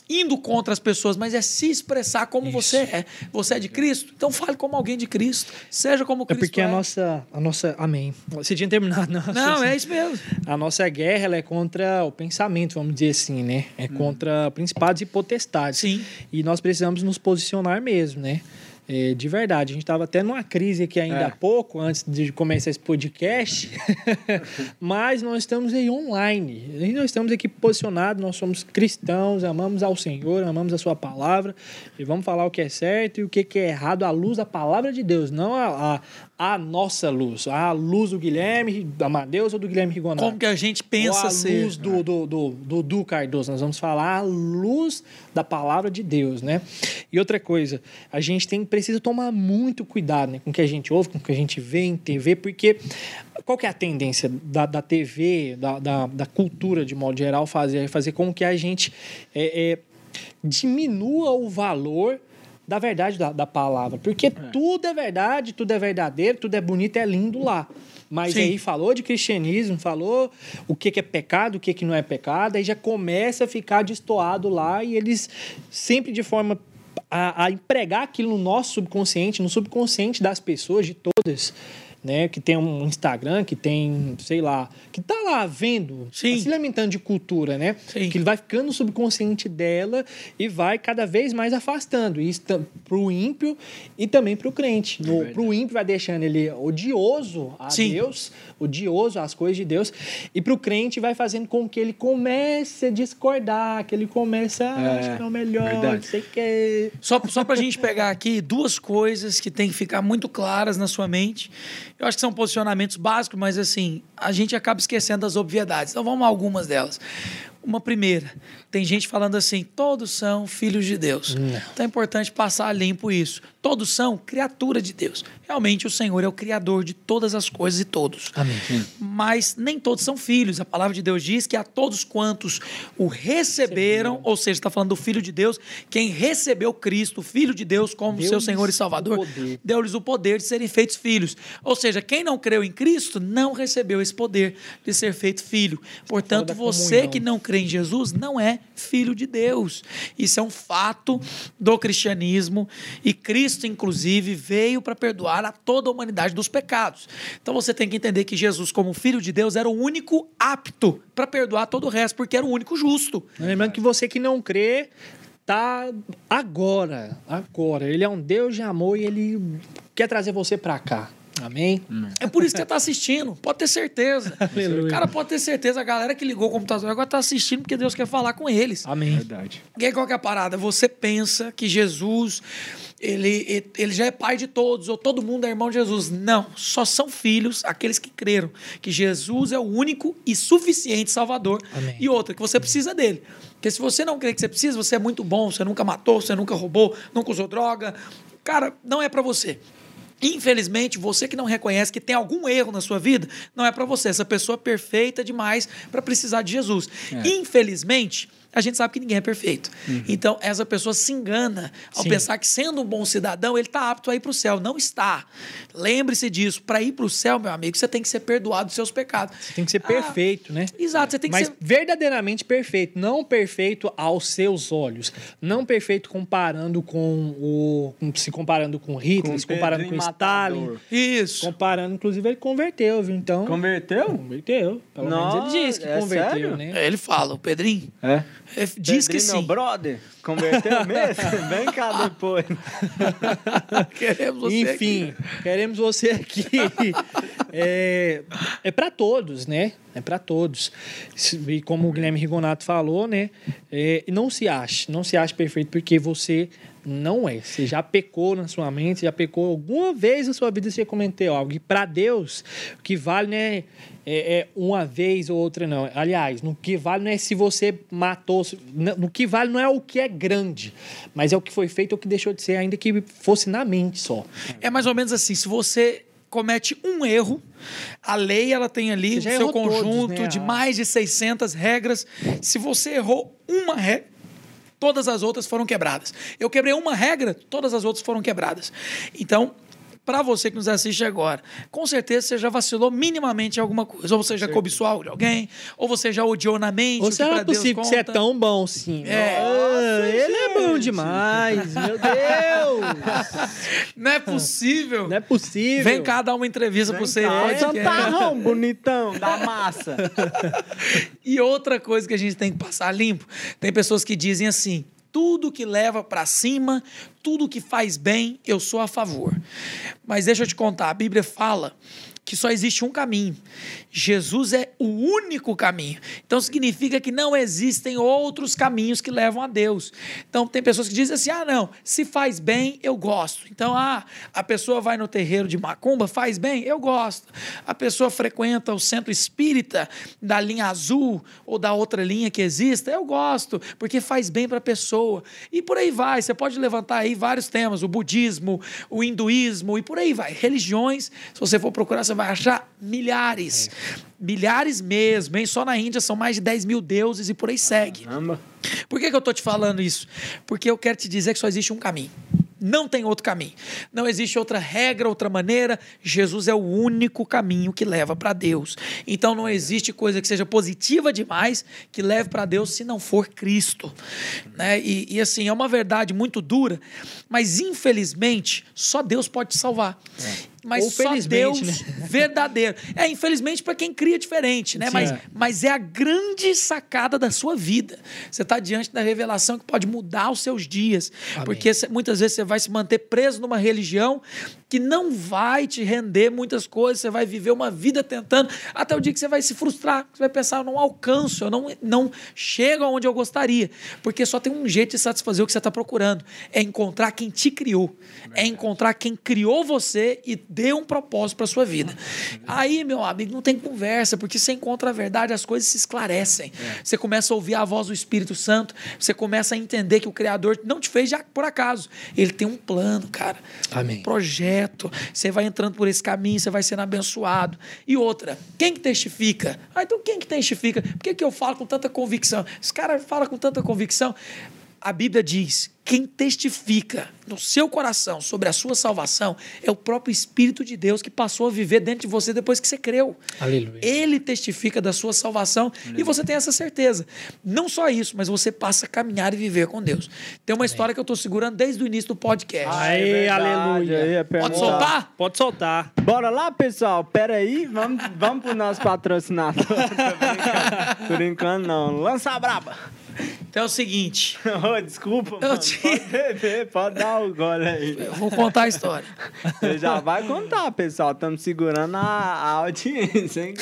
indo contra as pessoas, mas é se expressar como você é. Você é de Cristo? Então fale como alguém de Cristo. Seja como É Cristo porque a nossa, a nossa. Amém. Você tinha terminado, não? Não, é isso mesmo. A nossa guerra ela é contra o pensamento, vamos dizer assim, né? É contra principados e potestades. Sim. E nós precisamos nos posicionar mesmo, né? É, de verdade, a gente estava até numa crise aqui ainda É. há pouco, antes de começar esse podcast, mas nós estamos aí online. E nós estamos aqui posicionados, nós somos cristãos, amamos ao Senhor, amamos a Sua palavra, e vamos falar o que é certo e o que é errado à luz da palavra de Deus, não a, a, a nossa luz, a luz do Guilherme Amadeus ou do Guilherme Rigonado. Como que a gente pensa Ou a ser. luz do, do, do, do, do Cardoso. Nós vamos falar a luz da palavra de Deus, né? E outra coisa, a gente tem precisa tomar muito cuidado né, com o que a gente ouve, com o que a gente vê em TV, porque qual que é a tendência da, da TV, da, da, da cultura de modo geral, fazer, fazer com que a gente é, é, diminua o valor da verdade da, da palavra. Porque tudo é verdade, tudo é verdadeiro, tudo é bonito, é lindo lá. Mas Sim. aí falou de cristianismo, falou o que, que é pecado, o que, que não é pecado, aí já começa a ficar destoado lá e eles sempre de forma a, a empregar aquilo no nosso subconsciente, no subconsciente das pessoas, de todas, né? Que tem um Instagram, que tem, sei lá, que tá lá vendo, tá se alimentando de cultura, né? Sim. Que ele vai ficando no subconsciente dela e vai cada vez mais afastando. Isso pro ímpio e também pro crente. No, verdade. pro ímpio vai deixando ele odioso a Sim. Deus, odioso às coisas de Deus, e pro crente vai fazendo com que ele comece a discordar, que ele comece a É, acho que é o melhor, verdade. não sei o que. Só, só para a gente pegar aqui duas coisas que tem que ficar muito claras na sua mente. Eu acho que são posicionamentos básicos, mas assim, a gente acaba esquecendo das obviedades. Então vamos a algumas delas. Uma primeira, tem gente falando assim: todos são filhos de Deus. Então é importante passar limpo isso. Todos são criatura de Deus. Realmente o Senhor é o criador de todas as coisas e todos. Amém. Mas nem todos são filhos. A palavra de Deus diz que a todos quantos o receberam, ou seja, está falando do Filho de Deus, quem recebeu Cristo, o Filho de Deus, como seu Deu-lhes Senhor e Salvador, deu-lhes o poder de serem feitos filhos. Ou seja, quem não creu em Cristo não recebeu esse poder de ser feito filho. Portanto, da você que não crê em Jesus não é filho de Deus. Isso é um fato do cristianismo e Cristo, inclusive, veio para perdoar a toda a humanidade dos pecados. Então você tem que entender que Jesus, como filho de Deus, era o único apto para perdoar todo o resto, porque era o único justo. Lembrando que você que não crê, tá agora, agora. Ele é um Deus de amor e ele quer trazer você pra cá. Amém? É por isso que você está assistindo, pode ter certeza. Aleluia. O cara pode ter certeza, a galera que ligou o computador agora está assistindo porque Deus quer falar com eles. Amém. Verdade. E aí, qual que é a parada? Você pensa que Jesus, ele, ele já é pai de todos, ou todo mundo é irmão de Jesus. Não, só são filhos aqueles que creram que Jesus é o único e suficiente Salvador. Amém. E outra, que você precisa dele. Porque se você não crê que você precisa, você é muito bom, você nunca matou, você nunca roubou, nunca usou droga. Cara, não é para você. Infelizmente, você que não reconhece que tem algum erro na sua vida, não é para você. Essa pessoa é perfeita demais para precisar de Jesus. É. Infelizmente, a gente sabe que ninguém é perfeito. Então, essa pessoa se engana ao Sim. pensar que, sendo um bom cidadão, ele está apto a ir para o céu. Não está. Lembre-se disso. Para ir para o céu, meu amigo, você tem que ser perdoado dos seus pecados. Tem que ser Ah, perfeito, né? Exato, você tem que Mas ser. verdadeiramente perfeito, não perfeito aos seus olhos, não perfeito comparando com o se comparando com Hitler, Com se comparando com Stalin, Matador. Isso. comparando, inclusive ele converteu, viu? Então, Converteu? converteu. Pelo Nossa, menos ele disse que é converteu, sério? né? Ele fala, o Pedrinho. É. é, Diz que Pedrinho, meu sim. brother, converteu mesmo? Vem cá depois. Queremos você Enfim, aqui. queremos você aqui. é é para todos, né? É para todos. E como o Guilherme Rigonato falou, né? É, não se ache, não se ache perfeito porque você não é. Você já pecou na sua mente, já pecou alguma vez na sua vida, você cometeu algo. E para Deus, o que vale não é, é- é uma vez ou outra, não. Aliás, no que vale não é se você matou. No que vale não é o que é grande, mas é o que foi feito ou o que deixou de ser, ainda que fosse na mente só. É mais ou menos assim, se você comete um erro, a lei ela tem ali o seu errou todos, conjunto né? de mais de 600 regras. Se você errou uma regra, todas as outras foram quebradas. Eu quebrei uma regra, todas as outras foram quebradas. Então, para você que nos assiste agora, com certeza você já vacilou minimamente em alguma coisa. Ou você já cobiçou algo de alguém, ou você já odiou na mente. Ou será possível que você é conta. tão bom assim? É. Nossa, ele é bom gente. demais, meu Deus! Não é possível. Não é possível. Vem cá dar uma entrevista Vem para você. cá, podcast. Santarrão, bonitão, da massa. E outra coisa que a gente tem que passar limpo, tem pessoas que dizem assim: tudo que leva para cima, tudo que faz bem, eu sou a favor. Mas deixa eu te contar, a Bíblia fala que só existe um caminho. Jesus é o único caminho. Então significa que não existem outros caminhos que levam a Deus. Então tem pessoas que dizem assim: "Ah, não, se faz bem, eu gosto". Então, ah, a pessoa vai no terreiro de macumba, faz bem, eu gosto. A pessoa frequenta o centro espírita da linha azul ou da outra linha que exista, eu gosto, porque faz bem para a pessoa. E por aí vai, você pode levantar aí vários temas, o budismo, o hinduísmo e por aí vai. Religiões, se você for procurar, você vai achar milhares. Milhares mesmo, hein? Só na Índia são mais de 10 mil deuses e por aí segue. Caramba. Por que, que eu tô te falando isso? Porque eu quero te dizer que só existe um caminho. Não tem outro caminho. Não existe outra regra, outra maneira. Jesus é o único caminho que leva para Deus. Então não existe coisa que seja positiva demais que leve para Deus se não for Cristo. Né? E, e, assim, é uma verdade muito dura, mas infelizmente só Deus pode te salvar. É mas Ou só Deus né? verdadeiro. É, infelizmente, para quem cria diferente, né? Mas, é. mas é a grande sacada da sua vida. Você está diante da revelação que pode mudar os seus dias. Amém. Porque muitas vezes você vai se manter preso numa religião que não vai te render muitas coisas, você vai viver uma vida tentando, até o dia que você vai se frustrar, você vai pensar, eu não alcanço, eu não, não chego aonde eu gostaria, porque só tem um jeito de satisfazer o que você está procurando, é encontrar quem te criou, é encontrar quem criou você e deu um propósito para sua vida. Aí, meu amigo, não tem conversa, porque você encontra a verdade, as coisas se esclarecem. É. Você começa a ouvir a voz do Espírito Santo, você começa a entender que o Criador não te fez já por acaso, ele tem um plano, cara, Amém. um projeto projeto, você vai entrando por esse caminho, você vai sendo abençoado. E outra, quem que testifica? Ah, então quem que testifica? Por que, que eu falo com tanta convicção? Esse cara fala com tanta convicção. A Bíblia diz: quem testifica no seu coração sobre a sua salvação é o próprio Espírito de Deus que passou a viver dentro de você depois que você creu. Aleluia. Ele testifica da sua salvação Aleluia. e você tem essa certeza. Não só isso, mas você passa a caminhar e viver com Deus. Tem uma Amém. história que eu estou segurando desde o início do podcast. Aí, é aleluia. Aí, é Pode soltar? Pode soltar. Bora lá, pessoal. Pera aí, vamos, vamos pro nosso patrocinador. Por enquanto, não. Lança a braba. Então é o seguinte. oh, desculpa, eu Te... Pode beber, pode dar o gole aí. Eu vou contar a história. Você já vai contar, pessoal. Estamos segurando a, a audiência, hein?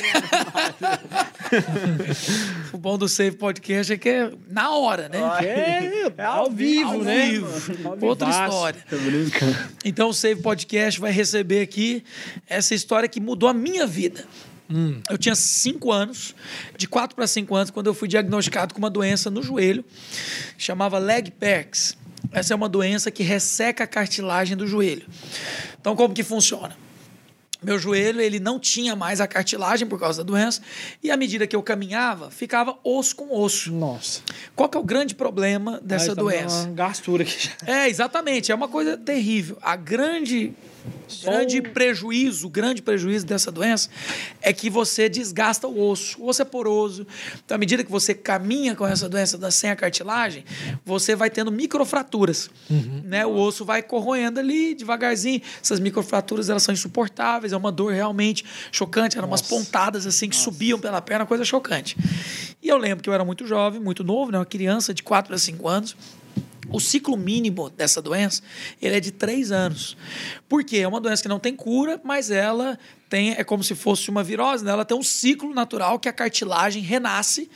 o bom do Save Podcast é que é na hora, né? É, é ao vivo, ao né? Vivo. Outra história. Tô brincando. Então o Save Podcast vai receber aqui essa história que mudou a minha vida. Hum. Eu tinha cinco anos, de quatro para cinco anos, quando eu fui diagnosticado com uma doença no joelho, chamava leg perks. Essa é uma doença que resseca a cartilagem do joelho. Então, como que funciona? Meu joelho ele não tinha mais a cartilagem por causa da doença e à medida que eu caminhava ficava osso com osso. Nossa. Qual que é o grande problema dessa tá doença? Uma gastura aqui. É exatamente, é uma coisa terrível. A grande grande prejuízo, grande prejuízo dessa doença é que você desgasta o osso. O osso é poroso. Então, à medida que você caminha com essa doença sem a cartilagem, você vai tendo microfraturas. Uhum. Né? O osso vai corroendo ali devagarzinho. Essas microfraturas elas são insuportáveis, é uma dor realmente chocante. Eram Nossa. umas pontadas assim que Nossa. subiam pela perna, coisa chocante. E eu lembro que eu era muito jovem, muito novo, né? uma criança de 4 a 5 anos. O ciclo mínimo dessa doença ele é de três anos. Por quê? É uma doença que não tem cura, mas ela tem, é como se fosse uma virose, né? ela tem um ciclo natural que a cartilagem renasce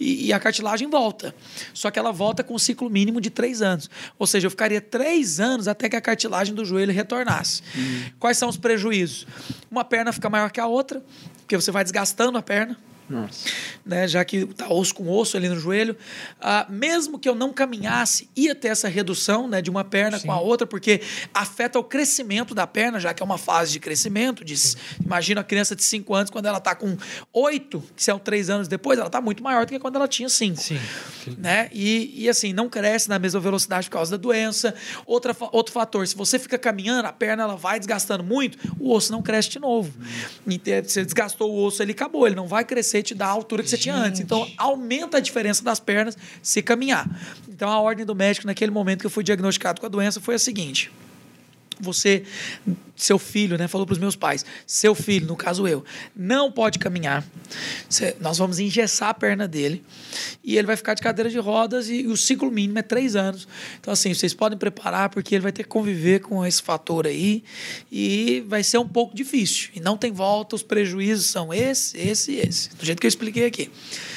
e, e, a cartilagem volta. Só que ela volta com um ciclo mínimo de três anos. Ou seja, eu ficaria três anos até que a cartilagem do joelho retornasse. Hum. Quais são os prejuízos? Uma perna fica maior que a outra, porque você vai desgastando a perna. Nossa. Né, já que tá osso com osso ali no joelho. Ah, mesmo que eu não caminhasse, ia ter essa redução né, de uma perna Sim. com a outra, porque afeta o crescimento da perna, já que é uma fase de crescimento. De, imagina a criança de 5 anos, quando ela está com 8, que são 3 anos depois, ela está muito maior do que quando ela tinha 5. Sim. Né? E, e assim, não cresce na mesma velocidade por causa da doença. Outra, outro fator, se você fica caminhando, a perna ela vai desgastando muito, o osso não cresce de novo. Hum. Você desgastou o osso, ele acabou, ele não vai crescer cacete da altura que você tinha antes. Então, aumenta a diferença das pernas se caminhar. Então, a ordem do médico, naquele momento que eu fui diagnosticado com a doença, foi a seguinte: você seu filho, né, falou para os meus pais, seu filho, no caso eu, não pode caminhar. Nós vamos engessar a perna dele e ele vai ficar de cadeira de rodas e, e, o ciclo mínimo é três anos. Então assim, vocês podem preparar porque ele vai ter que conviver com esse fator aí e vai ser um pouco difícil. E não tem volta, os prejuízos são esse, esse e esse, do jeito que eu expliquei aqui.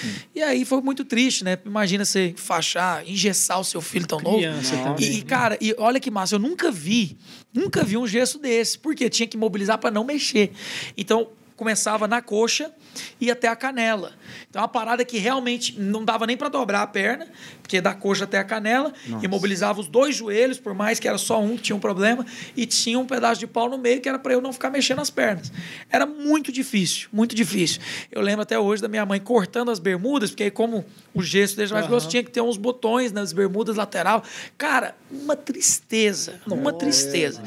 Hum. E aí foi muito triste, né? Imagina você fachar, engessar o seu filho tão Criança novo. E, e cara, e olha que massa, eu nunca vi, nunca vi um gesso desse esse, porque tinha que mobilizar para não mexer. Então, começava na coxa e até a canela. Então, é uma parada que realmente não dava nem para dobrar a perna, porque da coxa até a canela, Nossa. imobilizava os dois joelhos, por mais que era só um que tinha um problema, e tinha um pedaço de pau no meio que era para eu não ficar mexendo as pernas. Era muito difícil, muito difícil. Eu lembro até hoje da minha mãe cortando as bermudas, porque aí, como o gesso deixa mais Aham. grosso, tinha que ter uns botões nas bermudas lateral. Cara, uma tristeza, uma tristeza.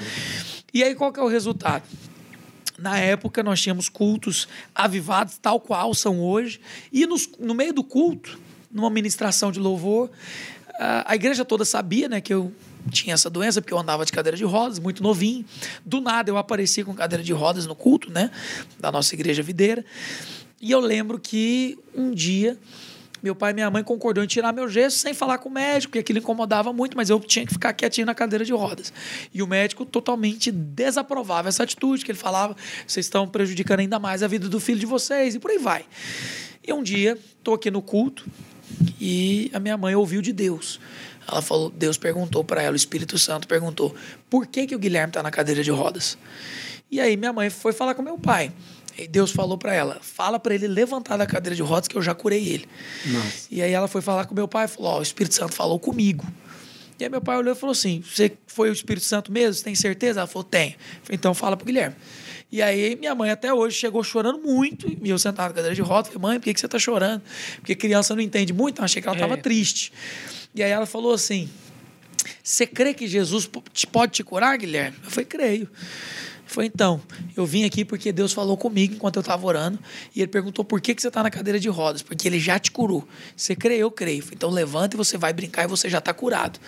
E aí, qual que é o resultado? Na época, nós tínhamos cultos avivados, tal qual são hoje. E nos- no meio do culto, numa ministração de louvor, a, igreja toda sabia né, que eu tinha essa doença, porque eu andava de cadeira de rodas, muito novinho. Do nada, eu apareci com cadeira de rodas no culto né, da nossa igreja videira. E eu lembro que um dia meu pai e minha mãe concordou em tirar meu gesso sem falar com o médico, porque aquilo incomodava muito, mas eu tinha que ficar quietinho na cadeira de rodas. E o médico totalmente desaprovava essa atitude, que ele falava: vocês estão prejudicando ainda mais a vida do filho de vocês, e por aí vai. E um dia, estou aqui no culto e a minha mãe ouviu de Deus. Ela falou, Deus perguntou para ela, o Espírito Santo perguntou, por que, que o Guilherme está na cadeira de rodas? E aí minha mãe foi falar com meu pai. E Deus falou para ela, fala para ele levantar da cadeira de rodas que eu já curei ele. Nossa. E aí ela foi falar com meu pai e falou, ó, o Espírito Santo falou comigo. E aí meu pai olhou e falou assim, você foi o Espírito Santo mesmo? Você tem certeza? Ela falou, tenho. Falei, então fala pro Guilherme. E aí minha mãe até hoje chegou chorando muito, e eu sentado na cadeira de rodas, falei, mãe, por que, que você tá chorando? Porque criança não entende muito, então achei que ela estava É. triste. E aí ela falou assim, você crê que Jesus pode te curar, Guilherme? Eu falei, creio. Foi então, eu vim aqui porque Deus falou comigo enquanto eu estava orando e ele perguntou por que, que você está na cadeira de rodas, porque ele já te curou. Você crê? Eu creio. Falei, Então levanta e você vai brincar e você já está curado.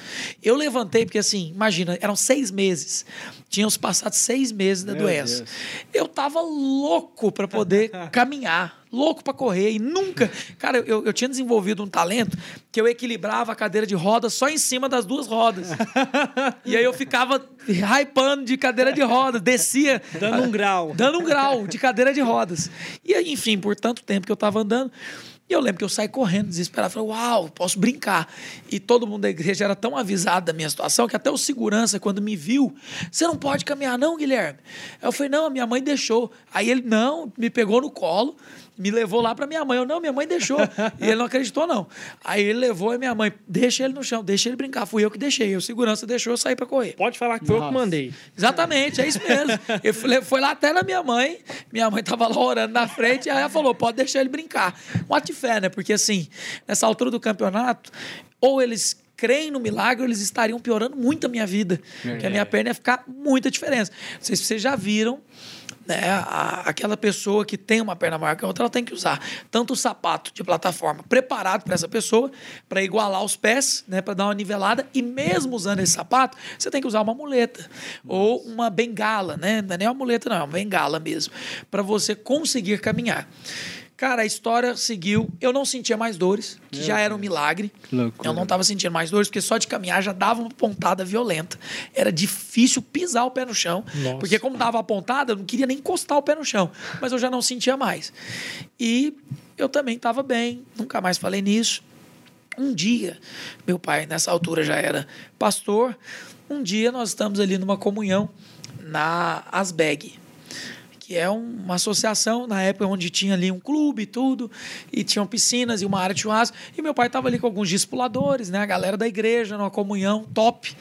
Eu levantei porque assim, imagina, eram seis meses. Tínhamos passado seis meses da Meu doença. Deus. Eu tava louco para poder caminhar, louco para correr e nunca. Cara, eu, eu tinha desenvolvido um talento que eu equilibrava a cadeira de rodas só em cima das duas rodas. e aí eu ficava hypando de cadeira de rodas, descia. Dando um grau. Dando um grau de cadeira de rodas. E aí, enfim, por tanto tempo que eu tava andando. E eu lembro que eu saí correndo, desesperado. Falei, uau, posso brincar. E todo mundo da igreja era tão avisado da minha situação que até o segurança, quando me viu, você não pode caminhar, não, Guilherme. Aí eu falei, não, a minha mãe deixou. Aí ele, não, me pegou no colo, me levou lá pra minha mãe. Eu, não, minha mãe deixou. e ele não acreditou, não. Aí ele levou a minha mãe, deixa ele no chão, deixa ele brincar. Fui eu que deixei. O segurança deixou eu sair pra correr. Pode falar que foi eu que Nossa. mandei. Exatamente, é isso mesmo. Ele foi- lá até na minha mãe, minha mãe tava lá orando na frente, e aí ela falou: pode deixar ele brincar. Um ato de fé, né? Porque assim, nessa altura do campeonato, ou eles creem no milagre, ou eles estariam piorando muito a minha vida. Porque a minha perna ia ficar muita diferença. Não sei se vocês já viram. Né, a- aquela pessoa que tem uma perna maior que a outra, ela tem que usar tanto o sapato de plataforma preparado para essa pessoa, para igualar os pés, né, para dar uma nivelada, e mesmo usando esse sapato, você tem que usar uma muleta ou uma bengala, né? Não é nem uma muleta, não, é uma bengala mesmo, para você conseguir caminhar. Cara, a história seguiu. Eu não sentia mais dores, que Meu já era um milagre. Eu não estava sentindo mais dores, porque só de caminhar já dava uma pontada violenta. Era difícil pisar o pé no chão, Nossa. porque como dava a pontada, eu não queria nem encostar o pé no chão, mas eu já não sentia mais. E eu também estava bem, nunca mais falei nisso. Um dia, meu pai nessa altura já era pastor, um dia nós estamos ali numa comunhão na Asbeg, que é um- uma associação na época onde tinha ali um clube e tudo, e tinham piscinas e uma área de churrasco, e meu pai estava ali com alguns discipuladores, né, a galera da igreja, numa comunhão top,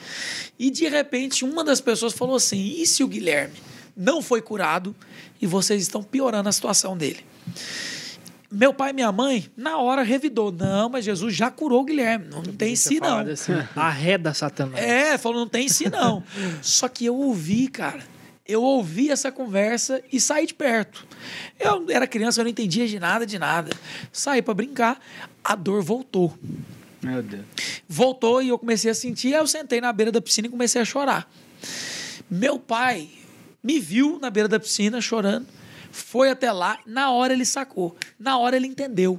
e de repente uma das pessoas falou assim, e se o Guilherme não foi curado e vocês estão piorando a situação dele? Meu pai e minha mãe, na hora, revidou. Não, mas Jesus já curou o Guilherme. Não, não tem si, não. Assim, arreda Satanás. É, falou, não tem si, não. Só que eu ouvi, cara. Eu ouvi essa conversa e saí de perto. Eu era criança, eu não entendia de nada, de nada. Saí para brincar, a dor voltou. Meu Deus. Voltou e eu comecei a sentir, aí eu sentei na beira da piscina e comecei a chorar. Meu pai me viu na beira da piscina chorando, foi até lá, na hora ele sacou, na hora ele entendeu.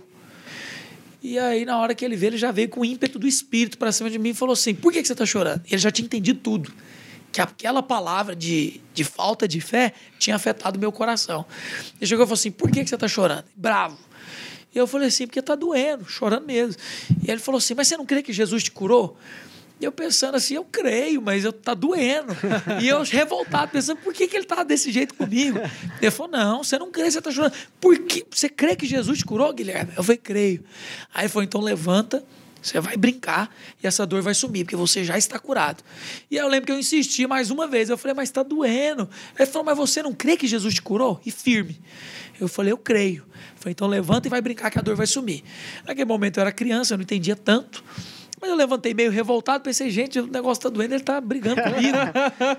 E aí, na hora que ele veio, ele já veio com o ímpeto do espírito para cima de mim e falou assim: por que, que você está chorando? Ele já tinha entendido tudo. Que aquela palavra de, de falta de fé tinha afetado meu coração. Ele chegou e falou assim: por que, que você está chorando? Bravo. E eu falei assim: porque está doendo, chorando mesmo. E ele falou assim: mas você não crê que Jesus te curou? E eu pensando assim, eu creio, mas eu tá doendo. E eu revoltado, pensando, por que, que ele tá desse jeito comigo? Ele falou, não, você não crê, você tá chorando. Por que? Você crê que Jesus te curou, Guilherme? Eu falei, creio. Aí falou, então levanta, você vai brincar e essa dor vai sumir, porque você já está curado. E eu lembro que eu insisti mais uma vez. Eu falei, mas está doendo. Ele falou, mas você não crê que Jesus te curou? E firme. Eu falei, eu creio. Eu falei, então levanta e vai brincar que a dor vai sumir. Naquele momento eu era criança, eu não entendia tanto. Mas eu levantei meio revoltado, pensei, gente, o negócio tá doendo, ele tá brigando comigo.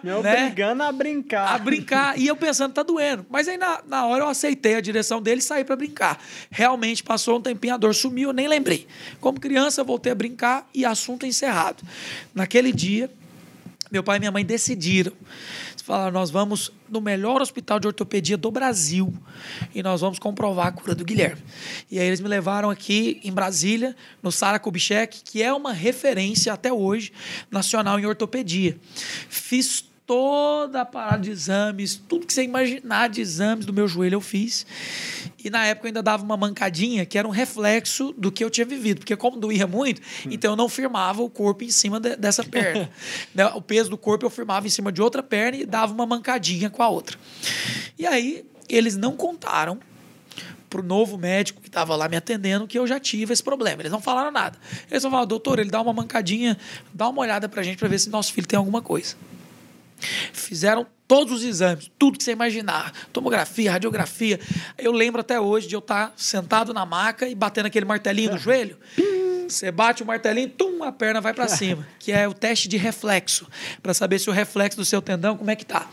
Me né? obrigando a brincar. A brincar. E eu pensando, tá doendo. Mas aí na, na hora eu aceitei a direção dele e saí para brincar. Realmente passou um tempinho, a dor sumiu, eu nem lembrei. Como criança, eu voltei a brincar e assunto encerrado. Naquele dia, meu pai e minha mãe decidiram. Falaram, nós vamos no melhor hospital de ortopedia do Brasil e nós vamos comprovar a cura do Guilherme. E aí eles me levaram aqui em Brasília, no Sara Kubitschek, que é uma referência até hoje nacional em ortopedia. Fiz toda a parada de exames, tudo que você imaginar de exames do meu joelho eu fiz. E na época eu ainda dava uma mancadinha que era um reflexo do que eu tinha vivido, porque como doía muito, então eu não firmava o corpo em cima de, dessa perna. Né, o peso do corpo eu firmava em cima de outra perna e dava uma mancadinha com a outra. E aí eles não contaram para o novo médico que estava lá me atendendo que eu já tive esse problema. Eles não falaram nada. Eles só falaram, doutor, ele dá uma mancadinha, dá uma olhada para a gente para ver se nosso filho tem alguma coisa. Fizeram todos os exames, tudo que você imaginar, tomografia, radiografia. Eu lembro até hoje de eu estar sentado na maca e batendo aquele martelinho no joelho. Você bate o martelinho, tum, a perna vai para cima, que é o teste de reflexo, para saber se o reflexo do seu tendão como é que tá.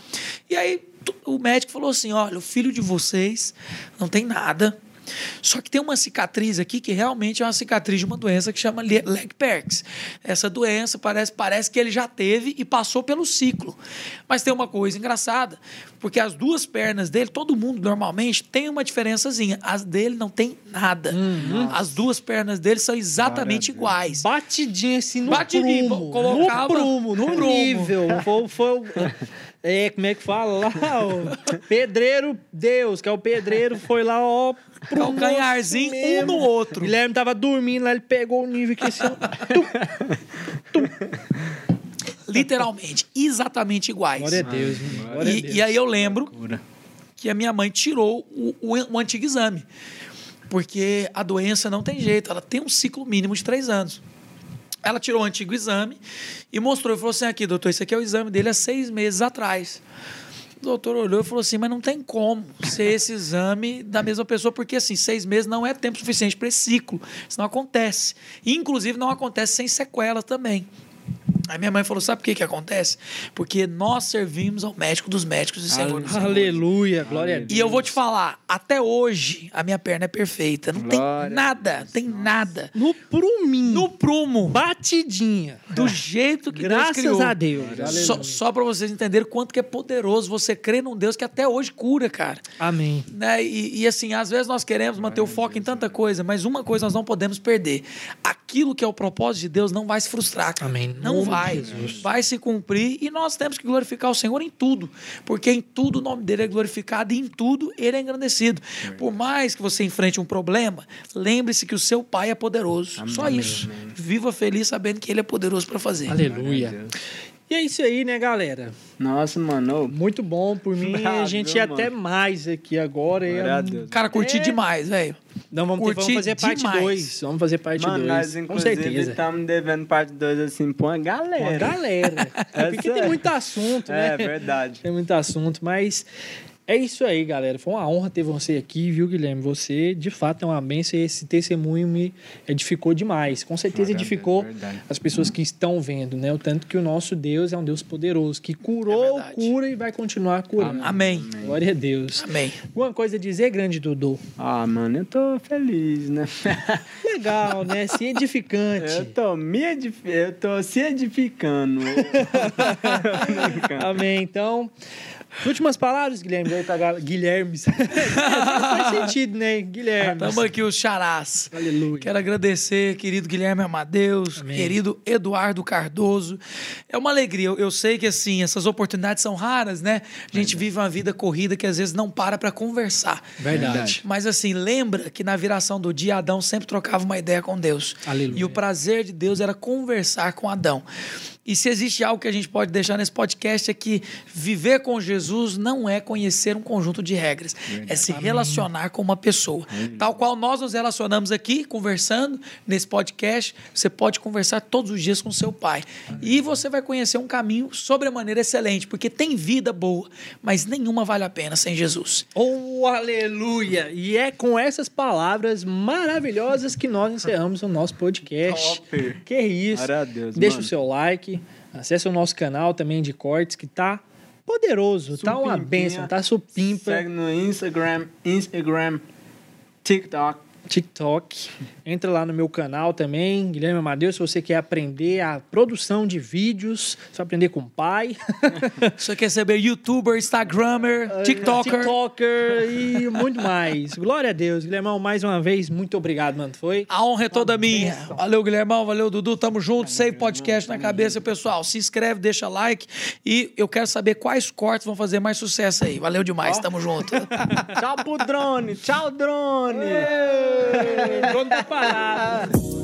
E aí o médico falou assim: "Olha, o filho de vocês não tem nada, só que tem uma cicatriz aqui que realmente é uma cicatriz de uma doença que chama Legg-Perkins. Essa doença parece, parece que ele já teve e passou pelo ciclo. Mas tem uma coisa engraçada, porque as duas pernas dele, todo mundo normalmente tem uma diferençazinha. As dele não tem nada. Hum, as duas pernas dele são exatamente iguais. Batidinha assim no Batidinho, prumo. colocava no prumo, no prumo. nível. Foi, foi é, como é que fala lá? O pedreiro Deus, que é o pedreiro, foi lá, ó. pro Calcanharzinho, moço um no outro. Guilherme tava dormindo lá, ele pegou o nível aqui assim, ó. Literalmente, exatamente iguais. Glória a Deus. Glória a E, Deus. e aí eu lembro Cura. que a minha mãe tirou o, o, o antigo exame. Porque a doença não tem jeito, ela tem um ciclo mínimo de três anos. Ela tirou o antigo exame e mostrou e falou assim: aqui, doutor, esse aqui é o exame dele há seis meses atrás. O doutor olhou e falou assim: mas não tem como ser esse exame da mesma pessoa, porque assim, seis meses não é tempo suficiente para esse ciclo. Isso não acontece. E, inclusive, não acontece sem sequelas também. Aí minha mãe falou: sabe por que, que acontece? Porque nós servimos ao médico dos médicos e Senhor dos. Aleluia, glória a Deus. E eu vou te falar, até hoje a minha perna é perfeita. Não Glória tem nada, tem nada. No pruminho. No prumo, Batidinha. do jeito que Deus Graças criou. a Deus. Só, Aleluia. só para vocês entenderem quanto que é poderoso você crer num Deus que até hoje cura, cara. Amém. Né? E, e, assim, às vezes nós queremos manter o foco em tanta coisa, mas uma coisa nós não podemos perder. Aquilo que é o propósito de Deus não vai se frustrar, cara. Amém. Não Nome de vai. Vai se cumprir e nós temos que glorificar o Senhor em tudo, porque em tudo o nome dele é glorificado e em tudo ele é engrandecido. Por mais que você enfrente um problema, lembre-se que o seu Pai é poderoso. Só isso. Viva feliz sabendo que ele é poderoso para fazer. Aleluia. E é isso aí, né, galera? Nossa, mano. Muito bom por mim. a gente ia mano. até mais aqui agora. Ia-. Cara, curti É. demais, velho. Não, vamos, ter, vamos fazer parte demais. 2. Vamos fazer parte 2. Mano, nós Com certeza. estamos devendo parte 2 assim pra uma galera. Uma galera. É porque tem sério. muito assunto, né? É verdade. Tem muito assunto, mas é isso aí, galera. Foi uma honra ter você aqui, viu, Guilherme? Você, de fato, é uma bênção e esse testemunho me edificou demais. Com certeza edificou as pessoas que estão vendo, né? O tanto que o nosso Deus é um Deus poderoso, que curou, É cura e vai continuar curando. Amém. Glória a Deus. Amém. Alguma coisa a dizer, grande Dudu? Ah, mano, eu tô feliz, né? Legal, né? Se edificante. Eu tô me edif... eu tô se edificando. Amém. Então, Últimas palavras, Guilherme. Tá, Guilherme. Faz sentido, né? Guilherme. Estamos aqui os charás. Aleluia. Quero agradecer, querido Guilherme Amadeus, Amém. querido Eduardo Cardoso. É uma alegria. Eu, eu sei que assim essas oportunidades são raras, né? A gente vive uma vida corrida que às vezes não para para conversar. Verdade. Mas assim, lembra que na viração do dia Adão sempre trocava uma ideia com Deus. Aleluia. E o prazer de Deus era conversar com Adão. E se existe algo que a gente pode deixar nesse podcast é que viver com Jesus não é conhecer um conjunto de regras, é se relacionar com uma pessoa. Tal qual nós nos relacionamos aqui, conversando nesse podcast, você pode conversar todos os dias com seu pai. E você vai conhecer um caminho sobremaneira excelente, porque tem vida boa, mas nenhuma vale a pena sem Jesus. Oh, aleluia! E é com essas palavras maravilhosas que nós encerramos o nosso podcast. Top. Que isso. A Deixa mano. o seu like, acesse o nosso canal também de cortes, que tá poderoso, tá uma bênção, tá supimpa. Segue no Instagram, Instagram, TikTok. TikTok. Entra lá no meu canal também, Guilherme Amadeus, se você quer aprender a produção de vídeos, você vai aprender com o pai. Você quer saber youtuber, instagrammer, tiktoker? TikToker e muito mais. Glória a Deus. Guilhermão, mais uma vez, muito obrigado, mano. Foi? A honra é toda minha. Valeu, Guilhermão. Valeu, Dudu. Tamo junto. Save podcast na cabeça, pessoal. Se inscreve, deixa like. E eu quero saber quais cortes vão fazer mais sucesso aí. Valeu demais. Tamo junto. Tchau pro drone, tchau drone. Drone tá parado.